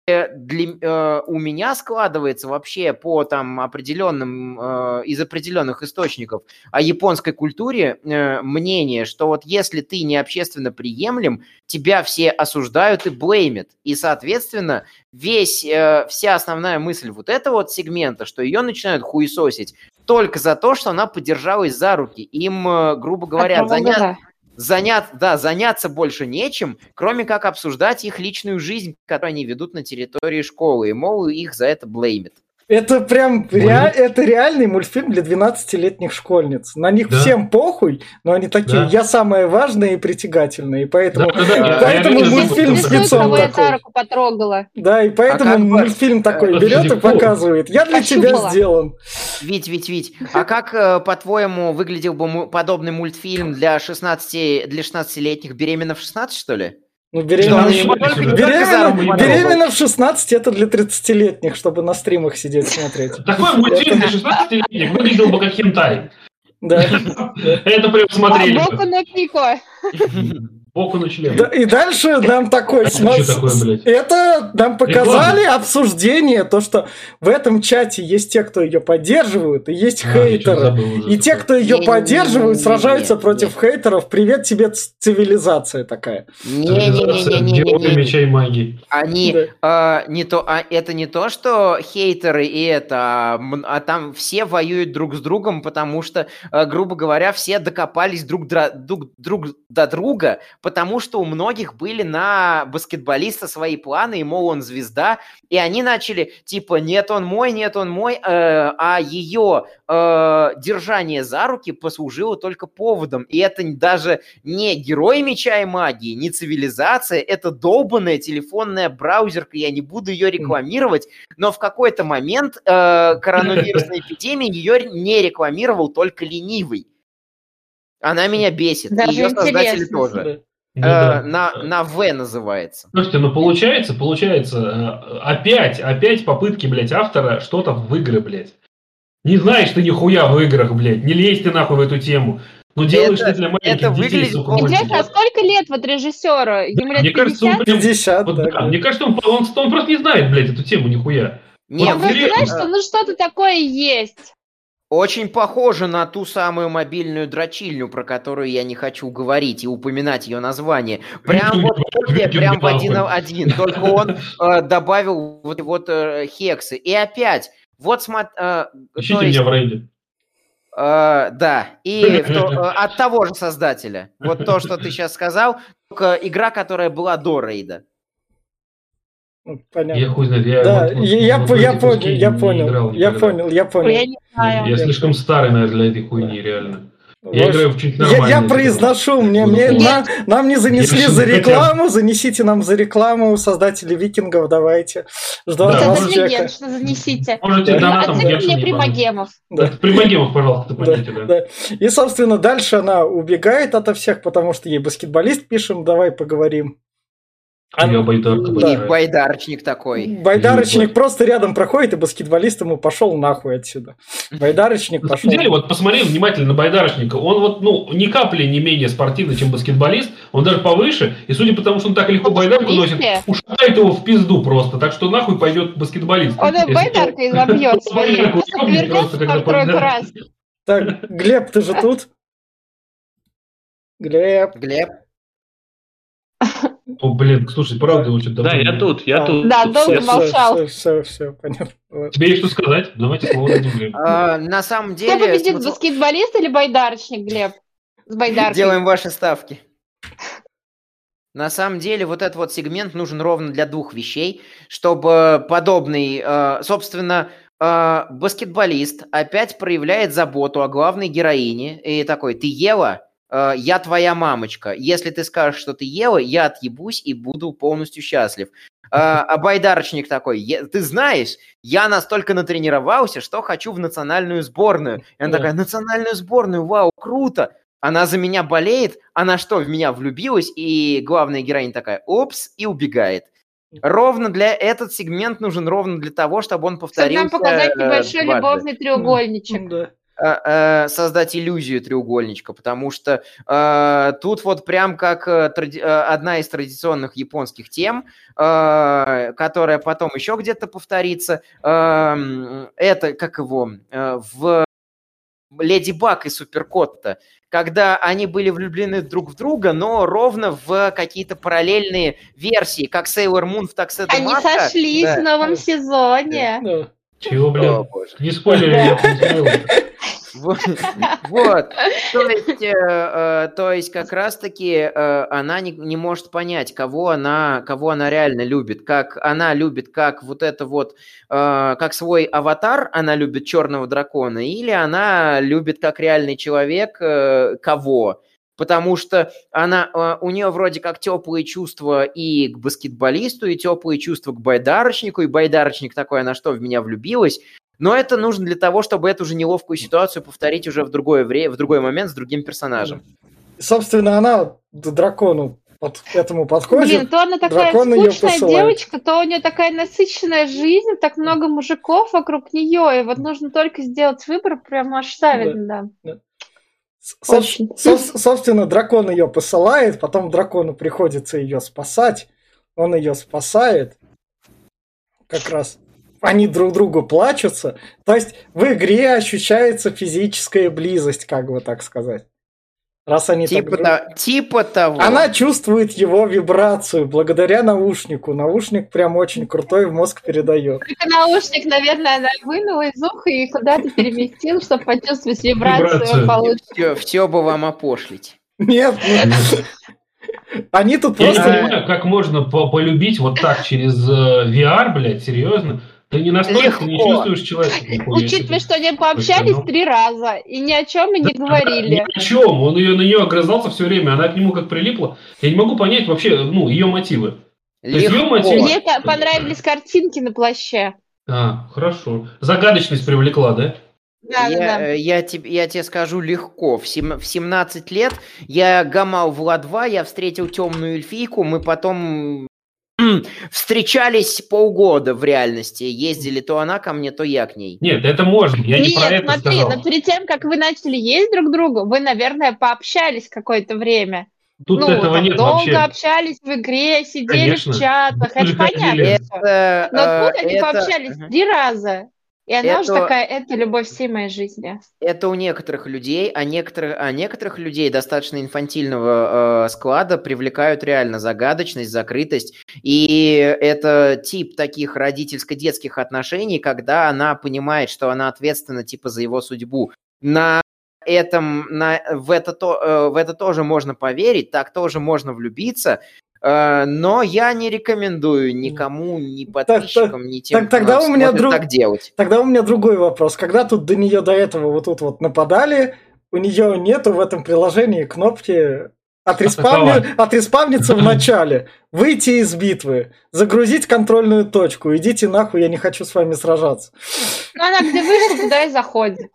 Э, для, э, у меня складывается вообще по там определенным, э, из определенных источников о японской культуре э, мнение, что вот если ты не общественно приемлем, тебя все осуждают и блеймят. И, соответственно, весь, э, вся основная мысль вот этого вот сегмента, что ее начинают хуесосить только за то, что она подержалась за руки. Им, э, грубо говоря, Открывал заня- глаза. Занят, да, заняться больше нечем, кроме как обсуждать их личную жизнь, которую они ведут на территории школы. И, мол, их за это блеймят. Это прям Блин. rea- это реальный мультфильм для 12-летних школьниц. На них Да. всем похуй, но они такие, Да. я самая важная и притягательная. И поэтому, Да, да, поэтому реально мультфильм с я такой. потрогала. Да, и поэтому бы- мультфильм такой э, берет и показывает. Я для тебя Ощупала. сделан. Вить, Вить, Вить, а как, э, по-твоему, выглядел бы подобный мультфильм для 16, для 16-летних беременна в 16, что ли? Ну, беременна, в- не только- не только за беременна- руку потрогала? беременна в 16 это для 30-летних, чтобы на стримах сидеть смотреть. Такой мультфильм для 16-летних выглядел бы как хентай. Да. Это прям смотрели Боку на пико. Боку на член. Да, И дальше нам такой... Сма- что такое, блядь? Это нам показали обсуждение, то, что в этом чате есть те, кто ее поддерживают, и есть А, хейтеры. И те, кто ее поддерживают, сражаются против хейтеров. Привет тебе, цивилизация такая. Герои Не-не-не-не-не-не. меча и магии. Они Да. а, не то, а это не то, что хейтеры и это, а, а там все воюют друг с другом, потому что, а, грубо говоря, все докопались друг, дра- друг, друг до друга, потому что у многих были на баскетболиста свои планы, и мол, он звезда, и они начали типа нет, он мой, нет, он мой, э, а ее э, держание за руки послужило только поводом, и это даже не герой меча и магии, не цивилизация, это долбанная телефонная браузерка, я не буду ее рекламировать, но в какой-то момент э, коронавирусной эпидемии ее не рекламировал только ленивый. Она меня бесит. Даже Ее создатели интересно. Да. Э, Да-да. на, на В называется. Слушайте, ну получается, получается, э, опять, опять попытки, блядь, автора что-то в игры, блядь. Не знаешь ты нихуя в играх, блядь, не лезь ты нахуй в эту тему. Ну делаешь Это- ты для маленьких это детей, выглядит сука. Интересно, а сколько лет вот режиссеру? Ему лет Мне кажется, он 50? прям... 50, вот да, да. Мне кажется, он, он, он просто не знает, блядь, эту тему нихуя. Не, Вот Он просто знает, что ну что-то такое есть. Очень похоже на ту самую мобильную дрочильню, про которую я не хочу говорить и упоминать ее название. Прям вот копия, прям в один один. Только он э, добавил вот, вот э, хексы. И опять, вот смотри... Э, Ищите меня в рейде. Uh, да, и то, от того же создателя. Вот то, что ты сейчас сказал, только игра, которая была до рейда. Ну, понятно. Я хуй знает, я, да, вот, я, я, вот я, понял, я понял, играл я понял, я понял. Я, не знаю. я слишком старый, наверное, для этой хуйни, реально. Я играю в чуть Я, я произношу, мне, мне, нам, нам не занесли я за рекламу, хотел... занесите нам за рекламу создатели викингов, давайте. Ждал да, вас конечно, занесите. Можете да. донатом мне примагемов. Да. Примагемов, пожалуйста, подните, да. да. И, собственно, дальше она убегает ото всех, потому что ей баскетболист пишем, давай поговорим. А, я байдарка да. И байдарочник такой. Байдарочник просто рядом проходит, и баскетболист ему пошел нахуй отсюда. Байдарочник на пошел. деле, вот посмотри внимательно на байдарочника. Он вот, ну, ни капли не менее спортивный, чем баскетболист. Он даже повыше. И судя по тому, что он так легко байдарку носит, ушатает его в пизду просто. Так что нахуй пойдет баскетболист. Он байдаркой забьет. Просто тройку раз. Так, Глеб, ты же тут? Глеб. Глеб. О, блин, слушай, правда очень давно. Да, я тут, я а, тут. Да, долго все, молчал. Все, все, все, понятно. Тебе есть что сказать? Давайте слово дадим а, На самом деле... Кто победит, баскетболист или байдарочник, Глеб? С байдаркой. Делаем ваши ставки. На самом деле вот этот вот сегмент нужен ровно для двух вещей, чтобы подобный, э, собственно, э, баскетболист опять проявляет заботу о главной героине и такой, ты ела? Э, я твоя мамочка. Если ты скажешь, что ты ела, я отъебусь и буду полностью счастлив. А, а байдарочник такой, ты знаешь, я настолько натренировался, что хочу в национальную сборную. И она такая, национальную сборную, вау, круто. Она за меня болеет, она что, в меня влюбилась, и главная героиня такая, опс, и убегает. Ровно для этот сегмент нужен ровно для того, чтобы он повторился. Чтобы нам показать э, небольшой любовный треугольничек. Да. Э, э, создать иллюзию треугольничка, потому что э, тут вот прям как э, тради- одна из традиционных японских тем, э, которая потом еще где-то повторится, э, это как его э, в Леди Баг и Суперкот-то, когда они были влюблены друг в друга, но ровно в какие-то параллельные версии, как Сейлор Мун в Такседо Они сошлись да. в новом сезоне. Да. Чего, блин? Не спойлери, я Вот. То есть, э, э, то есть как раз-таки э, она не, не может понять, кого она, кого она реально любит. Как она любит, как вот это вот, как свой аватар, она любит черного дракона, или она любит как реальный человек кого потому что она, у нее вроде как теплые чувства и к баскетболисту, и теплые чувства к байдарочнику, и байдарочник такой, она что, в меня влюбилась, но это нужно для того, чтобы эту же неловкую ситуацию повторить уже в другое время, в другой момент с другим персонажем. Собственно, она дракону под этому подходит. Блин, то она такая скучная девочка, то у нее такая насыщенная жизнь, так много мужиков вокруг нее, и вот нужно только сделать выбор, прям аж ставит, да. да. Соб- собственно, дракон ее посылает, потом дракону приходится ее спасать, он ее спасает, как раз они друг другу плачутся. То есть в игре ощущается физическая близость, как бы так сказать. Раз они типа, так... то, типа того. Она чувствует его вибрацию благодаря наушнику. Наушник прям очень крутой в мозг передает. Только наушник, наверное, она вынула из уха и куда-то переместил, чтобы почувствовать вибрацию, вибрацию. получше. Все, все бы вам опошлить. Нет, нет. Они тут просто... Я не понимаю, как можно полюбить вот так через э, VR, блядь, серьезно? Ты не настолько Легко. не чувствуешь человека. Учитывая, что они пообщались три раза и ни о чем и не говорили. Ни о чем. Он ее, на нее огрызался все время, она к нему как прилипла. Я не могу понять вообще ну, ее мотивы. ее мотивы... Мне понравились картинки на плаще. А, хорошо. Загадочность привлекла, да? Да, я, да, да. Я, тебе, я тебе скажу легко. В, сем, в 17 лет я гамал в Ла-2, я встретил темную эльфийку, мы потом встречались полгода в реальности. Ездили то она ко мне, то я к ней. Нет, это можно. Я Нет, не про это смотри, сказал. но перед тем, как вы начали ездить друг к другу, вы, наверное, пообщались какое-то время. Тут ну, этого нет долго вообще. общались в игре, сидели Конечно. в чатах, это понятно. Это, Но тут э, они это... пообщались три раза. И она Это- уже такая, это любовь всей моей жизни. Это у некоторых людей, а некоторых, а некоторых людей достаточно инфантильного э, склада привлекают реально загадочность, закрытость. И это тип таких родительско-детских отношений, когда она понимает, что она ответственна типа за его судьбу. На этом, на, в, это то, э, в это тоже можно поверить, так тоже можно влюбиться. Э, Но я не рекомендую никому, ни подписчикам, ни тем, так тогда у меня смотрит, друг- так делать. Тогда у меня другой вопрос. Когда тут до нее до этого вот тут вот нападали, у нее нету в этом приложении кнопки отреспавни- отреспавниться в начале, выйти из битвы, загрузить контрольную точку, идите нахуй, я не хочу с вами сражаться. Ну, она где вышла, туда и заходит.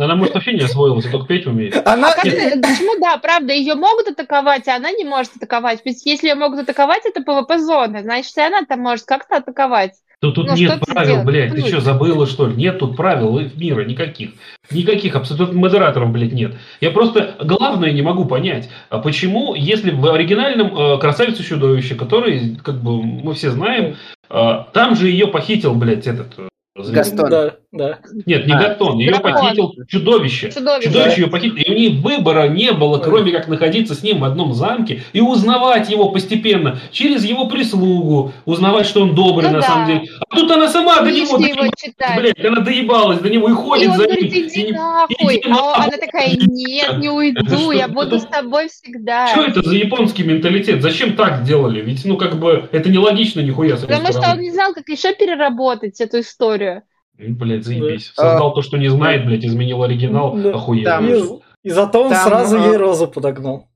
Она, может, вообще не освоилась, а только петь умеет. Она... А как ты- почему, да, правда, ее могут атаковать, а она не может атаковать? Ведь если ее могут атаковать, это ПВП-зона, значит, и она там может как-то атаковать. Тут, тут Ну, нет ты правил, блядь. Ты Ну, что, забыла, что ли? Нет тут правил мира никаких. Никаких, абсолютно модераторов, блядь, нет. Я просто главное не могу понять, а почему, если в оригинальном э, «Красавица и чудовище», который, как бы, мы все знаем, э, там же ее похитил, блядь, этот... Гастон. Да, да. Нет, не А, Гастон, ее дракон. похитил чудовище. Чудовище. Чудовище ее похитил, и у нее выбора не было, кроме как находиться с ним в одном замке и узнавать его постепенно через его прислугу, узнавать, что он добрый Ну на да. самом деле. А тут она сама до него, Книжки до его него, читать. блядь, она доебалась до него и И ходит он за говорит, ним. иди И нахуй. иди А он- она такая, нет, не уйду, я буду с тобой всегда. Что это за японский менталитет? Зачем так сделали? Ведь, ну, как бы, это нелогично нихуя Потому что он не знал, как еще переработать эту историю. Блядь, заебись. Да. Создал то, что не знает, блядь, изменил оригинал. Да. Охуенно. Там- И, и зато он Там, сразу а, ей розу подогнал.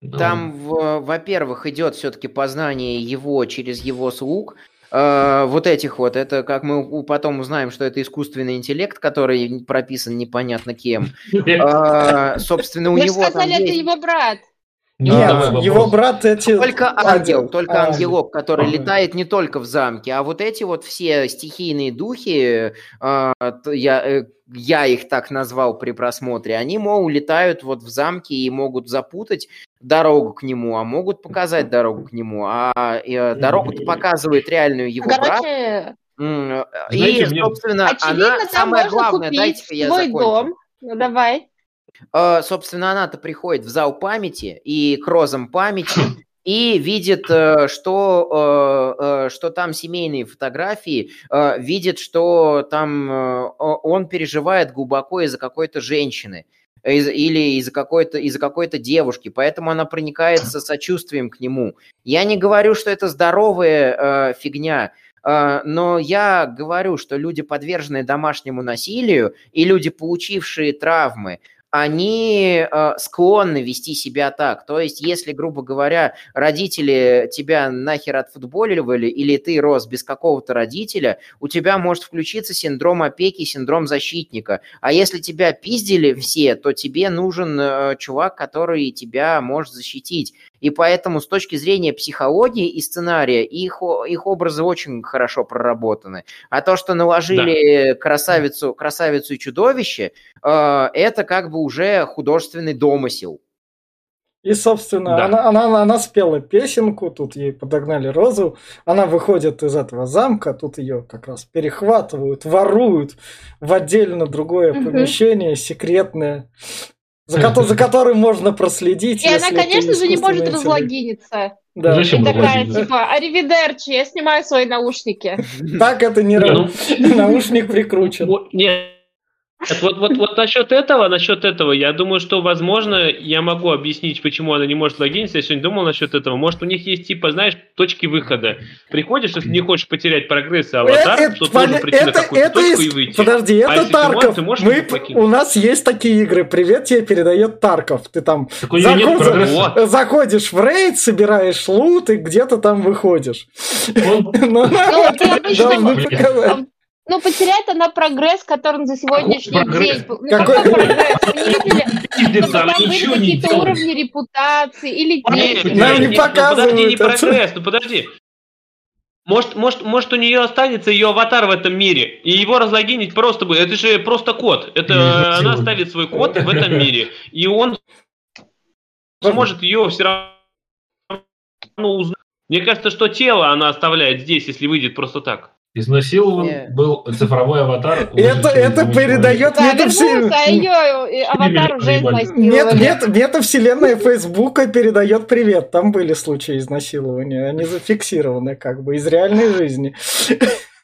Да. Там, во-первых, идет все-таки познание его через его слуг. Э, вот этих вот, это как мы потом узнаем, что это искусственный интеллект, который прописан непонятно кем. Э, собственно, у Вы него там сказали, это его брат. Нет, его брат эти... только ангел, только А, ангелок, который Ага. летает не только в замке, а вот эти вот все стихийные духи, э, т- я, э, я их так назвал при просмотре, они, мол, летают вот в замке и могут запутать дорогу к нему, а могут показать дорогу к нему, а э, дорогу-то показывает реальную его брат. Короче, М, Знаете, И, мне- собственно, очевидно, она, там самое главное, купить дайте-ка я закончу. дом. Ну, давай. Э, собственно, она-то приходит в зал памяти и к розам памяти и видит, э, что, э, что там семейные фотографии, видит, что там он переживает глубоко из-за какой-то женщины из- или из-за какой-то из какой-то девушки, поэтому она проникается сочувствием к нему. Я не говорю, что это здоровая э, фигня, э, но я говорю, что люди, подверженные домашнему насилию, и люди, получившие травмы, они э, склонны вести себя так. То есть, если, грубо говоря, родители тебя нахер отфутболивали, или ты рос без какого-то родителя, у тебя может включиться синдром опеки, синдром защитника. А если тебя пиздили все, то тебе нужен э, чувак, который тебя может защитить. И поэтому с точки зрения психологии и сценария их, их образы очень хорошо проработаны. А то, что наложили красавицу, красавицу и чудовище, э, это как бы уже художественный домысел. И, собственно, Да. она, она, она спела песенку, тут ей подогнали розу, она выходит из этого замка, тут ее как раз перехватывают, воруют в отдельно другое помещение, секретное, за, кото- за которым можно проследить. И она, конечно же, не может интеллект. разлогиниться. Да. Зачем И такая, типа, аривидерчи, я снимаю свои наушники. Так это не ну, работает. Наушник прикручен. Вот, Нет, вот, вот, вот насчет этого, насчет этого, я думаю, что, возможно, я могу объяснить, почему она не может логиниться. Я сегодня думал насчет этого. Может, у них есть, типа, знаешь, точки выхода. Приходишь, если не хочешь потерять прогресс и аватар, Это- то поня- прийти на это- какую-то это точку и из- выйти. Подожди, А это ты можешь, Тарков. ты можешь Мы, покинуть? у нас есть такие игры. Привет тебе передает Тарков. Ты там Так Заход-. Вот. заходишь в рейд, собираешь лут и где-то там выходишь. Он- Но нам Ну, потеряет она прогресс, который за сегодняшний прогресс? день. Ну, Какой- какой прогресс? Вы не видели? Она там были ничего не какие-то уровни репутации или Нет, денег. Нам не показывают подожди, не прогресс, ну подожди. Может, может, может, у нее останется ее аватар в этом мире, и его разлогинить просто будет. Это же просто код. Это она оставит свой код в этом мире, и он сможет ее все равно узнать. Мне кажется, что тело она оставляет здесь, если выйдет просто так. Изнасилован Не. был цифровой аватар. Это, это передает Да, метавселенная. а аватар уже изнасиловали. мет, метавселенная Фейсбука передает привет. Там были случаи изнасилования. Они зафиксированы как бы из реальной жизни.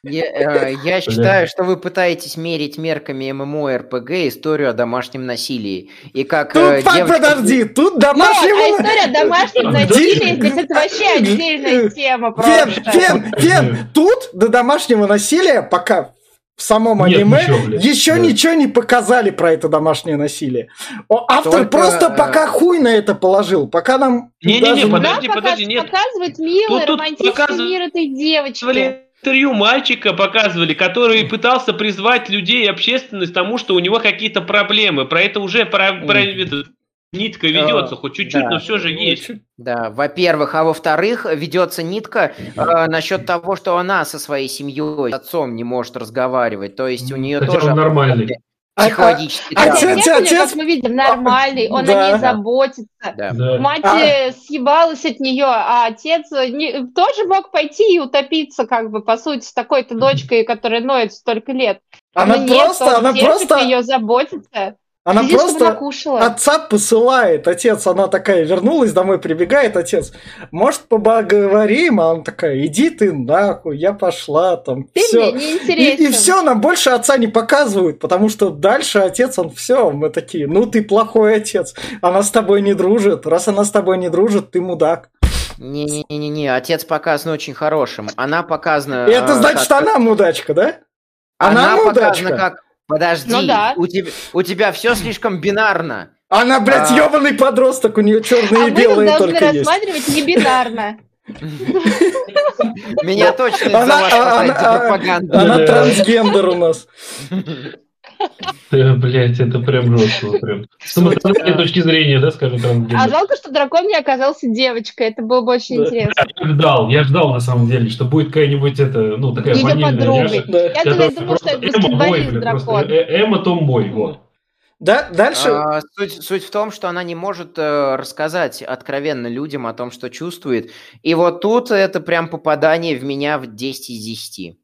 Я, э, я считаю, что вы пытаетесь мерить мерками ММО-РПГ историю о домашнем насилии. И как Тут, э, девочка- подожди, тут домашнего... а история домашнего Ди- насилия здесь это вообще отдельная тема просто. Фен, Фен, тут до домашнего насилия пока в самом Нет аниме ничего, блядь. еще Да. ничего не показали про это домашнее насилие. О, автор Только, просто э, пока хуй на это положил, пока нам Не-не-не, даже- подожди, подожди, нет. показывает милый, Тут- тут романтичный показывали- мир этой девочки. Интервью мальчика показывали, который пытался призвать людей и общественность тому, что у него какие-то проблемы. Про это уже про, про- это, нитка ведется, хоть чуть-чуть, да. но все же есть. Да, во-первых, а во-вторых, ведется нитка э, насчет того, что она со своей семьей, с отцом не может разговаривать. То есть у нее Хотя тоже он нормальный. А- психологический а- травмы. отец- Отец, отец- как мы видим, нормальный, он Да. о ней заботится. Да. Да. Мать А- э, съебалась от нее, а отец э, не- тоже мог пойти и утопиться, как бы, по сути, с такой-то дочкой, которая ноет столько лет. Она Но нет, просто, он она просто, ее заботится. Она чтобы просто отца посылает. Отец, она такая вернулась домой, прибегает отец. Может, поговорим? А он такая, иди ты нахуй, я пошла там. Ты все. мне не И, интересен. все, нам больше отца не показывают, потому что дальше отец, он все, мы такие, ну ты плохой отец, она с тобой не дружит, раз она с тобой не дружит, ты мудак. Не-не-не-не, отец показан очень хорошим. Она показана... И это э, значит, как- она мудачка, да? Она, она показана мудачка. как... Подожди, Ну да. у, тебя, у тебя все слишком бинарно. Она, блядь, А. ебаный подросток, у нее а черные и мы белые должны только есть. рассматривать не бинарно. Меня точно из-за а- хватает она- а- Да. трансгендер у нас. Э, Блять, это прям жестко. Прям. С эмоциональной э, точки зрения, да, скажем, А трансгендер. жалко, что дракон не оказался девочкой. Это было бы очень интересно. Я ждал, я ждал на самом деле, что будет какая-нибудь это, ну, такая няша, Да. Я думаю, что это Эмма Бой, баскетболист дракон. э- Эмма Томбой, вот. Да, дальше. А, суть, суть в том, что она не может э, рассказать откровенно людям о том, что чувствует. И вот тут это прям попадание в меня в 10 из 10.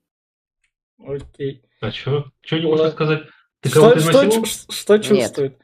Окей. А что? Что не можешь Да. сказать? Ты Что, что, чу- что чувствует?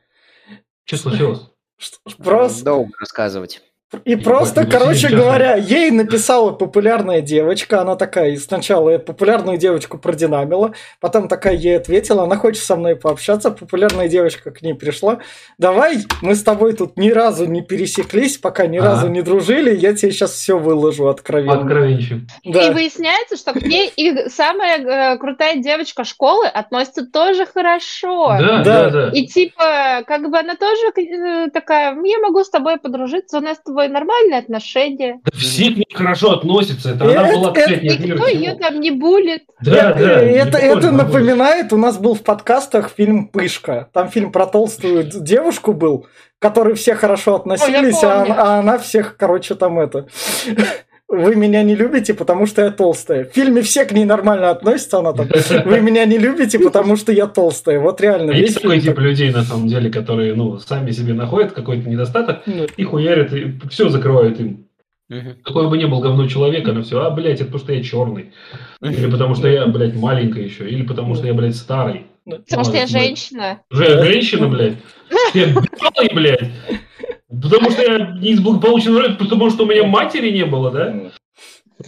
Что случилось? Что- Просто, Долго рассказывать. И просто, Ебать, ну, короче сейчас говоря, ей написала популярная девочка, она такая, и сначала популярную девочку продинамила, потом такая ей ответила, она хочет со мной пообщаться, популярная девочка к ней пришла, давай, мы с тобой тут ни разу не пересеклись, пока ни Ага. разу не дружили, я тебе сейчас все выложу откровенно. Откровенничай. Да. И выясняется, что к ней их самая э, крутая девочка школы относится тоже хорошо. Да, Да. да. И типа, как бы она тоже э, такая, я могу с тобой подружиться, у нас с тобой нормальные отношения. Да все к ней хорошо относятся. Это Это- она была, это- мира Никто ее там не булит. Да, Э, да. не это, это на напоминает, у нас был в подкастах фильм «Пышка». Там фильм про толстую девушку был, к которой все хорошо относились, а, помню. она- а она всех, короче, там это... Вы меня не любите, потому что я толстая. В фильме все к ней нормально относятся, она там... Вы меня не любите, потому что я толстая. Вот реально, А весь есть такой фильм тип так. людей, на самом деле, которые, ну, сами себе находят какой-то недостаток Ну, и хуярят, и все закрывают им. Мгм. Какой бы ни был говно человек, она все, а, блядь, это потому что я черный. Или потому что я, блядь, маленькая еще. Или потому что я, блядь, старый. Потому что я женщина. Же- Женщина, блядь. Я белый, блядь. Потому что я не из благополучного рода, потому что у меня матери не было, да?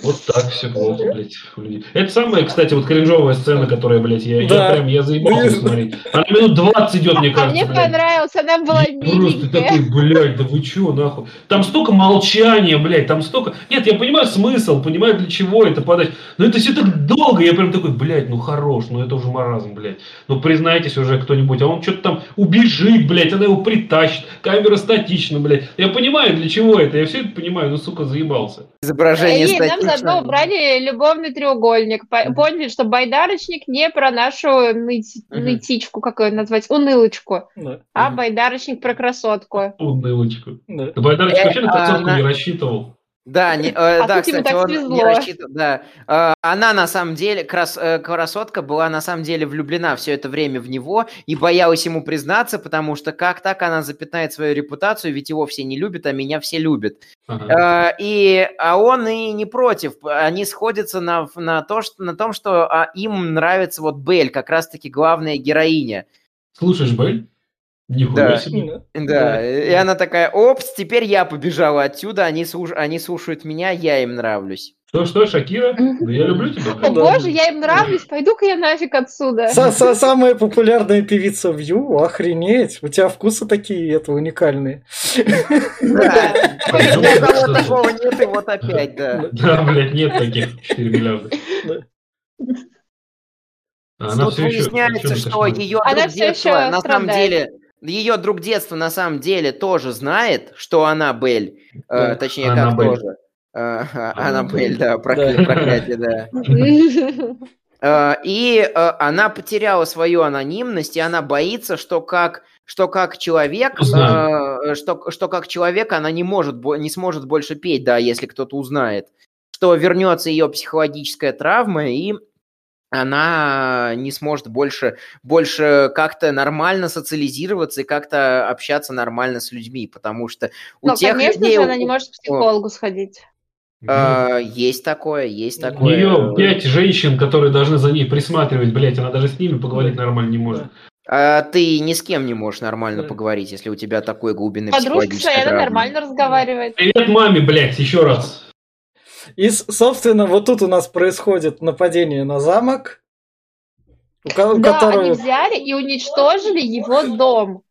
Вот так все плохо, блядь, у людей. Это самая, кстати, вот кринжовая сцена, которая, блядь, я, Да. я прям, я заебался смотреть. Она минут 20 идет, мне А кажется, мне блядь. понравилось, она была Я Просто миленькая. такой, блядь, да вы чё, нахуй? Там столько молчания, блядь, там столько... Нет, я понимаю смысл, понимаю, для чего это подать, но это все так долго, я прям такой, блядь, ну хорош, ну это уже маразм, блядь. Ну признайтесь уже кто-нибудь, а он что-то там убежит, блядь, она его притащит, камера статична, блядь. Я понимаю, для чего это, я все это понимаю, ну, сука, заебался. Изображение И нам статично. Заодно убрали любовный треугольник. По- Поняли, что байдарочник не про нашу ныть- нытичку, как ее назвать, унылочку, а байдарочник про красотку. Унылочку. да. Да Байдарыч Э, вообще на а на- не рассчитывал. Да, не, э, А да, кстати, так он не рассчитывал, да. Э, она на самом деле, крас- э, красотка была на самом деле влюблена все это время в него и боялась ему признаться, потому что как так она запятнает свою репутацию, ведь его все не любят, а меня все любят. Ага. Э, И, а он и не против. Они сходятся на, на, то, что, на том, что а, им нравится вот Белль, как раз-таки главная героиня. Слушаешь, Бель? Нихуя Да. себе. Да, и она такая, опс, теперь я побежала отсюда, они, слуш- они слушают меня, я им нравлюсь. Что, что, Шакира? Да я люблю тебя. О боже, я им нравлюсь, пойду-ка я нафиг отсюда. Са- са- Самая популярная певица Вью, охренеть, у тебя вкусы такие, это уникальные. Да, Пойдём ни у кого отсюда. такого нет, и вот опять, да. Да, блядь, нет таких 4 миллиарда. Да. А Она Тут все еще... выясняется, что ее Она детства, ещё на самом деле, ее друг детства на самом деле тоже знает, что она Белль, э, точнее, как Аннабель. тоже. Э, Аннабель, да, Да. прокля- проклятие, да. Э, И э, она потеряла свою анонимность, и она боится, что как что как человек, э, что, что как человек она не может, не сможет больше петь, да, если кто-то узнает, что вернется ее психологическая травма и она не сможет больше, больше как-то нормально социализироваться и как-то общаться нормально с людьми, потому что у Ну, тех конечно людей же, у- она не может к психологу сходить. э, есть такое, есть У такое. нее пять женщин, которые должны за ней присматривать, блядь, она даже с ними поговорить нормально не может. А ты ни с кем не можешь нормально поговорить, если у тебя такой глубинный Подружка травма. нормально разговаривает. Привет маме, блядь, еще раз. И, собственно, вот тут у нас происходит нападение на замок, у Да, которого- они взяли и уничтожили его дом.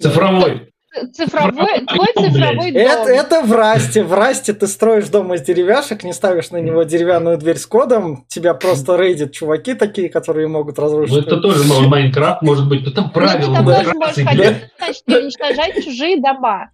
Цифровой. Цифровой, твой дом, цифровой Это, дом. это в Расте. В Расте ты строишь дом из деревяшек, не ставишь на него деревянную дверь с кодом, тебя просто рейдят чуваки такие, которые могут Ну, разрушить. это тоже мой Майнкрафт, может быть, но там Ну, правила. ты там тоже можешь ходить, значит, уничтожать чужие дома.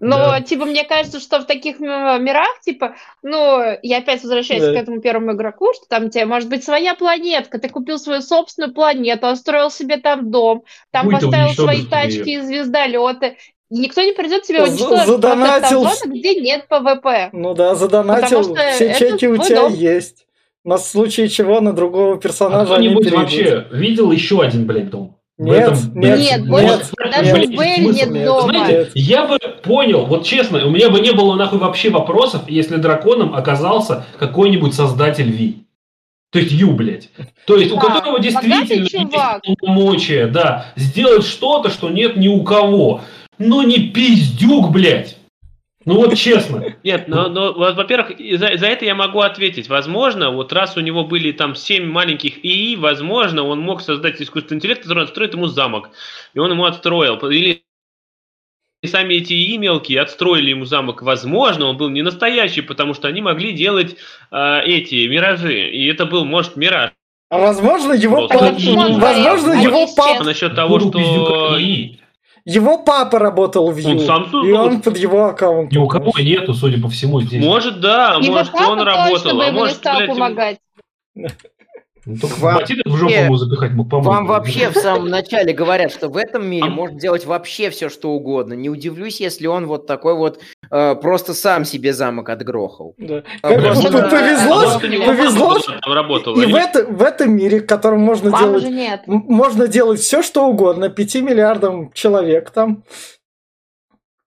Но, Да. типа, мне кажется, что в таких мирах, типа, ну, я опять возвращаюсь Да. к этому первому игроку, что там у тебя может быть своя планетка, ты купил свою собственную планету, устроил себе там дом, там ты поставил свои тачки и звездолеты. Никто не придет тебе уничтожить задонатил. там зоны, где нет PvP. Ну да, задонатил, Потому что все чеки у тебя дом. есть. На случай чего на другого А персонажа они кто-нибудь вообще видел еще один, блядь, дом? Нет, этом, нет, Нет, больше- блядь, даже в Белль смысл? нет нет. дома. Знаете, я бы понял, вот честно, у меня бы не было нахуй вообще вопросов, если драконом оказался какой-нибудь создатель Ви. То есть Ю, блядь. То есть у Да, которого действительно есть полномочия, да, сделать что-то, что нет ни у кого. Но не пиздюк, блядь. Ну вот честно. Нет, но, но вот, во-первых, за, за это я могу ответить. Возможно, вот раз у него были там семь маленьких ИИ, возможно, он мог создать искусственный интеллект, который отстроит ему замок. И он ему отстроил. Или сами эти ИИ мелкие отстроили ему замок. Возможно, он был не настоящий, потому что они могли делать а, эти миражи. И это был, может, мираж. А возможно, его, Просто пап- почему он возможно, горел? его, пап-. Насчет того, что... Его папа работал в Ю, Он сам и он под его аккаунтом. Ни у кого нету, судя по всему, здесь. Может, да, Его может, папа он точно работал, бы а ему не может, стал блядь, помогать. Ну, только Вам ботинок в жопу вообще- ему запихать мог помочь. Вам вообще в самом начале говорят, что в этом мире А- можно делать вообще все, что угодно. Не удивлюсь, если он вот такой вот э, просто сам себе замок отгрохал. Да. А Как- просто- п- повезло, А повезло, работала, и в, это, в этом мире, в котором можно делать нет. Можно делать все, что угодно. Пяти миллиардам человек там,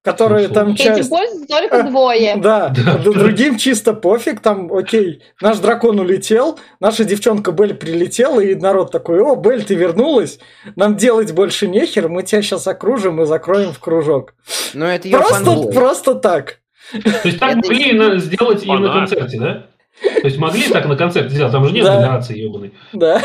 которые Ну, там часть... пользуются только двое. Да, другим чисто пофиг, там, окей, наш дракон улетел, наша девчонка Бель прилетела, и народ такой, о, Бель, ты вернулась, нам делать больше нехер, мы тебя сейчас окружим и закроем в кружок. Но это ее Просто, просто так. То есть так Это могли сделать и на концерте, да? То есть могли так на концерте сделать, там же нет Да. модерации ебаной. Да.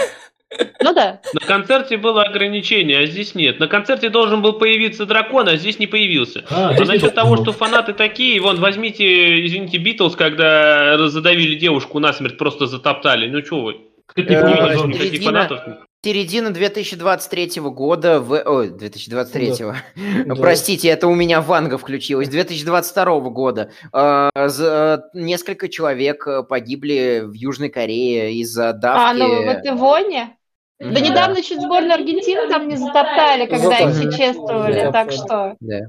Ну да. На концерте было ограничение, а здесь нет. На концерте должен был появиться дракон, а здесь не появился. А, А насчет того, что фанаты такие, вон, возьмите, извините, Битлз, когда задавили девушку насмерть, просто затоптали. Ну что вы? Не никаких фанатов. Середина 2023 года в... Ой, 2023. Да. Простите, это у меня Ванга включилась. 2022 года. Э, за- Несколько человек э, погибли в Южной Корее из-за А, давки. ну в Ивоне? Да Мгм. недавно чуть сборную Аргентины там не затоптали, когда их чествовали, так что... Да.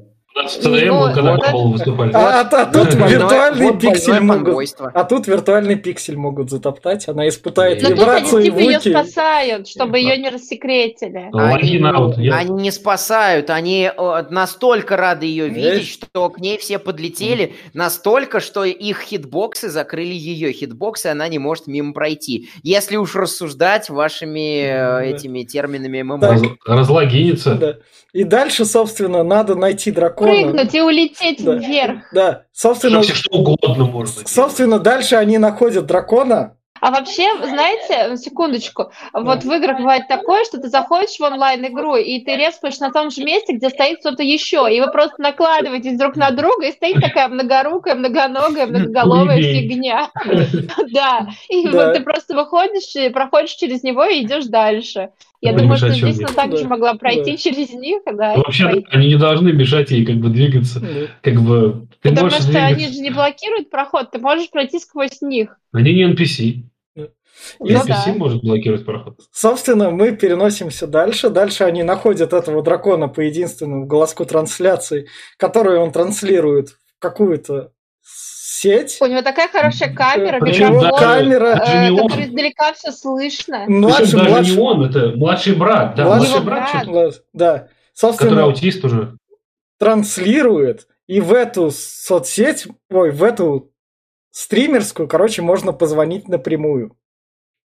ЦДМ, Ну, когда выступали. А, а- а тут виртуальный вот пиксель могут... А тут виртуальный пиксель могут затоптать, она испытает Ну, Но тут они вибрации типа ее спасают, чтобы ее не рассекретили. Аут. Я- Они не спасают, они э, настолько рады ее видеть, что к ней все подлетели, настолько, что их хитбоксы закрыли ее хитбоксы, она не может мимо пройти. Если уж рассуждать вашими э, этими терминами ММО. Так. Раз- Разлогинится. Да. И дальше, собственно, надо найти дракона. Прыгнуть и улететь Да. вверх. Да, собственно, Вообще что угодно можно. собственно, дальше они находят дракона. А вообще, знаете, секундочку, вот в играх бывает такое, что ты заходишь в онлайн-игру, и ты респаешь на том же месте, где стоит кто-то еще, и вы просто накладываетесь друг на друга, и стоит такая многорукая, многоногая, многоголовая фигня. Да, и вот ты просто выходишь, и проходишь через него и идешь дальше. Я думаю, что здесь она также Да. могла пройти Да. через них, да. и Вообще, пройти. они не должны мешать ей как бы двигаться. Да. Как бы ты Потому что двигаться. они же не блокируют проход, ты можешь пройти сквозь них. Они не NPC. Ну NPC да. может блокировать проход. Собственно, мы переносимся дальше. Дальше они находят этого дракона по единственному голоску трансляции, которую он транслирует в какую-то сеть. У него такая хорошая камера, Причем микрофон, камера, Это же э, он. который издалека все слышно. Младший, Причем даже младший. не он, это младший брат. Да, Младший младший брат, брат. Да. который Собственно, аутист уже. транслирует, и в эту соцсеть, ой, в эту стримерскую, короче, можно позвонить напрямую.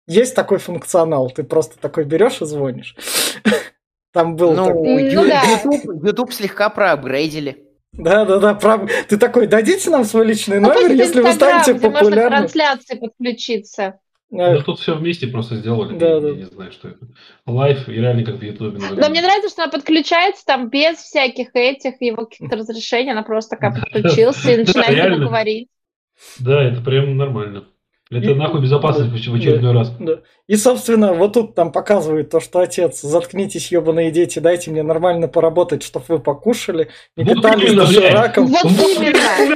Есть такой функционал, ты просто такой берешь и звонишь. Там был Ну, такой- Ну да. YouTube, YouTube слегка проапгрейдили. Да-да-да, прав- ты такой, дадите нам свой личный Ну, номер, если вы станете где можно к популярным. трансляции подключиться. Ну, тут все вместе просто сделали. Да, я, да. я не знаю, что это. Live, и реально как в Ютубе. Но мне нравится, что она подключается там без всяких этих его каких-то разрешений. Она просто такая подключилась и начинает ним говорить. Да, это прям нормально. Это И- нахуй безопасность в очередной раз. Да. И, собственно, вот тут там показывает то, что отец, заткнитесь, ебаные дети, дайте мне нормально поработать, чтобы вы покушали, не Вот питались именно, блядь. Вот именно.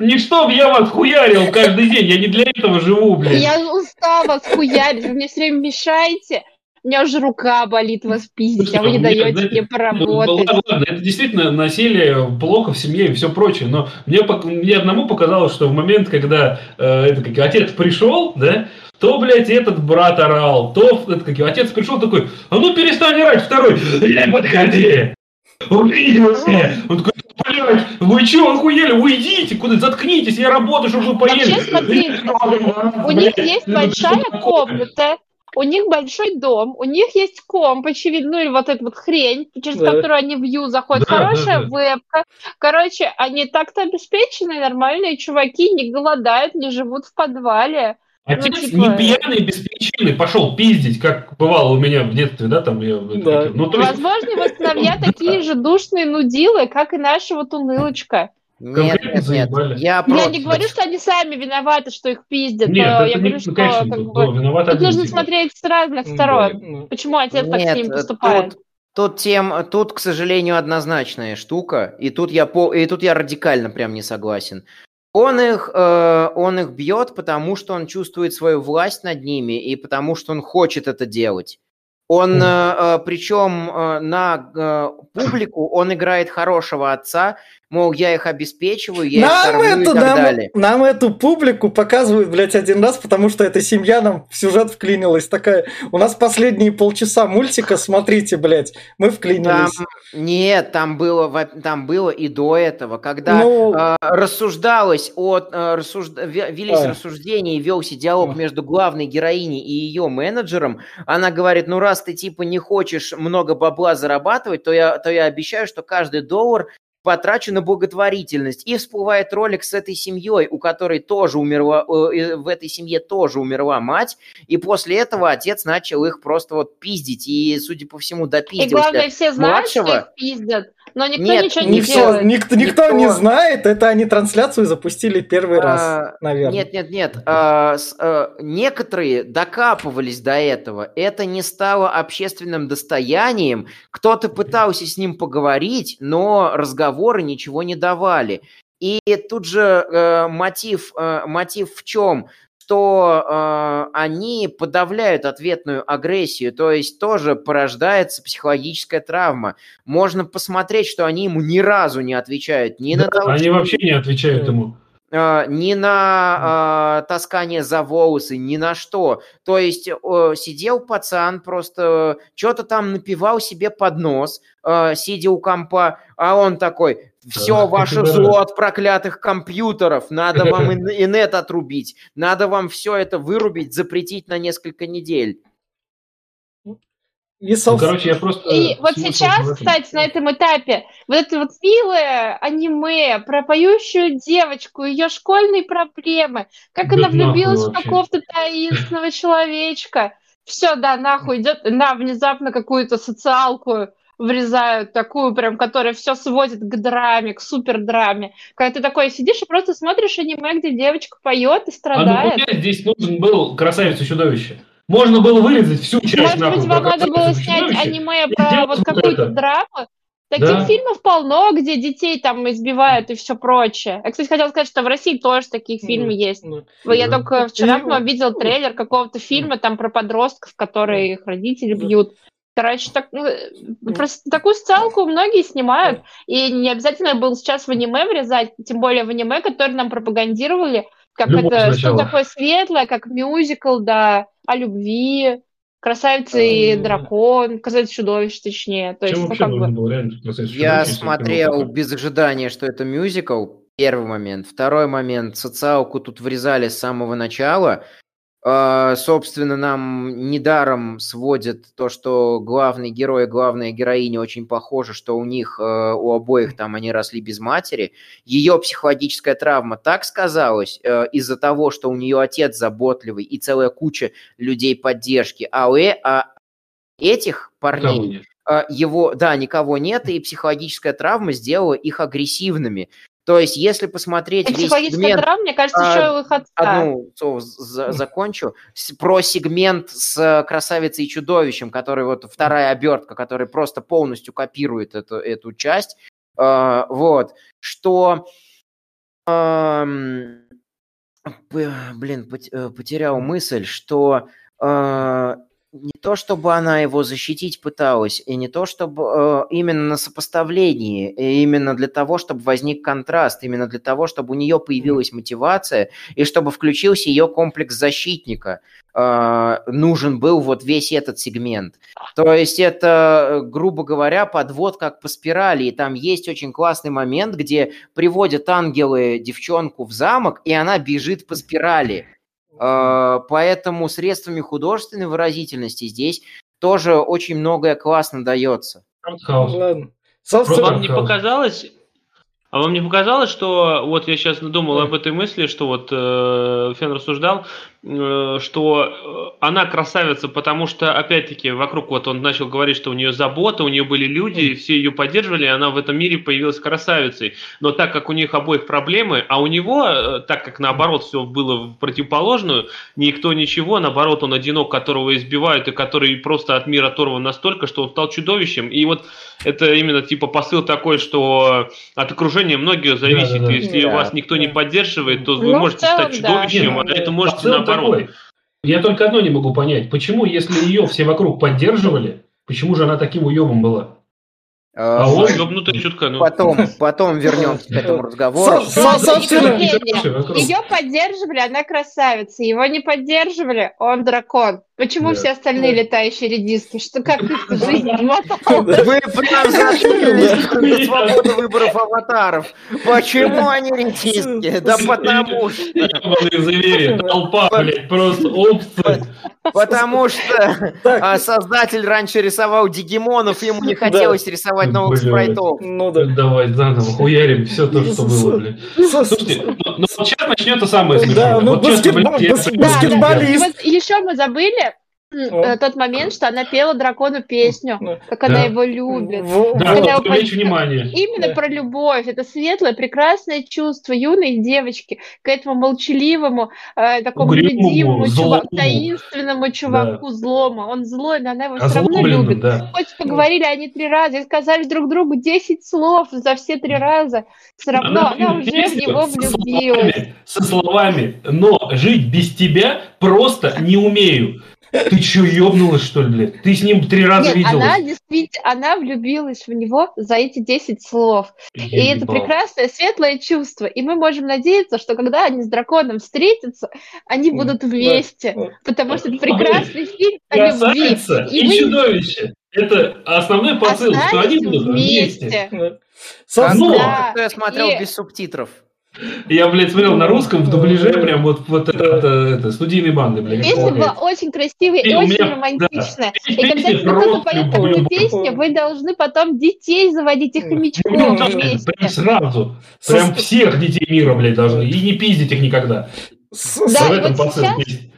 Не чтоб я вас хуярил каждый день, я не для этого живу, блядь. Я устала схуярить, вы мне все время мешаете. У меня уже рука болит вас пиздить, а вы не Нет, даете мне Ну, поработать. Ладно, ладно, это действительно насилие плохо в семье и все прочее, но мне, мне одному показалось, что в момент, когда э, это, как, отец пришел, да, то, блядь, этот брат орал, то это, как, отец пришел такой, а ну перестань орать, второй, блядь, подходи, меня. Он такой, блядь, вы че, охуели, уйдите, куда, заткнитесь, я работаю, чтобы вы поели. Вообще, смотрите, у них есть большая комната, у них большой дом, у них есть комп, очевидно, ну или вот эта вот хрень, через Да. которую они в View заходят, Да, хорошая да, вебка. Короче, они так-то обеспеченные, нормальные чуваки, не голодают, не живут в подвале. Отец Ну, типа- не пьяный без причины пошел пиздить, как бывало у меня в детстве, да, там я... Да. Ну, то есть, Возможно, его сыновья такие же душные нудилы, как и наша вот унылочка. Нет, Конкретно нет, нет. Я Я не говорю, что они сами виноваты, что их пиздят, Нет, но это я не, говорю, ну, что конечно, как тут, бы, да, виноват тут нужно смотреть с разных Да, сторон. ну. Почему отец так с Нет, ним э, поступает? Тут, тут, тем, тут, к сожалению, однозначная штука, и тут я, по, и тут я радикально прям не согласен. Он их, э, он их бьет, потому что он чувствует свою власть над ними, и потому что он хочет это делать. Он, э, э, причем э, на э, публику, он играет хорошего отца, мол, я их обеспечиваю, я их Нам, кормлю и эту, так нам, далее. нам эту публику показывают, блядь, один раз, потому что эта семья нам в сюжет вклинилась. Такая, у нас последние полчаса мультика, смотрите, блядь, мы Там, вклинились. нет, там было, там было и до этого, когда Ну, э, рассуждалось от э, рассужд- ве- велись А. рассуждения и велся диалог А. между главной героиней и ее менеджером. Она говорит, ну раз ты типа не хочешь много бабла зарабатывать, то я, то я обещаю, что каждый доллар потрачу на благотворительность. И всплывает ролик с этой семьей, у которой тоже умерла, э, в этой семье тоже умерла мать, и после этого отец начал их просто вот пиздить, и, судя по всему, И допиздился. главное, все знают, что их пиздят, но никто Нет, ничего не все, делает. никто, никто Никто. не знает, это они трансляцию запустили первый раз, А, наверное. Нет, нет, нет. А, с- а, некоторые докапывались до этого. Это не стало общественным достоянием. Кто-то пытался с ним поговорить, но разговоры ничего не давали. И тут же э, мотив, э, мотив в чем? Что э, они подавляют ответную агрессию, то есть тоже порождается психологическая травма. Можно посмотреть, что они ему ни разу не отвечают ни Да, на того, они что- вообще не отвечают ему. э, ни на э, таскание за волосы, ни на что. То есть э, сидел пацан, просто что-то там напивал себе под нос, э, сидя у компа, а он такой, все Ах, ваше зло да. от проклятых компьютеров, надо вам ин- инет отрубить, надо вам все это вырубить, запретить на несколько недель. И, Ну, собственно, короче, я просто... И вот сейчас, кстати, на этом этапе, вот это вот милое аниме про поющую девочку, ее школьные проблемы, как Да она влюбилась в какого-то таинственного человечка. Все, да, нахуй идет, на внезапно какую-то социалку врезают, такую прям, которая все сводит к драме, к супер драме. Когда ты такой сидишь и просто смотришь аниме, где девочка поет и А страдает. нахуя здесь нужен был красавица и чудовище? Можно было вырезать всю часть Может нахуй быть, вам надо было снять аниме и про вот какую-то это. драму. Таких Да. фильмов полно, где детей там избивают и все прочее. Я, кстати, хотела сказать, что в России тоже такие фильмы есть. ну, Я Да. только вчера И- по-моему, видел трейлер какого-то фильма там про подростков, которые их родители бьют. Короче, так, ну, просто такую социалку многие снимают, и не обязательно было сейчас в аниме врезать, тем более в аниме, которые нам пропагандировали, как Любовь это, что сначала. такое светлое, как мюзикл, да, о любви, красавица и дракон, красавица чудовище, точнее. То есть, Чем ну, вообще как нужно бы... было реально Я смотрел без ожидания, что это мюзикл. Первый момент. Второй момент. Социалку тут врезали с самого начала. А, Собственно, нам недаром сводят то, что главный герой и главная героиня очень похожи, что у них, э, у обоих там они росли без матери. Ее психологическая травма так сказалась э, из-за того, что у нее отец заботливый и целая куча людей поддержки. А у э- а этих парней его, да, никого нет, и психологическая травма сделала их агрессивными. То есть, если посмотреть И весь психологическая сегмент, драма, мне кажется, а, еще отца. одну слово за- закончу, с- про сегмент с красавицей и чудовищем, который вот вторая обертка, которая просто полностью копирует эту, эту часть, А, вот, что, п- блин, э, потерял мысль, что а, не то, чтобы она его защитить пыталась, и не то, чтобы э, именно на сопоставлении, и именно для того, чтобы возник контраст, именно для того, чтобы у нее появилась мотивация, и чтобы включился ее комплекс защитника, э, нужен был вот весь этот сегмент. То есть это, э, грубо говоря, подвод как по спирали, и там есть очень классный момент, где приводят ангелы девчонку в замок, и она бежит по спирали. Э, Поэтому средствами художественной выразительности здесь тоже очень многое классно дается. Ладно. Вам не показалось, а вам не показалось, что вот я сейчас думал об этой мысли, что вот э, Фен рассуждал, что э, она красавица, потому что опять-таки вокруг вот он начал говорить, что у нее забота, у нее были люди, и все ее поддерживали, и она в этом мире появилась красавицей. Но так как у них обоих проблемы, а у него, э, так как наоборот все было в противоположную, никто ничего, наоборот он одинок, которого избивают и который просто от мира оторван настолько, что он стал чудовищем. И вот это именно типа посыл такой, что от окружения многие зависит. Да-да-да. Если Да. вас никто не Да. поддерживает, то вы Ну, можете целом, стать да. чудовищем, Нет, а это можете Посыл наоборот. Такой. Я только одно не могу понять. Почему, если ее все вокруг поддерживали, почему же она таким уебом была? Э, А он- Ёбнутая чутка, ну. Потом, потом вернемся к этому разговору. Ее поддерживали, она красавица. Его не поддерживали, он дракон. Почему все остальные летающие редиски? Что как их жизнь измотала? Вы прям зашлись на свободу выборов аватаров. Почему они ретиски? Да потому что... Толпа, блядь, просто опции. Потому что а, создатель раньше рисовал дигимонов, ему не хотелось рисовать новых Блядь. спрайтов. ну да. Давай заново хуярим все то, что было, блядь. Слушайте, ну, ну вот сейчас начнется самое Да, смешное. ну Вот честно, баскетбол- Да, да. баскетболист. Еще мы забыли, э, тот момент, что она пела дракону песню, Ну, как она Да. его любит. в- Да, Когда чтобы его внимание. Именно Да. про любовь. Это светлое, прекрасное чувство юной девочки к этому молчаливому, э, такому Угрюмому, любимому чуваку, таинственному чуваку злому. Он злой, но она его все равно любит. да. Хоть поговорили они три раза и сказали друг другу 10 слов за все три раза, все равно она, пела уже в него со влюбилась. словами, со словами, но жить без тебя просто не умею. Ты чё, ёбнулась, что ли, блядь? Ты с ним три раза Нет, виделась? она действительно, она влюбилась в него за эти 10 слов. И Я это ебал. прекрасное, светлое чувство. И мы можем надеяться, что когда они с драконом встретятся, они будут вместе. Потому что это прекрасный фильм о любви. И и мы чудовище. Это основной посыл, что они будут вместе. вместе. Да. что я смотрел И- без субтитров. Я, блядь, смотрел на русском в дубляже, прям вот, вот это, это, это, студийной банды, блядь. Песня была очень красивая и И очень меня- романтичная. да. И когда кто-то просто поет такую песню, вы должны потом детей заводить и хомячков Ну, Прям вместе. сразу. Со- Прям всех детей мира, блядь, должны. И не пиздить их никогда. с- Да, с- в и этом вот сейчас- песни.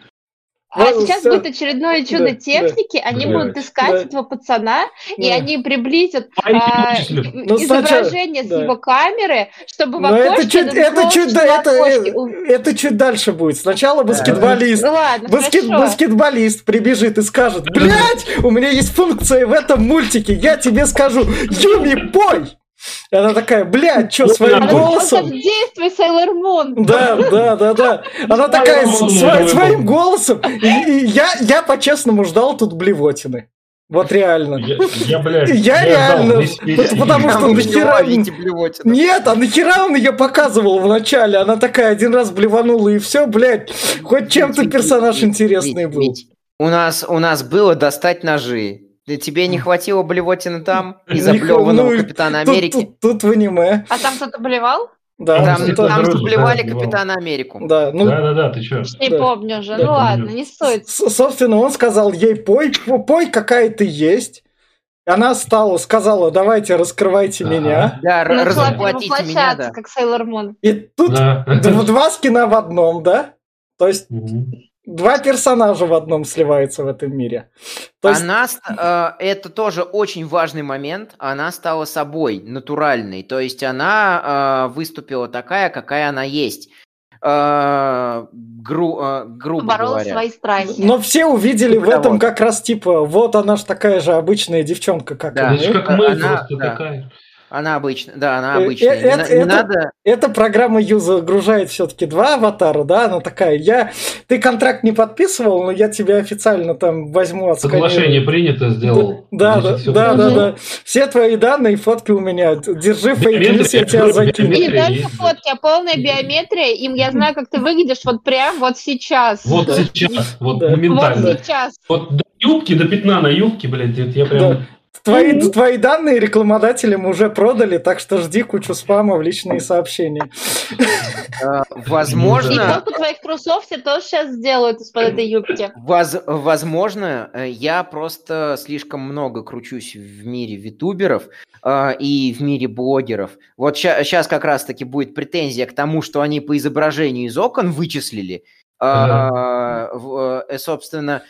А Ну, сейчас всё. будет очередное чудо Да, техники, они Блядь. будут искать Да. этого пацана, и Да. они приблизят А а, и- Ну, сначала- изображение с да. его камеры, чтобы в Но это окошке чуть, это чуть, да, это, окошке у- это чуть дальше будет. Сначала баскетболист. Ну ладно, Баскет, хорошо. баскетболист прибежит и скажет, блять, у меня есть функция в этом мультике, я тебе скажу, Юми, пой! И она такая, блядь, что, своим Она- Он голосом? как действуй, Сейлор Мун. Да, да, да, да. Она такая с- Своим сво- голосом. своим голосом. И, и я, я по-честному ждал тут блевотины. Вот реально. Я, я, блядь, Я реально, ждал потому что нахера-. Нет, а нахера он ее показывал вначале? Она такая один раз блеванула и все, блядь. Хоть чем-то персонаж интересный был. У нас, у нас было достать ножи. Да Тебе не хватило блевотины там? Не Из-за хва- блеванного ну, Капитана Америки? тут- в аниме. А там кто-то болевал? Да, Там Там, там вроде, заблевали да, Капитана Америку. да, ну, Да-да-да, ты чё? Не Да. помню уже. Да, ну ладно, не стоит. С- Собственно, он сказал ей, пой, пой, какая ты есть. Она стала, сказала, давайте раскрывайте Ага. меня. Да, Начала разоплатите меня, воплощаться, да. как Сейлор Мун. И тут Да. два скина в одном, да? То есть Мгм. Два персонажа в одном сливаются в этом мире. То есть, Она, э, это тоже очень важный момент, она стала собой, натуральной, то есть она э, выступила такая, какая она есть, Э, гру- э, грубо Поборола говоря. свои страхи. но все увидели в этом того. как раз типа, вот она ж такая же обычная девчонка, как Да. и Она же мы. как мы, Она- просто да. такая. Она обычная, да, она Э, обычная. э, Не это- не это- надо, Эта программа Ю загружает все-таки два аватара, да? Она такая, я, ты контракт не подписывал, но я тебя официально там возьму, отсканирую. Соглашение принято, сделал. Да, да, Значит, да, да, хорошо. да. Все твои данные, фотки у меня. Держи фейк я тебя закину. И не только да. фотки, а полная биометрия. Им я знаю, как ты выглядишь вот прям вот сейчас. Вот Да. сейчас, вот Да. Вот моментально. сейчас. Вот до юбки, до пятна на юбке, блядь, это я прям... Твои, твои данные рекламодателям уже продали, так что жди кучу спама в личные сообщения. И возможно, фотку твоих трусов тебе тоже сейчас сделают из-под этой юбки. воз- возможно, э, я просто слишком много кручусь в мире витуберов э, и в мире блогеров. Вот сейчас как раз-таки будет претензия к тому, что они по изображению из окон вычислили. Ага. Э, э, собственно,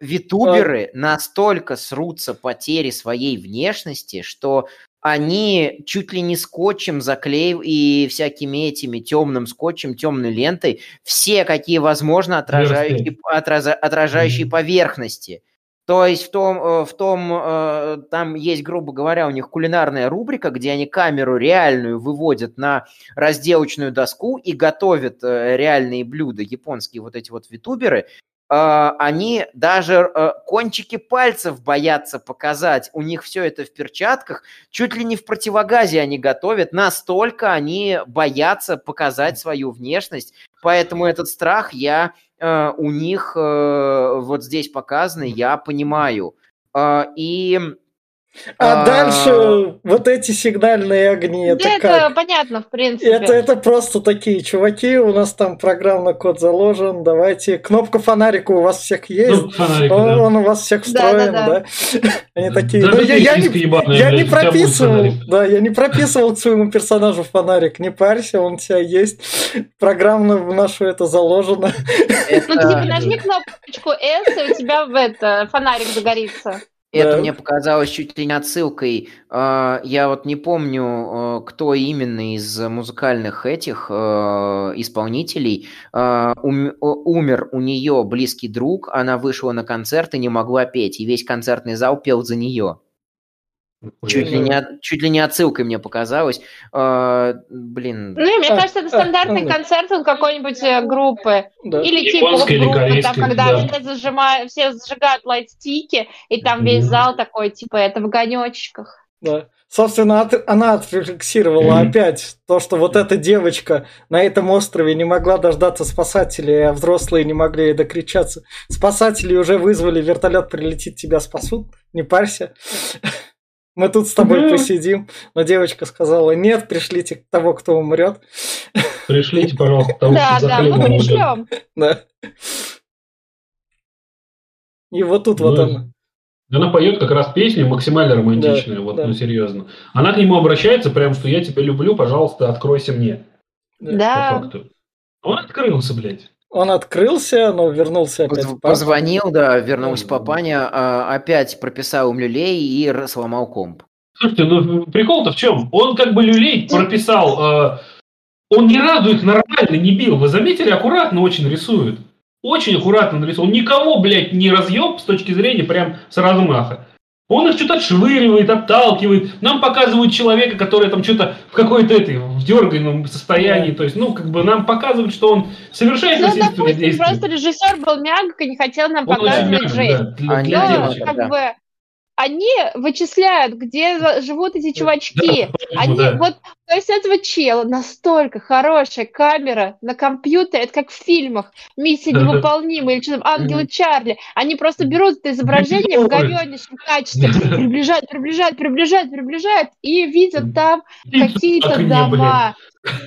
витуберы настолько срутся потери своей внешности, что они чуть ли не скотчем заклеив и всякими этими темным скотчем, темной лентой все какие возможно отражающие, отраза- отражающие Мгм. поверхности. То есть в том, э, в том, э, там есть, грубо говоря, у них кулинарная рубрика, где они камеру реальную выводят на разделочную доску и готовят э, реальные блюда, японские вот эти вот витуберы, они даже э, кончики пальцев боятся показать. У них все это в перчатках. Чуть ли не в противогазе они готовят. Настолько они боятся показать свою внешность. Поэтому этот страх я э, у них э, вот здесь показанный, я понимаю. Э, и А, А, дальше вот эти сигнальные огни, это Да, как? это понятно, в принципе. Это, это просто такие чуваки, у нас там программный код заложен, давайте. Кнопка фонарика у вас всех есть? Ну, фонарик, он, да. он у вас всех встроен, да? Да-да-да. Они такие, ну я, ты, я не, ебаная, я не прописывал, да, я не прописывал к своему персонажу фонарик, не парься, он у тебя есть, программно в нашу это заложено. Ну, Это- типа, нажми кнопочку S, и у тебя в это фонарик загорится. Это Да. мне показалось чуть ли не отсылкой. А, Я вот не помню, э, кто именно из музыкальных этих э, исполнителей а, умер у нее близкий друг, она вышла на концерт и не могла петь, и весь концертный зал пел за нее. Чуть ли не, чуть ли не отсылкой мне показалось. А, Блин, Ну, мне А, кажется, это а, стандартный да. концерт он какой-нибудь э, группы. Да. Или кей-поп группы, там, когда да. все, зажимают, все зажигают лайтстики, и там весь зал такой, типа, это в огонечках. Да. Собственно, от- она отрефлексировала Мгм. опять то, что вот эта девочка на этом острове не могла дождаться спасателей, а взрослые не могли ей докричаться. Спасатели уже вызвали, вертолет прилетит, тебя спасут, не парься. Мы тут с тобой Да. посидим. Но девочка сказала, нет, пришлите того, кто умрет. Пришлите, пожалуйста, того, Да, кто за да, мы хлебом пришлем. Да. И вот тут вот она. Она поет как раз песню максимально романтичную, Да, вот, ну серьезно. Она к нему обращается прям, что я тебя люблю, пожалуйста, откройся мне. По Да. факту. Он открылся, блядь. Он открылся, но вернулся опять. поз- в парк. позвонил, да, вернулся Мгм. папаня, а, опять прописал им люлей и сломал комп. Слушайте, ну прикол-то в чем? Он как бы люлей прописал, э, он ни разу их нормально не бил. Вы заметили, аккуратно очень рисует. Очень аккуратно нарисован. Он никого, блядь, не разъеб с точки зрения прям с размаха. Он их что-то отшвыривает, отталкивает. Нам показывают человека, который там что-то в какой-то этой в дерганном состоянии. То есть, ну, как бы нам показывают, что он совершает Ну, допустим, действия. просто режиссер был мягок и не хотел нам Он показывать жесть. да, для- Они для Но, делают, девочек. как да. бы, они вычисляют, где живут эти чувачки. Да, Они да. вот, то есть этого чела настолько хорошая камера на компьютере, это как в фильмах «Миссия Да-да. невыполнима» или что там «Ангелы. Чарли». Они просто берут это изображение в говеннейшем качестве, приближают, приближают, приближают, приближают, и видят там какие-то дома.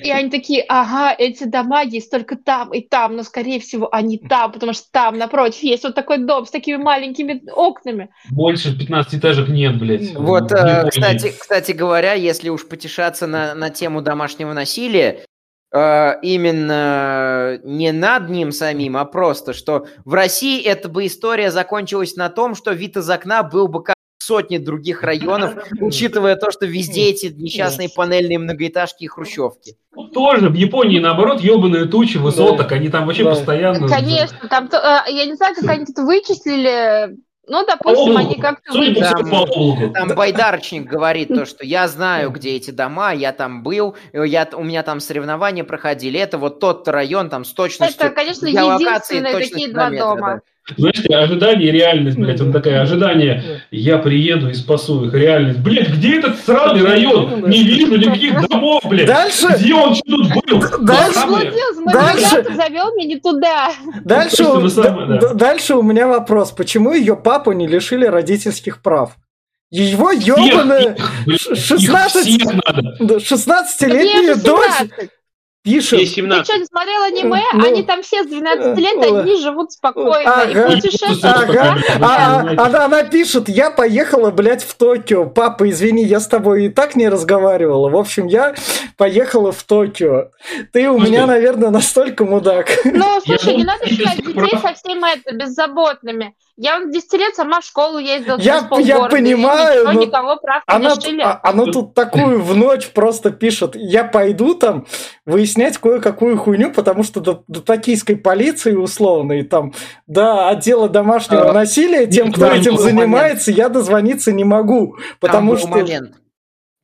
И они такие, ага, эти дома есть только там и там, но, скорее всего, они там, потому что там, напротив, есть вот такой дом с такими маленькими окнами. Больше 15 этажек нет, блядь. Вот, э, Японии. кстати, кстати говоря, если уж потешаться на, на тему домашнего насилия, э, именно не над ним самим, а просто, что в России эта бы история закончилась на том, что вид из окна был бы как в сотне других районов, учитывая то, что везде эти несчастные панельные многоэтажки и хрущевки. Тоже в Японии, наоборот, ебаные тучи высоток, они там вообще Да. постоянно... Конечно, там, то- э, я не знаю, как они тут вычислили, ну, допустим, они как-то. Там байдарочник говорит то, что я знаю, где эти дома, я там был, я, у меня там соревнования проходили, это вот тот район там с точностью... Это, конечно, единственные такие два дома. Знаешь, ожидание и реальность, блядь, он такая, ожидание, я приеду и спасу их, реальность. Блядь, где этот сраный район? Не вижу никаких домов, блядь. Дальше, Где он что тут был? Дальше- Дальше- завел меня не туда. дальше, дальше у меня вопрос. Почему ее папу не лишили родительских прав? Его ебаная их, блядь, их 16 всех надо. 16-летняя Мне дочь 17. Пишет. Ей Ты 17. что, не смотрел аниме? Ну, Они там все с 12 лет, ну, одни живут спокойно и ага. путешествуют. Ага, а- а- она, она пишет, я поехала, блядь, в Токио. Папа, извини, я с тобой и так не разговаривала. В общем, я поехала в Токио. Ты у Слушай. меня, наверное, настолько мудак. Ну, слушай, не думаю, надо считать детей прав- совсем это, беззаботными. Я в 10 лет сама в школу ездила Я- я понимаю, и никто но никого прав не Она, лишили. а- она тут такую в ночь просто пишет. Я пойду там выяснять кое-какую хуйню, потому что до, до токийской полиции условно, и там до отдела домашнего А, насилия, тем, кто там этим занимается, я дозвониться не могу. Потому там что... момент.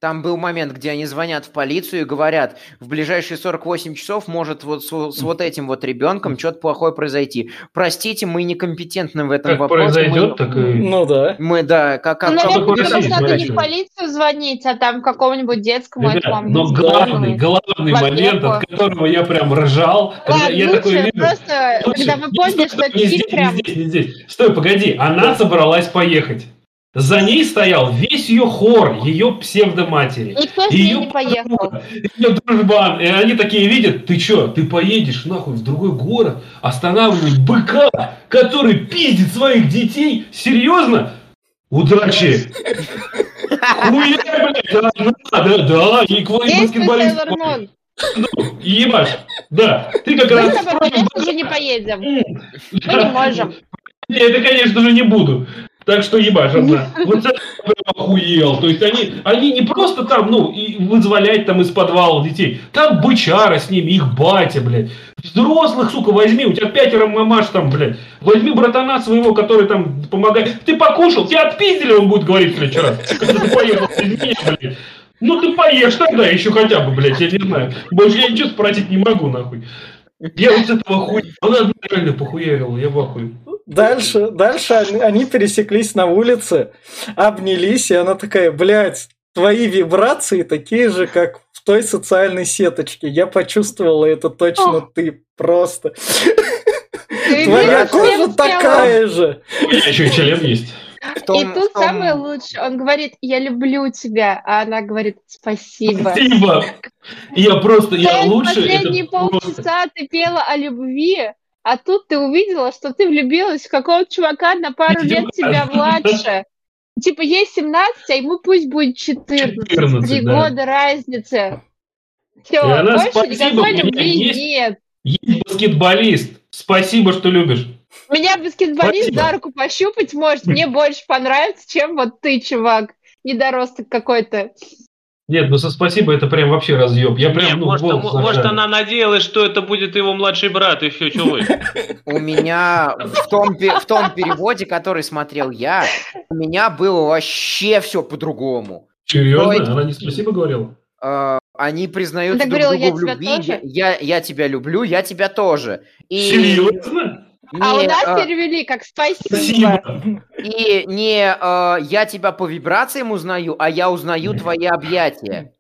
Там был момент, где они звонят в полицию и говорят, в ближайшие 48 часов может вот с, с вот этим вот ребенком что-то плохое произойти. Простите, мы некомпетентны в этом Как вопросе. произойдет, мы, так и... Ну да. мы, да, как, как, Ну, как- как наверное, тебе России просто надо не в полицию звонить, а там какому-нибудь детскому Ребят, этому но главный, амбулаторному. главный в момент, от которого я прям ржал, когда Ладно, я такой вижу... просто, Лучше. когда вы поняли, стой, что это фильм здесь, прям... не здесь, не здесь. Стой, погоди, она собралась поехать. За ней стоял весь весь ее хор, ее псевдоматери. Никто с ней не поехал. Ее дружбан. И они такие видят, ты что, ты поедешь нахуй в другой город, останавливать быка, который пиздит своих детей? Серьезно? Удачи! Хуя, блядь, да, да, да, и к баскетболист. Ну, ебашь, да. Ты как Мы раз... с тобой, конечно же, не поедем. Мы не можем. Не, это, конечно же, не буду. Так что ебашь одна. Вот это охуел. То есть они, они не просто там, ну, и вызволять там из подвала детей. Там бычара с ними, их батя, блядь. Взрослых, сука, возьми, у тебя пятеро мамаш там, блядь. Возьми братана своего, который там помогает. Ты покушал, тебя отпиздили, он будет говорить в следующий раз. Когда ты поехал меня, блядь. Ну ты поешь тогда еще хотя бы, блядь, я не знаю. Больше я ничего спросить не могу, нахуй. Я вот с этого хуя... Она реально похуярила, я в ахуе. Дальше, дальше они, они пересеклись на улице, обнялись, и она такая, блядь, твои вибрации такие же, как в той социальной сеточке. Я почувствовала, это точно ты просто. Ты Твоя кожа такая же. У меня еще и член есть. Том- И тут том- самое лучшее. Он говорит, я люблю тебя, а она говорит, спасибо. Спасибо. Я просто, я лучше. Последние просто- полчаса ты пела о любви, а тут ты увидела, что ты влюбилась в какого-то чувака на пару лет тебя младше. Типа ей 17, а ему пусть будет 14. 14, Три да. года разницы. Все, больше спасибо, никакой любви есть- нет. Есть баскетболист. Спасибо, что любишь. Меня баскетболист Спасибо. за руку пощупать может, мне больше понравится, чем вот ты, чувак. Недоросток какой-то. Нет, ну со спасибо это прям вообще разъеб. Я прям, Не, ну, может, может, зажарил. она надеялась, что это будет его младший брат, и все, что вы. У меня в том, в том переводе, который смотрел я, у меня было вообще все по-другому. Серьезно? Она не спасибо говорила? Э, Они признают Ты друг говорила, другу в «Я тебя любви. тоже»? Я, я тебя люблю, я тебя тоже. И Серьезно? А у не, нас э, перевели как спасибо. Спасибо. И не э, я тебя по вибрациям узнаю, а я узнаю твои объятия.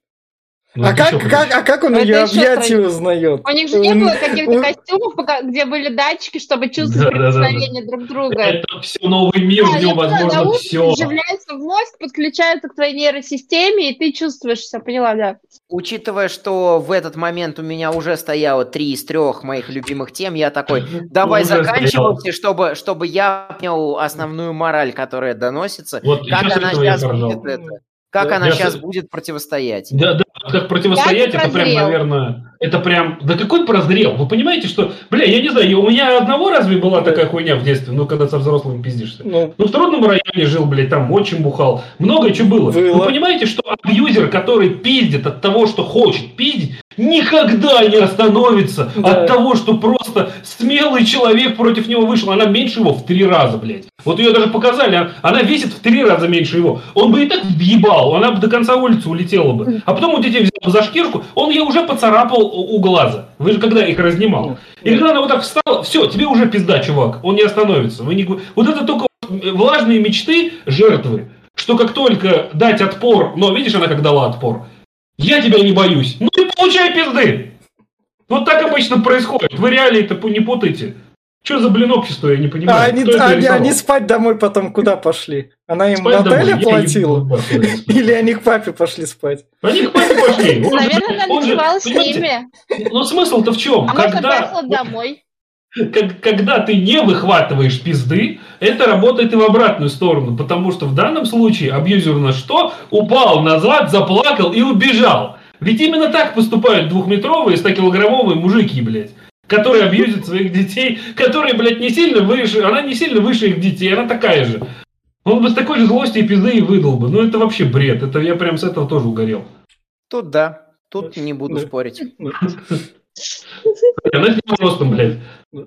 Ну, А как, как, а как он Это ее страннее. узнает? У них же не было каких-то он- костюмов, где были датчики, чтобы чувствовать Да-да-да-да. прикосновение друг друга. Это все новый мир, Да, в нем возможно наука все. вживляется в мозг, подключается к твоей нейросистеме, и ты чувствуешь все, поняла, да. Учитывая, что в этот момент у меня уже стояло три из трех моих любимых тем, я такой, давай заканчивайте, чтобы, чтобы я понял основную мораль, которая доносится. Вот Как она сейчас будет это? Как Да, она я сейчас будет противостоять? Да, да, как противостоять, это прям, наверное, это прям, да какой прозрел? Вы понимаете, что, бля, я не знаю, у меня одного разве была такая хуйня в детстве, ну, когда со взрослыми пиздишься? Ну, Ну, в трудном районе жил, блядь, там очень бухал. Много чего было. Было. Вы понимаете, что абьюзер, который пиздит от того, что хочет пиздить, никогда не остановится Да. от того, что просто смелый человек против него вышел. Она меньше его в три раза, блядь. Вот ее даже показали, а- она весит в три раза меньше его. Он бы и так въебал, она бы до конца улицы улетела бы. А потом у детей взял за шкирку, он ей уже поцарапал у у глаза. Вы же когда их разнимал. И когда она вот так встала, все, тебе уже пизда, чувак. Он не остановится. Вы не... Вот это только влажные мечты жертвы. Что как только дать отпор, но видишь, она как дала отпор. Я тебя не боюсь. Ну и получай пизды. Вот так обычно происходит. Вы реалии это не путайте. Что за блин общество, я не понимаю. а они, они, они спать домой потом куда пошли? Она им Спать домой. платила? Или они к папе пошли спать? Они к папе пошли. Наверное, она ночевала с ними. Ну смысл-то в чем? А Когда... поехала домой. когда ты не выхватываешь пизды, это работает и в обратную сторону, потому что в данном случае абьюзер на что? Упал назад, заплакал и убежал. Ведь именно так поступают двухметровые 100-килограммовые мужики, блядь, которые абьюзят своих детей, которые, блядь, не сильно выше, она не сильно выше их детей, она такая же. Он бы с такой же злостью и пизды и выдал бы. Ну это вообще бред, это я прям с этого тоже угорел. Тут да, тут не буду спорить. Она с ним ростом, блядь.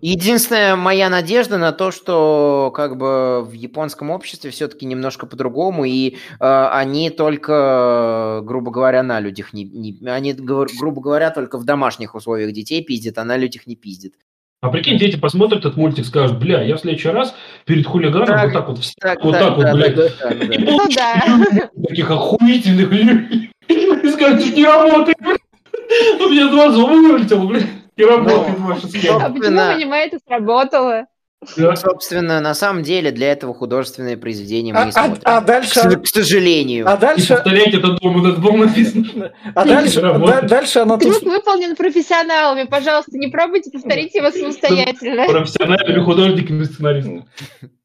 Единственная моя надежда на то, что как бы в японском обществе все-таки немножко по-другому, и э, они только, грубо говоря, на людях не, не- они, грубо говоря, только в домашних условиях детей пиздят, а на людях не пиздят. А прикинь, дети посмотрят этот мультик, скажут, бля, я в следующий раз перед хулиганом Так, вот так вот, Так, вот да, так вот, да, блядь, да, да, да, и да. Ну да. таких охуительных людей. И скажут, не работает. У меня два зуба вылетело, блядь. Не работает Ну, ваша схема. А почему Собственно. вы не это сработало? Да. Собственно, на самом деле для этого художественное произведение мы А, и а- смотрим. а К, дальше, с- к сожалению. а И дальше, повторять это дома, над был написано. а дальше, да- дальше она Клип тут выполнен профессионалами, пожалуйста, не пробуйте повторить его самостоятельно. Профессиональными художниками и сценаристами.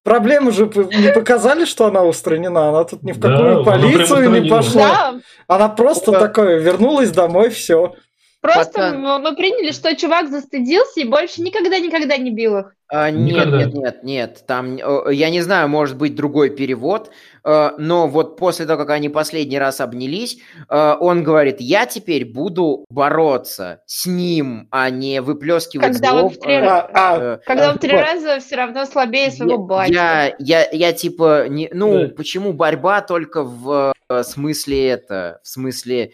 проблему же не показали, что она устранена. Она тут ни в Да, какую прям полицию не пошла. Да, Она просто Да. такое вернулась домой, все. Просто Пацан. мы мы приняли, что чувак застыдился и больше никогда-никогда не бил их. А, нет, Никогда. нет, нет, нет. Там, я не знаю, может быть другой перевод, э, но вот после того, как они последний раз обнялись, э, он говорит, я теперь буду бороться с ним, а не выплескивать Когда он зло. в три раза- А, э, Когда в три вот. раза все равно слабее своего батю. Я, я, я типа, не, ну, Да. почему борьба только в смысле это, в смысле,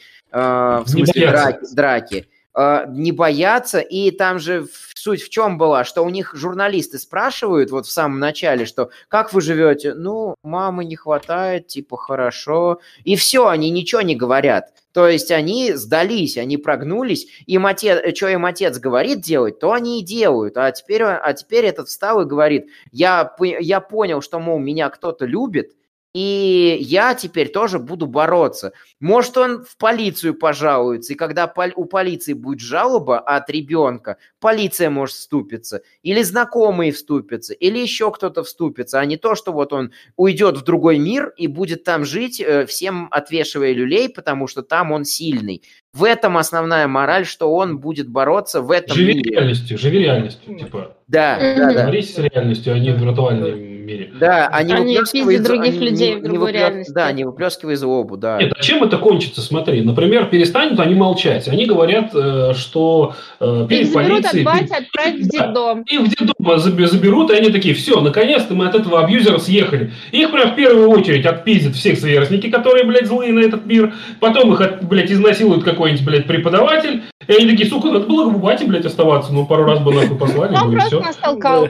в Не смысле драки, драки. Э, не бояться, и там же в- суть в чем была, что у них журналисты спрашивают вот в самом начале, что как вы живете? Ну, мамы не хватает, типа, хорошо. И все, они ничего не говорят. То есть они сдались, они прогнулись, им отец, что им отец говорит делать, то они и делают. А теперь, а теперь этот встал и говорит, я, я понял, что, мол, меня кто-то любит, и я теперь тоже буду бороться. Может, он в полицию пожалуется, и когда пол- у полиции будет жалоба от ребенка, полиция может вступиться, или знакомые вступятся, или еще кто-то вступится, а не то, что вот он уйдет в другой мир и будет там жить, э, всем отвешивая люлей, потому что там он сильный. В этом основная мораль, что он будет бороться в этом Живи мире. реальностью, живи реальностью. Типа, Да, да, да. борись с реальностью, а не в виртуальном мире. Да, они, Они выплескивают пиздят зло- других они людей не- в не другой выплес- реальности. Да, не выплескивай злобу, да. Нет, а чем это кончится? Смотри, например, перестанут они молчать. Они говорят, э, что э, Их перед заберут от полицией... бати, отправят в Да. детдом. И в детдом заб- заберут, и они такие, все, наконец-то мы от этого абьюзера съехали. Их прям в первую очередь отпиздят всех сверстники, которые, блядь, злые на этот мир. Потом их, от- блядь, изнасилует какой-нибудь, блядь, преподаватель. И они такие, сука, надо было в бате, блядь, оставаться. Ну, пару раз бы нахуй послали, Он бы, и просто все. нас толкал.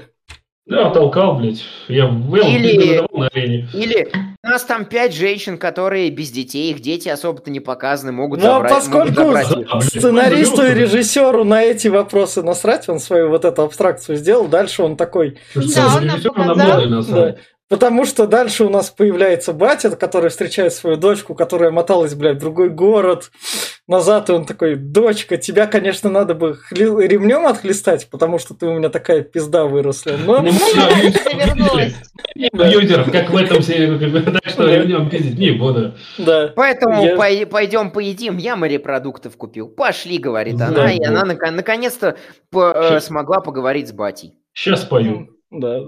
Да, толкал, блядь. Я, я Или- на арене. Или у нас там пять женщин, которые без детей, их дети особо-то не показаны, могут Ну, а забрать, могут поскольку забрать Да, их. блядь, сценаристу и режиссеру на эти вопросы насрать, он свою вот эту абстракцию сделал, дальше он такой, Да, он нам показал. насрать. Потому что дальше у нас появляется батя, который встречает свою дочку, которая моталась, блядь, в другой город назад, и он такой, дочка, тебя, конечно, надо бы хли- ремнем отхлестать, потому что ты у меня такая пизда выросла. Но Ну, Ну? Юзеров, как в этом серии, так что ремнем пиздить не буду. да. Поэтому пойдем поедим, я морепродуктов купил. Пошли, говорит она, и она нако- наконец-то э, смогла поговорить с батей. Сейчас пою. Да.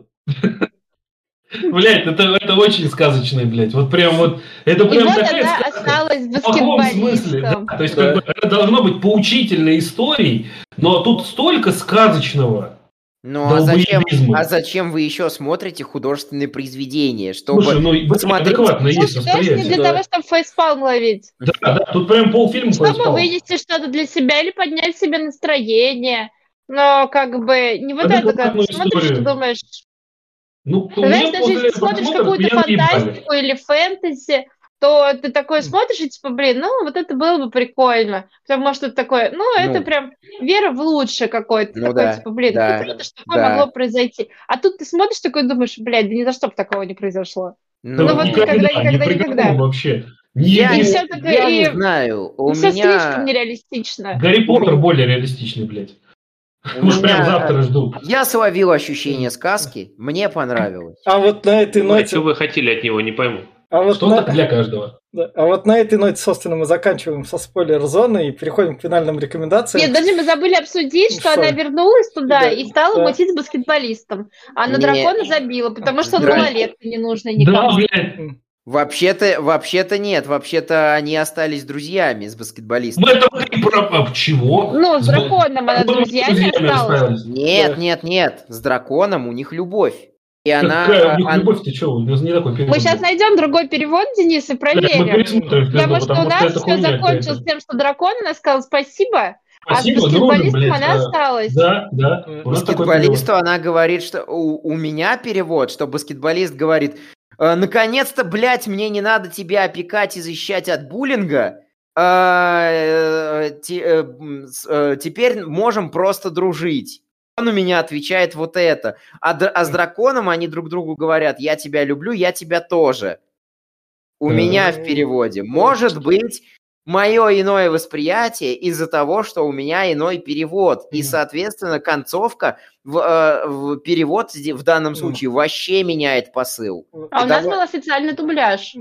Блять, это, это очень сказочный, блядь. Вот прям вот, это И прям вот такая она сказка. осталась В плохом смысле, да. То есть, Да. как бы, это должно быть поучительной историей, но тут столько сказочного. Ну а зачем, а зачем вы еще смотрите художественные произведения? Чтобы Слушай, ну и посмотреть- адекватно есть восприятие. для да. того, чтобы фейспалм ловить. Да, да, тут прям полфильма Чтобы фейспалм. вынести что-то для себя или поднять себе настроение. Но как бы не вот это, как смотришь и думаешь, Ну, знаешь, даже если ты смотришь какую-то фантастику или фэнтези, то ты такой смотришь и типа, блин, ну вот это было бы прикольно. Потому что это такое, ну это Ну. прям вера в лучшее какое-то. Ну такой, да, типа, блин, да, ну круто, что такое да. могло произойти. А тут ты смотришь такой и думаешь, блядь, да ни за что бы такого не произошло. Ну, Ну вот никогда, ни никогда, никогда. каком вообще. Ни я, И не- всё такое, я и- не знаю, у все меня... слишком нереалистично. Гарри Поттер более реалистичный, блядь. Уж прям завтра жду. Я словил ощущение сказки, мне понравилось. А вот на этой А ноте... что вы хотели от него, не пойму. А вот, Что-то на, для каждого. да, а вот на этой ноте, собственно, мы заканчиваем со спойлер-зоны и переходим к финальным рекомендациям. Нет, даже мы забыли обсудить, что Что? она вернулась туда Да, и стала да. мутить с баскетболистом. А на Не. дракона забила, потому что он Здрасте. малолетка не нужный Да, никому. блядь. Вообще-то, вообще-то нет, вообще-то они остались друзьями с баскетболистом. Мы это говорим про... а, Чего? Ну, с С драконом она с С друзьями осталась. осталась. Нет, Да. нет, нет, с драконом у них любовь. И она... Какая у них он- любовь-то что? У нас не такой перевод. Мы сейчас найдем другой перевод, Денис, и проверим. пересмотрим Потому что у нас все закончилось тем, что дракон она сказала спасибо, а с Спасибо, дружим, баскетболистом блядь. она а, осталась. Да, да. Баскетболисту она говорит, что у, у меня перевод, что баскетболист говорит, «Э, наконец-то, блядь, мне не надо тебя опекать и защищать от буллинга. Э, э, э, э, теперь можем просто дружить. у меня отвечает вот это. А, а с драконом они друг другу говорят, я тебя люблю, я тебя тоже. У меня в переводе. Может быть, мое иное восприятие из-за того, что у меня иной перевод. И, соответственно, концовка в, э, в перевод в данном случае вообще меняет посыл. А у нас был официальный дубляж.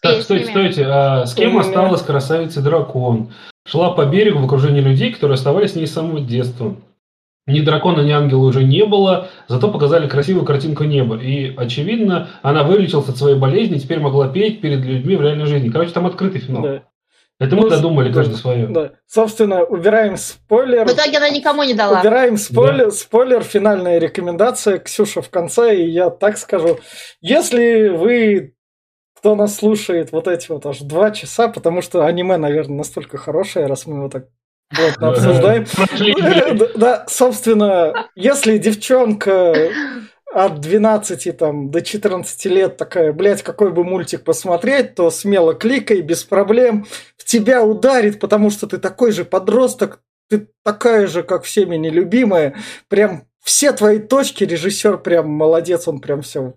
Так, стойте, стойте. А с кем осталась красавица дракон? Шла по берегу в окружении людей, которые оставались с ней с самого детства. Ни дракона, ни ангела уже не было, зато показали красивую картинку неба. И, очевидно, она вылечилась от своей болезни и теперь могла петь перед людьми в реальной жизни. Короче, там открытый финал. Да. Это мы ну, додумали да, каждый свое. Да. Собственно, убираем спойлер. В итоге она никому не дала. Убираем спойлер, да. спойлер, финальная рекомендация. Ксюша в конце, и я так скажу. Если вы, кто нас слушает, вот эти вот аж два часа, потому что аниме, наверное, настолько хорошее, раз мы его так вот, обсуждаем. Да, собственно, если девчонка от 12 там, до 14 лет такая, блядь, какой бы мультик посмотреть, то смело кликай, без проблем. В тебя ударит, потому что ты такой же подросток, ты такая же, как всеми нелюбимая. Прям все твои точки, режиссер прям молодец, он прям все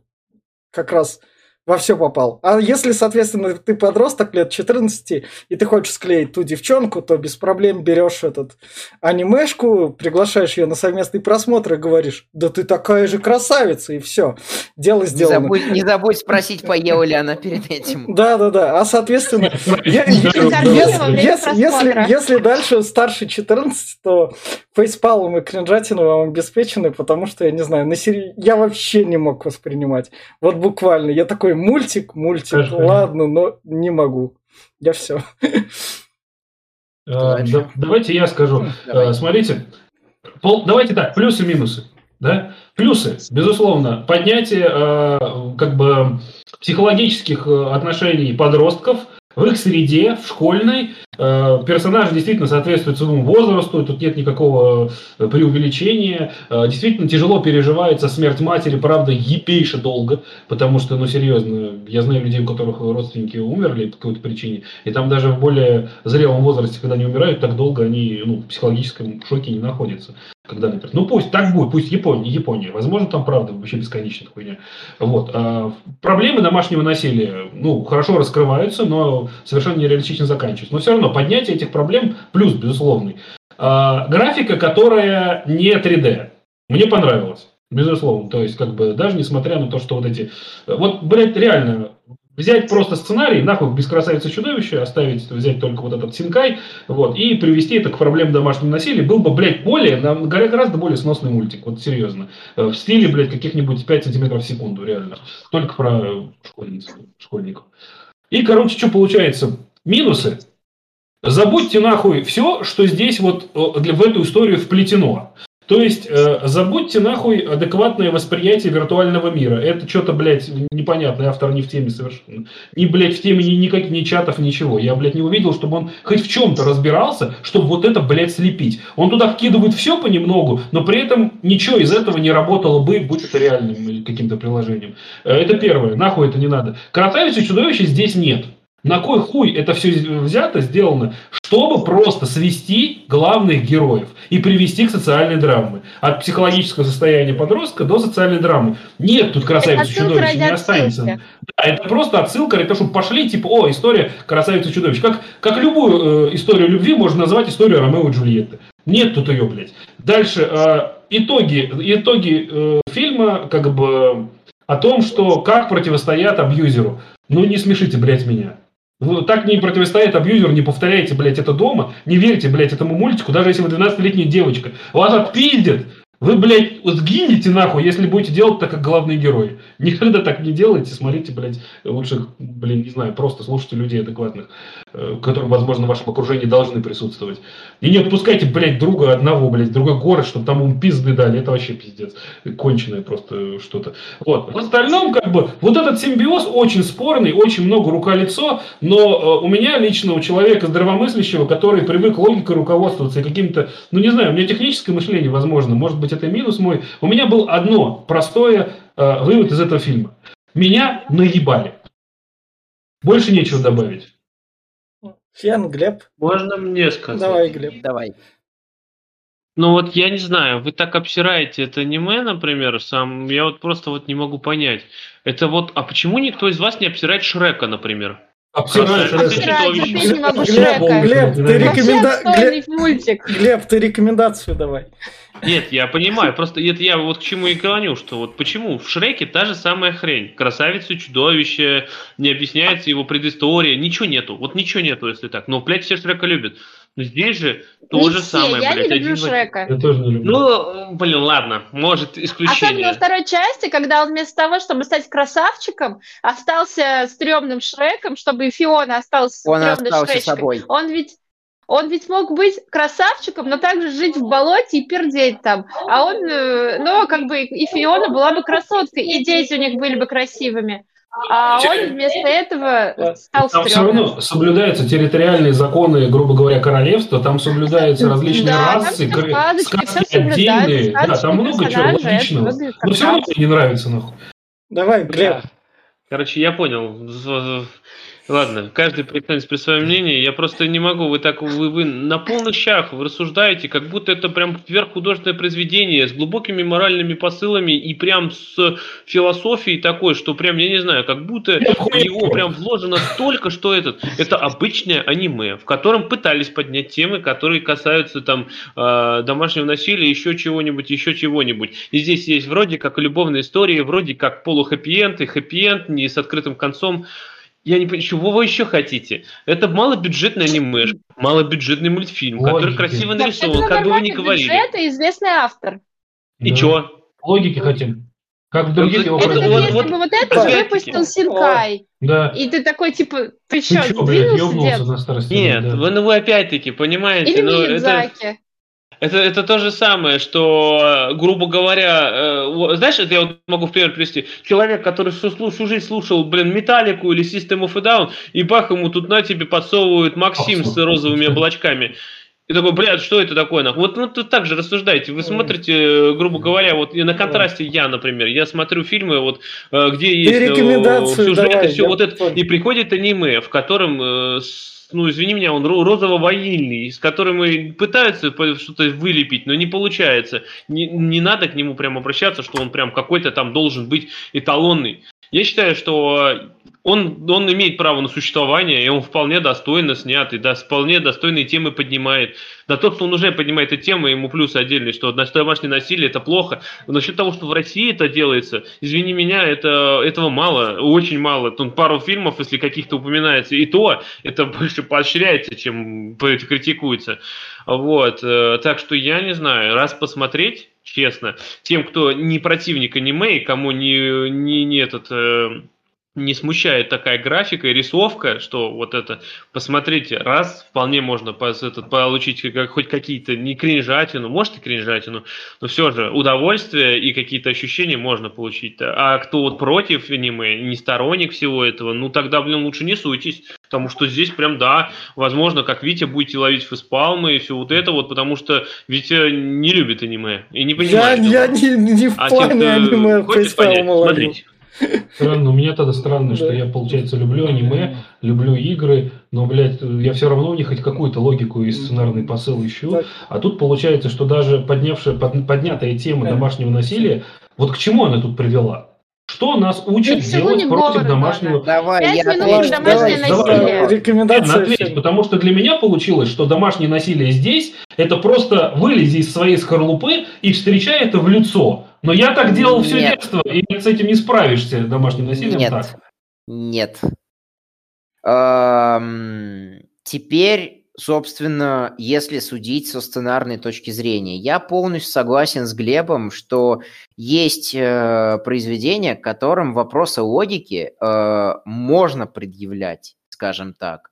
как раз во все попал. А если, соответственно, ты подросток лет 14, и ты хочешь склеить ту девчонку, то без проблем берешь этот анимешку, приглашаешь ее на совместный просмотр и говоришь, да ты такая же красавица, и все. Дело сделано. Не забудь, не забудь спросить, поела ли она перед этим. Да, да, да. А соответственно, если дальше старше 14, то фейспалом и кринжатину вам обеспечены, потому что, я не знаю, я вообще не мог воспринимать. Вот буквально. Я такой, мультик, мультик, Конечно. ладно, но не могу. Я все. А, давайте я скажу. А, смотрите, давайте так, плюсы-минусы. Да? Плюсы, безусловно, поднятие а, как бы психологических отношений подростков – в их среде, в школьной, э, персонажи действительно соответствуют своему возрасту, тут нет никакого э, преувеличения. Э, действительно тяжело переживается смерть матери, правда, епейше долго, потому что, ну, серьезно, я знаю людей, у которых родственники умерли по какой-то причине, и там даже в более зрелом возрасте, когда они умирают, так долго они ну, в психологическом шоке не находятся когда например, ну пусть так будет, пусть Япония, Япония, возможно, там правда вообще бесконечная хуйня. Вот. А проблемы домашнего насилия, ну, хорошо раскрываются, но совершенно нереалистично заканчиваются. Но все равно поднятие этих проблем плюс, безусловный. А, графика, которая не 3D. Мне понравилось. Безусловно. То есть, как бы, даже несмотря на то, что вот эти... Вот, блядь, реально, Взять просто сценарий, нахуй без красавицы чудовища, оставить, взять только вот этот синкай, вот, и привести это к проблеме домашнего насилия, был бы, блядь, более, гораздо более сносный мультик, вот серьезно. Э, в стиле, блядь, каких-нибудь 5 сантиметров в секунду, реально. Только про школьниц, школьников. И, короче, что получается? Минусы. Забудьте нахуй все, что здесь вот э, в эту историю вплетено. То есть, э, забудьте нахуй адекватное восприятие виртуального мира. Это что-то, блядь, непонятное, автор не в теме совершенно. Ни, блядь, в теме ни, никак, ни чатов, ничего. Я, блядь, не увидел, чтобы он хоть в чем-то разбирался, чтобы вот это, блядь, слепить. Он туда вкидывает все понемногу, но при этом ничего из этого не работало бы, будь это реальным каким-то приложением. Э, это первое. Нахуй это не надо. Красавицы чудовища здесь нет. На кой хуй это все взято, сделано, чтобы просто свести главных героев и привести к социальной драме. От психологического состояния подростка до социальной драмы. Нет тут красавицы чудовища, не останется. Да, это просто отсылка, это чтобы пошли, типа, о, история красавицы чудовищ. Как, как любую э, историю любви можно назвать историю Ромео и Джульетты. Нет тут ее, блядь. Дальше, э, итоги, итоги э, фильма, как бы, о том, что как противостоят абьюзеру. Ну, не смешите, блядь, меня. Вы так не противостоит абьюзер, не повторяйте, блядь, это дома, не верьте, блядь, этому мультику, даже если вы 12-летняя девочка. Вас отпиздят, вы, блядь, сгинете нахуй, если будете делать так, как главные герои. Никогда так не делайте, смотрите, блядь, лучше, блин, не знаю, просто слушайте людей адекватных, э, которые, возможно, в вашем окружении должны присутствовать. И не отпускайте, блядь, друга одного, блядь, другой город, чтобы там ему пизды дали. Это вообще пиздец. Конченое просто что-то. Вот. В остальном, как бы, вот этот симбиоз очень спорный, очень много рука-лицо, но э, у меня лично, у человека здравомыслящего, который привык логикой руководствоваться и каким-то, ну не знаю, у меня техническое мышление, возможно, может быть, быть, это минус мой. У меня был одно простое э, вывод из этого фильма. Меня наебали. Больше нечего добавить. Фен, Глеб. Можно мне сказать? Давай, Глеб. Давай. Ну вот я не знаю, вы так обсираете это аниме, например, сам, я вот просто вот не могу понять. Это вот, а почему никто из вас не обсирает Шрека, например? Обсираешь могу Глеб, Шрека. Глеб, ты рекоменда... Глеб, мультик. Глеб, ты рекомендацию давай. Нет, я понимаю, просто это я вот к чему и клоню, что вот почему в Шреке та же самая хрень. Красавица чудовище, не объясняется его предыстория, ничего нету, вот ничего нету, если так. Но, блядь, все Шрека любят. Но здесь же то Не же все, самое, я блядь. не люблю один. Шрека. Я тоже не люблю. Ну, блин, ладно, может, Особенно исключение. во второй части, когда он вместо того, чтобы стать красавчиком, остался стрёмным Шреком, чтобы и Фиона осталась Он стрёмной остался Шречкой. собой. Он ведь он ведь мог быть красавчиком, но также жить в болоте и пердеть там. А он, ну, как бы и Фиона была бы красоткой, и дети у них были бы красивыми. А он вместо этого стал Там все стрёмным. равно соблюдаются территориальные законы, грубо говоря, королевства, там соблюдаются различные Да, там расы, кр- сказочки, сказки отдельные. Да, там много чего логичного. Но все равно мне не нравится, нахуй. Давай, Глеб. Короче, я понял. Ладно, каждый претензий при своем мнении. Я просто не могу. Вы так вы, вы на полных щах вы рассуждаете, как будто это прям сверххудожественное произведение с глубокими моральными посылами и прям с философией такой, что прям, я не знаю, как будто в него прям вложено столько, что этот. Это обычное аниме, в котором пытались поднять темы, которые касаются там э, домашнего насилия, еще чего-нибудь, еще чего-нибудь. И здесь есть вроде как любовная история, вроде как полухэппи-энд и хэппи-энд не с открытым концом. Я не понимаю, чего вы еще хотите? Это малобюджетный аниме, малобюджетный мультфильм, который Логики. красиво Вообще-то нарисован, как бы вы ни говорили. и известный автор. И Да. чё? Логики хотим. Как в других Это его Это вот- как если вот- бы вот это опять-таки. выпустил Синкай. Да. И ты такой, типа, ты Ты что, чё, блядь, ёбнулся на старости? Нет, да. вы, ну вы опять-таки, понимаете, Или ну, это, Миядзаки. это, это то же самое, что, э, грубо говоря, э, знаешь, это я вот могу в пример привести, человек, который всю, всю жизнь слушал, блин, Металлику или System of a Down, и бах, ему тут на тебе подсовывают Максим с розовыми облачками. И такой, блядь, что это такое? нахуй? Вот ну, тут так же рассуждаете. Вы смотрите, э, грубо говоря, вот на контрасте я, например, я смотрю фильмы, вот э, где Ты есть э, рекомендацию сюжет давай, и все вот это, понял. и приходит аниме, в котором, ну извини меня, он ро- розово-ванильный, с которым и пытаются что-то вылепить, но не получается. Не, не надо к нему прям обращаться, что он прям какой-то там должен быть эталонный. Я считаю, что он, он имеет право на существование, и он вполне достойно снят, и да, вполне достойные темы поднимает. Да то, что он уже поднимает эти темы, ему плюс отдельный, что на- домашнее насилие это плохо. Насчет того, что в России это делается, извини меня, это, этого мало, очень мало. Тут пару фильмов, если каких-то упоминается, и то это больше поощряется, чем критикуется. Вот, э, так что я не знаю, раз посмотреть, честно, тем, кто не противник аниме, и кому не, не, не этот... э, не смущает такая графика и рисовка, что вот это, посмотрите, раз, вполне можно получить как- хоть какие-то, не кринжатину, может и кринжатину, но все же удовольствие и какие-то ощущения можно получить. А кто вот против аниме, не сторонник всего этого, ну тогда, блин, лучше не суйтесь, потому что здесь прям, да, возможно, как Витя, будете ловить фейспалмы и все вот это вот, потому что Витя не любит аниме и не Я, понимает. его. я не, не в А плане кто аниме понять, ловлю. смотрите. Странно, у меня тогда странно, что я, получается, люблю аниме, люблю игры, но, блядь, я все равно в них хоть какую-то логику и сценарный посыл ищу. А тут получается, что даже поднявшая, под- поднятая тема домашнего насилия, вот к чему она тут привела? Что нас учат всего делать против говорю, домашнего Давай, Пять я минут домашнее Давай, насилие. давай. Нет, Рекомендация ответь, всем. потому что для меня получилось, что домашнее насилие здесь это просто вылези из своей скорлупы и встречай это в лицо. Но я так делал все Нет. детство, и с этим не справишься домашним насилием Нет. так. Нет. Ам, Теперь, собственно, если судить со сценарной точки зрения, я полностью согласен с Глебом, что есть э, произведения, к которым вопросы логики э, можно предъявлять, скажем так.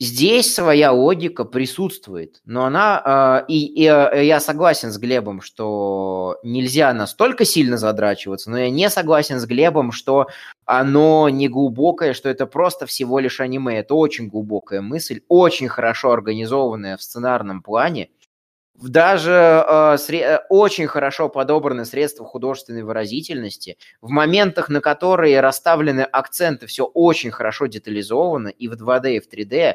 Здесь своя логика присутствует, но она... э, и, и, э, я согласен с Глебом, что нельзя настолько сильно задрачиваться, но я не согласен с Глебом, что оно не глубокое, что это просто всего лишь аниме. Это очень глубокая мысль, очень хорошо организованная в сценарном плане. Даже э, сре- э, очень хорошо подобраны средства художественной выразительности. В моментах, на которые расставлены акценты, все очень хорошо детализовано и в 2D, и в 3D.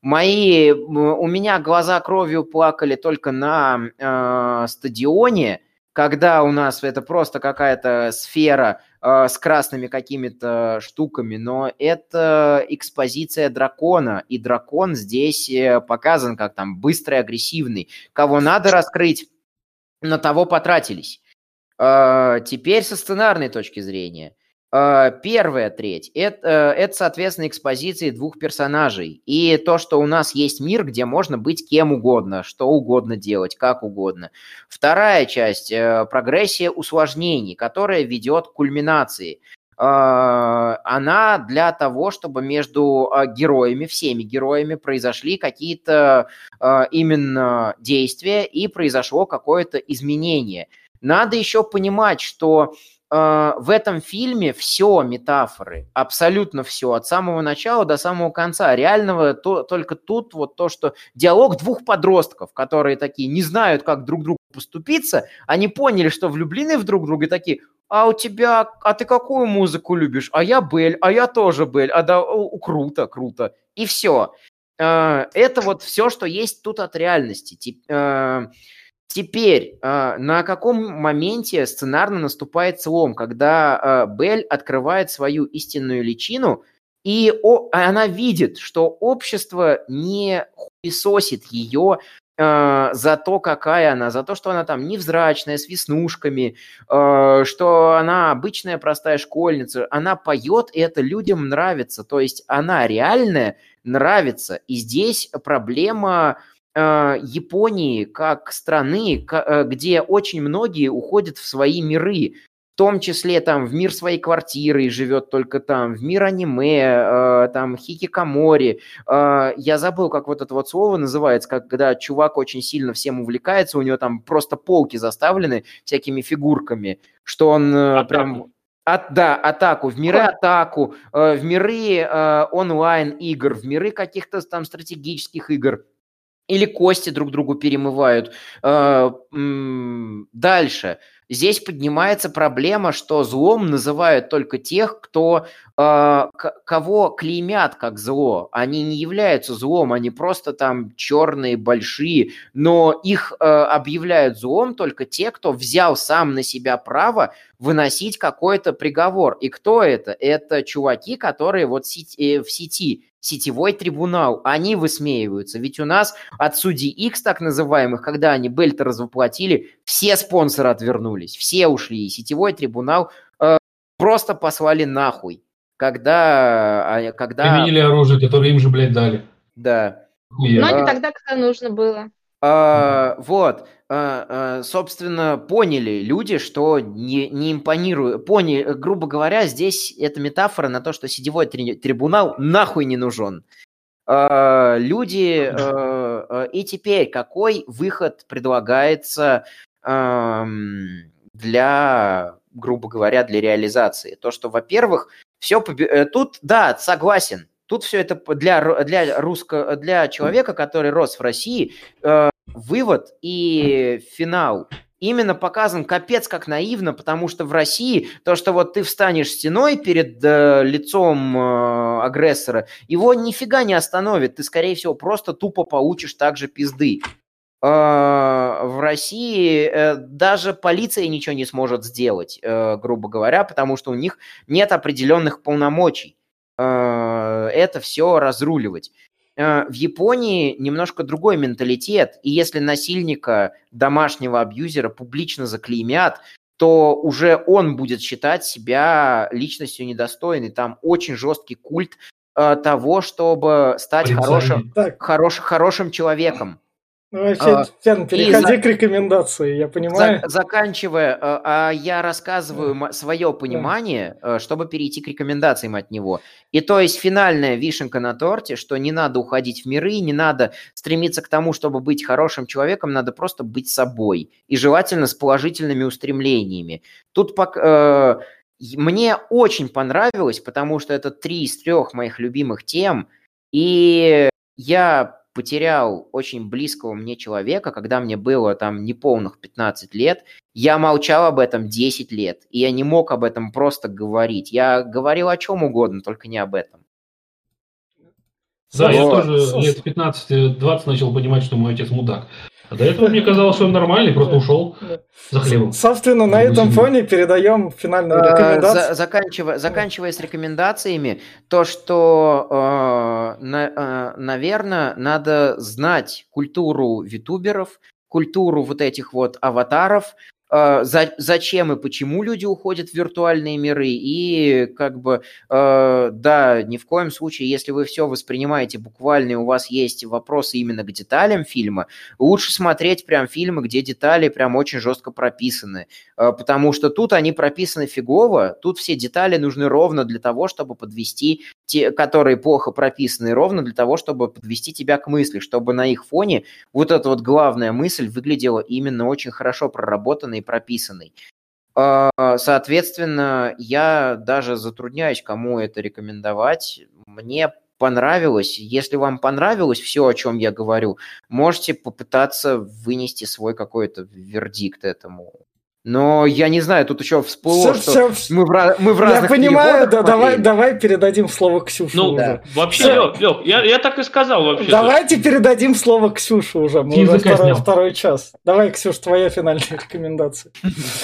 Мои, у меня глаза кровью плакали только на э, стадионе, когда у нас это просто какая-то сфера э, с красными какими-то штуками, но это экспозиция дракона, и дракон здесь э, показан как там быстрый, агрессивный. Кого надо раскрыть, на того потратились. Э, теперь со сценарной точки зрения. Э, первая треть это, э, это, соответственно, экспозиции двух персонажей. И то, что у нас есть мир, где можно быть кем угодно, что угодно делать, как угодно. Вторая часть э, прогрессия усложнений, которая ведет к кульминации. Она для того, чтобы между героями, всеми героями произошли какие-то именно действия и произошло какое-то изменение. Надо еще понимать, что в этом фильме все метафоры, абсолютно все, от самого начала до самого конца. Реального то, только тут вот то, что диалог двух подростков, которые такие не знают, как друг другу поступиться, они поняли, что влюблены в друг друга, и такие, а у тебя, а ты какую музыку любишь? А я Бель, а я тоже Бель, а да, о, круто, круто. И все. Э, это вот все, что есть тут от реальности. Э, Теперь, э, на каком моменте сценарно наступает слом, когда э, Белль открывает свою истинную личину, и она видит, что общество не хуесосит ее за то, какая она, за то, что она там невзрачная, с веснушками, что она обычная простая школьница, она поет, и это людям нравится, то есть она реальная, нравится. И здесь проблема Японии как страны, э, где очень многие уходят в свои миры, в том числе там в мир своей квартиры и живет только там, в мир аниме, э, там хикикамори. Я забыл, как вот это вот слово называется, когда чувак очень сильно всем увлекается, у него там просто полки заставлены всякими фигурками, что он атаку. прям... От, да, атаку, в миры атаку, в миры онлайн игр, в миры каких-то там стратегических игр или кости друг другу перемывают. Э, дальше. Здесь поднимается проблема, что злом называют только тех, кто э, кого клеймят как зло. Они не являются злом, они просто там черные, большие, но их э, объявляют злом только те, кто взял сам на себя право выносить какой-то приговор. И кто это? Это чуваки, которые вот в сети сетевой трибунал, они высмеиваются. Ведь у нас от судей X, так называемых, когда они Бельта развоплотили, все спонсоры отвернулись, все ушли, и сетевой трибунал э, просто послали нахуй. Когда... Э, когда... Применили оружие, которое им же, блядь, дали. Да. Хуя. Но не тогда, когда нужно было. А, вот, а, а, собственно, поняли люди, что не, не импонирует. Поняли, грубо говоря, здесь это метафора на то, что сетевой три, трибунал нахуй не нужен. А, люди, а, а, и теперь какой выход предлагается а, для, грубо говоря, для реализации? То, что, во-первых, все побе... тут, да, согласен, Тут все это для, для, русско, для человека, который рос в России, э, вывод и финал именно показан капец как наивно, потому что в России то, что вот ты встанешь стеной перед э, лицом э, агрессора, его нифига не остановит. Ты, скорее всего, просто тупо получишь также пизды. Э, в России э, даже полиция ничего не сможет сделать, э, грубо говоря, потому что у них нет определенных полномочий. Э, это все разруливать. Э, в Японии немножко другой менталитет, и если насильника, домашнего абьюзера публично заклеймят, то уже он будет считать себя личностью недостойной. Там очень жесткий культ э, того, чтобы стать хорошим, хорош, хорошим человеком. Ну, вообще, Фен, переходи за... к рекомендации, я понимаю. За... Заканчивая, э, а я рассказываю да. свое понимание. Э, чтобы перейти к рекомендациям от него. И то есть финальная вишенка на торте, что не надо уходить в миры, не надо стремиться к тому, чтобы быть хорошим человеком, надо просто быть собой. И желательно с положительными устремлениями. Тут пока... Э, мне очень понравилось, потому что это три из трех моих любимых тем, и я потерял очень близкого мне человека, когда мне было там неполных 15 лет, я молчал об этом 10 лет, и я не мог об этом просто говорить. Я говорил о чем угодно, только не об этом. Да, я Вот. тоже лет 15-20 начал понимать, что мой отец мудак. А до этого мне казалось, что он нормальный, просто ушел за хлебом. Собственно, на этом фоне передаем финальную Э, рекомендацию. за- заканчивая, заканчивая с рекомендациями, то, что, наверное, надо знать культуру витуберов, культуру вот этих вот аватаров, э, за- зачем и почему люди уходят в виртуальные миры, и как бы, э, да, ни в коем случае, если вы все воспринимаете буквально, и у вас есть вопросы именно к деталям фильма, лучше смотреть прям фильмы, где детали прям очень жестко прописаны, Э, потому что тут они прописаны фигово, тут все детали нужны ровно для того, чтобы подвести те, которые плохо прописаны, ровно для того, чтобы подвести тебя к мысли, чтобы на их фоне вот эта вот главная мысль выглядела именно очень хорошо проработанной прописанной. А, Соответственно, я даже затрудняюсь, кому это рекомендовать. Мне понравилось. Если вам понравилось все, о чем я говорю, можете попытаться вынести свой какой-то вердикт этому. Но я не знаю, тут еще всплыло, Всё, что всё, мы в, мы в Я разных понимаю, переводах да, давай, давай передадим слово Ксюше Ну, уже. вообще, Всё. Лёг, Лёг, я, я так и сказал вообще. Давайте передадим слово Ксюше уже. Мы Ты уже языка второй, снял. второй час. Давай, Ксюш, твоя финальная рекомендация.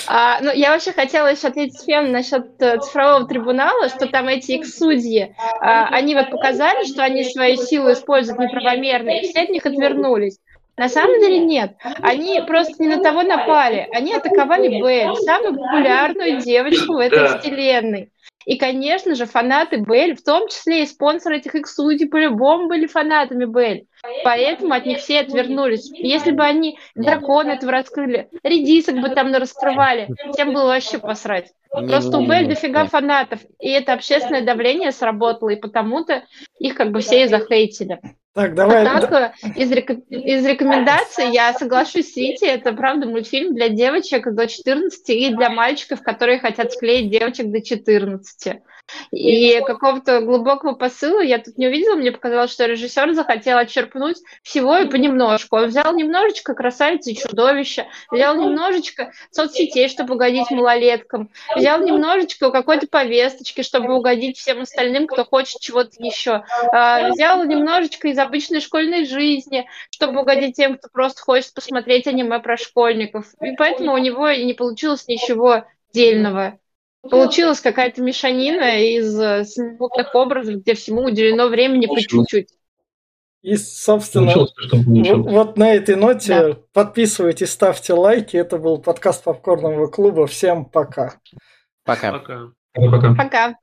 А, ну, я вообще хотела еще ответить Фен насчет э, цифрового трибунала, что там эти их-судьи, а, они вот показали, что они свою силу используют неправомерно, и все от них отвернулись. На самом деле нет. Они просто не на того напали. Они атаковали Белль, самую популярную девочку в этой Да. вселенной. И, конечно же, фанаты Белль, в том числе и спонсоры этих их-судей, по-любому были фанатами Белль. Поэтому от них все отвернулись. Если бы они дракона этого раскрыли, редисок бы там раскрывали, всем было вообще посрать. Просто у Белль дофига фанатов, и это общественное давление сработало, и потому-то их как бы все и захейтили. Так, давай. А так, из, реко- из рекомендаций я соглашусь с Витей, это правда мультфильм для девочек до 14 и для мальчиков, которые хотят склеить девочек до 14. И какого-то глубокого посыла я тут не увидела, мне показалось, что режиссер захотел отчерпнуть всего и понемножку. Он взял немножечко красавицы и чудовища, взял немножечко соцсетей, чтобы угодить малолеткам, взял немножечко какой-то повесточки, чтобы угодить всем остальным, кто хочет чего-то еще. А, Взял немножечко из обычной школьной жизни, чтобы угодить тем, кто просто хочет посмотреть аниме про школьников. И поэтому у него и не получилось ничего дельного. Получилась какая-то мешанина из э, смутных образов, где всему уделено времени по чуть-чуть. И, собственно, Получилось, вот, вот на этой ноте подписывайтесь, ставьте лайки. Это был подкаст Попкорного клуба. Всем пока. Пока. Пока. Пока-пока. Пока.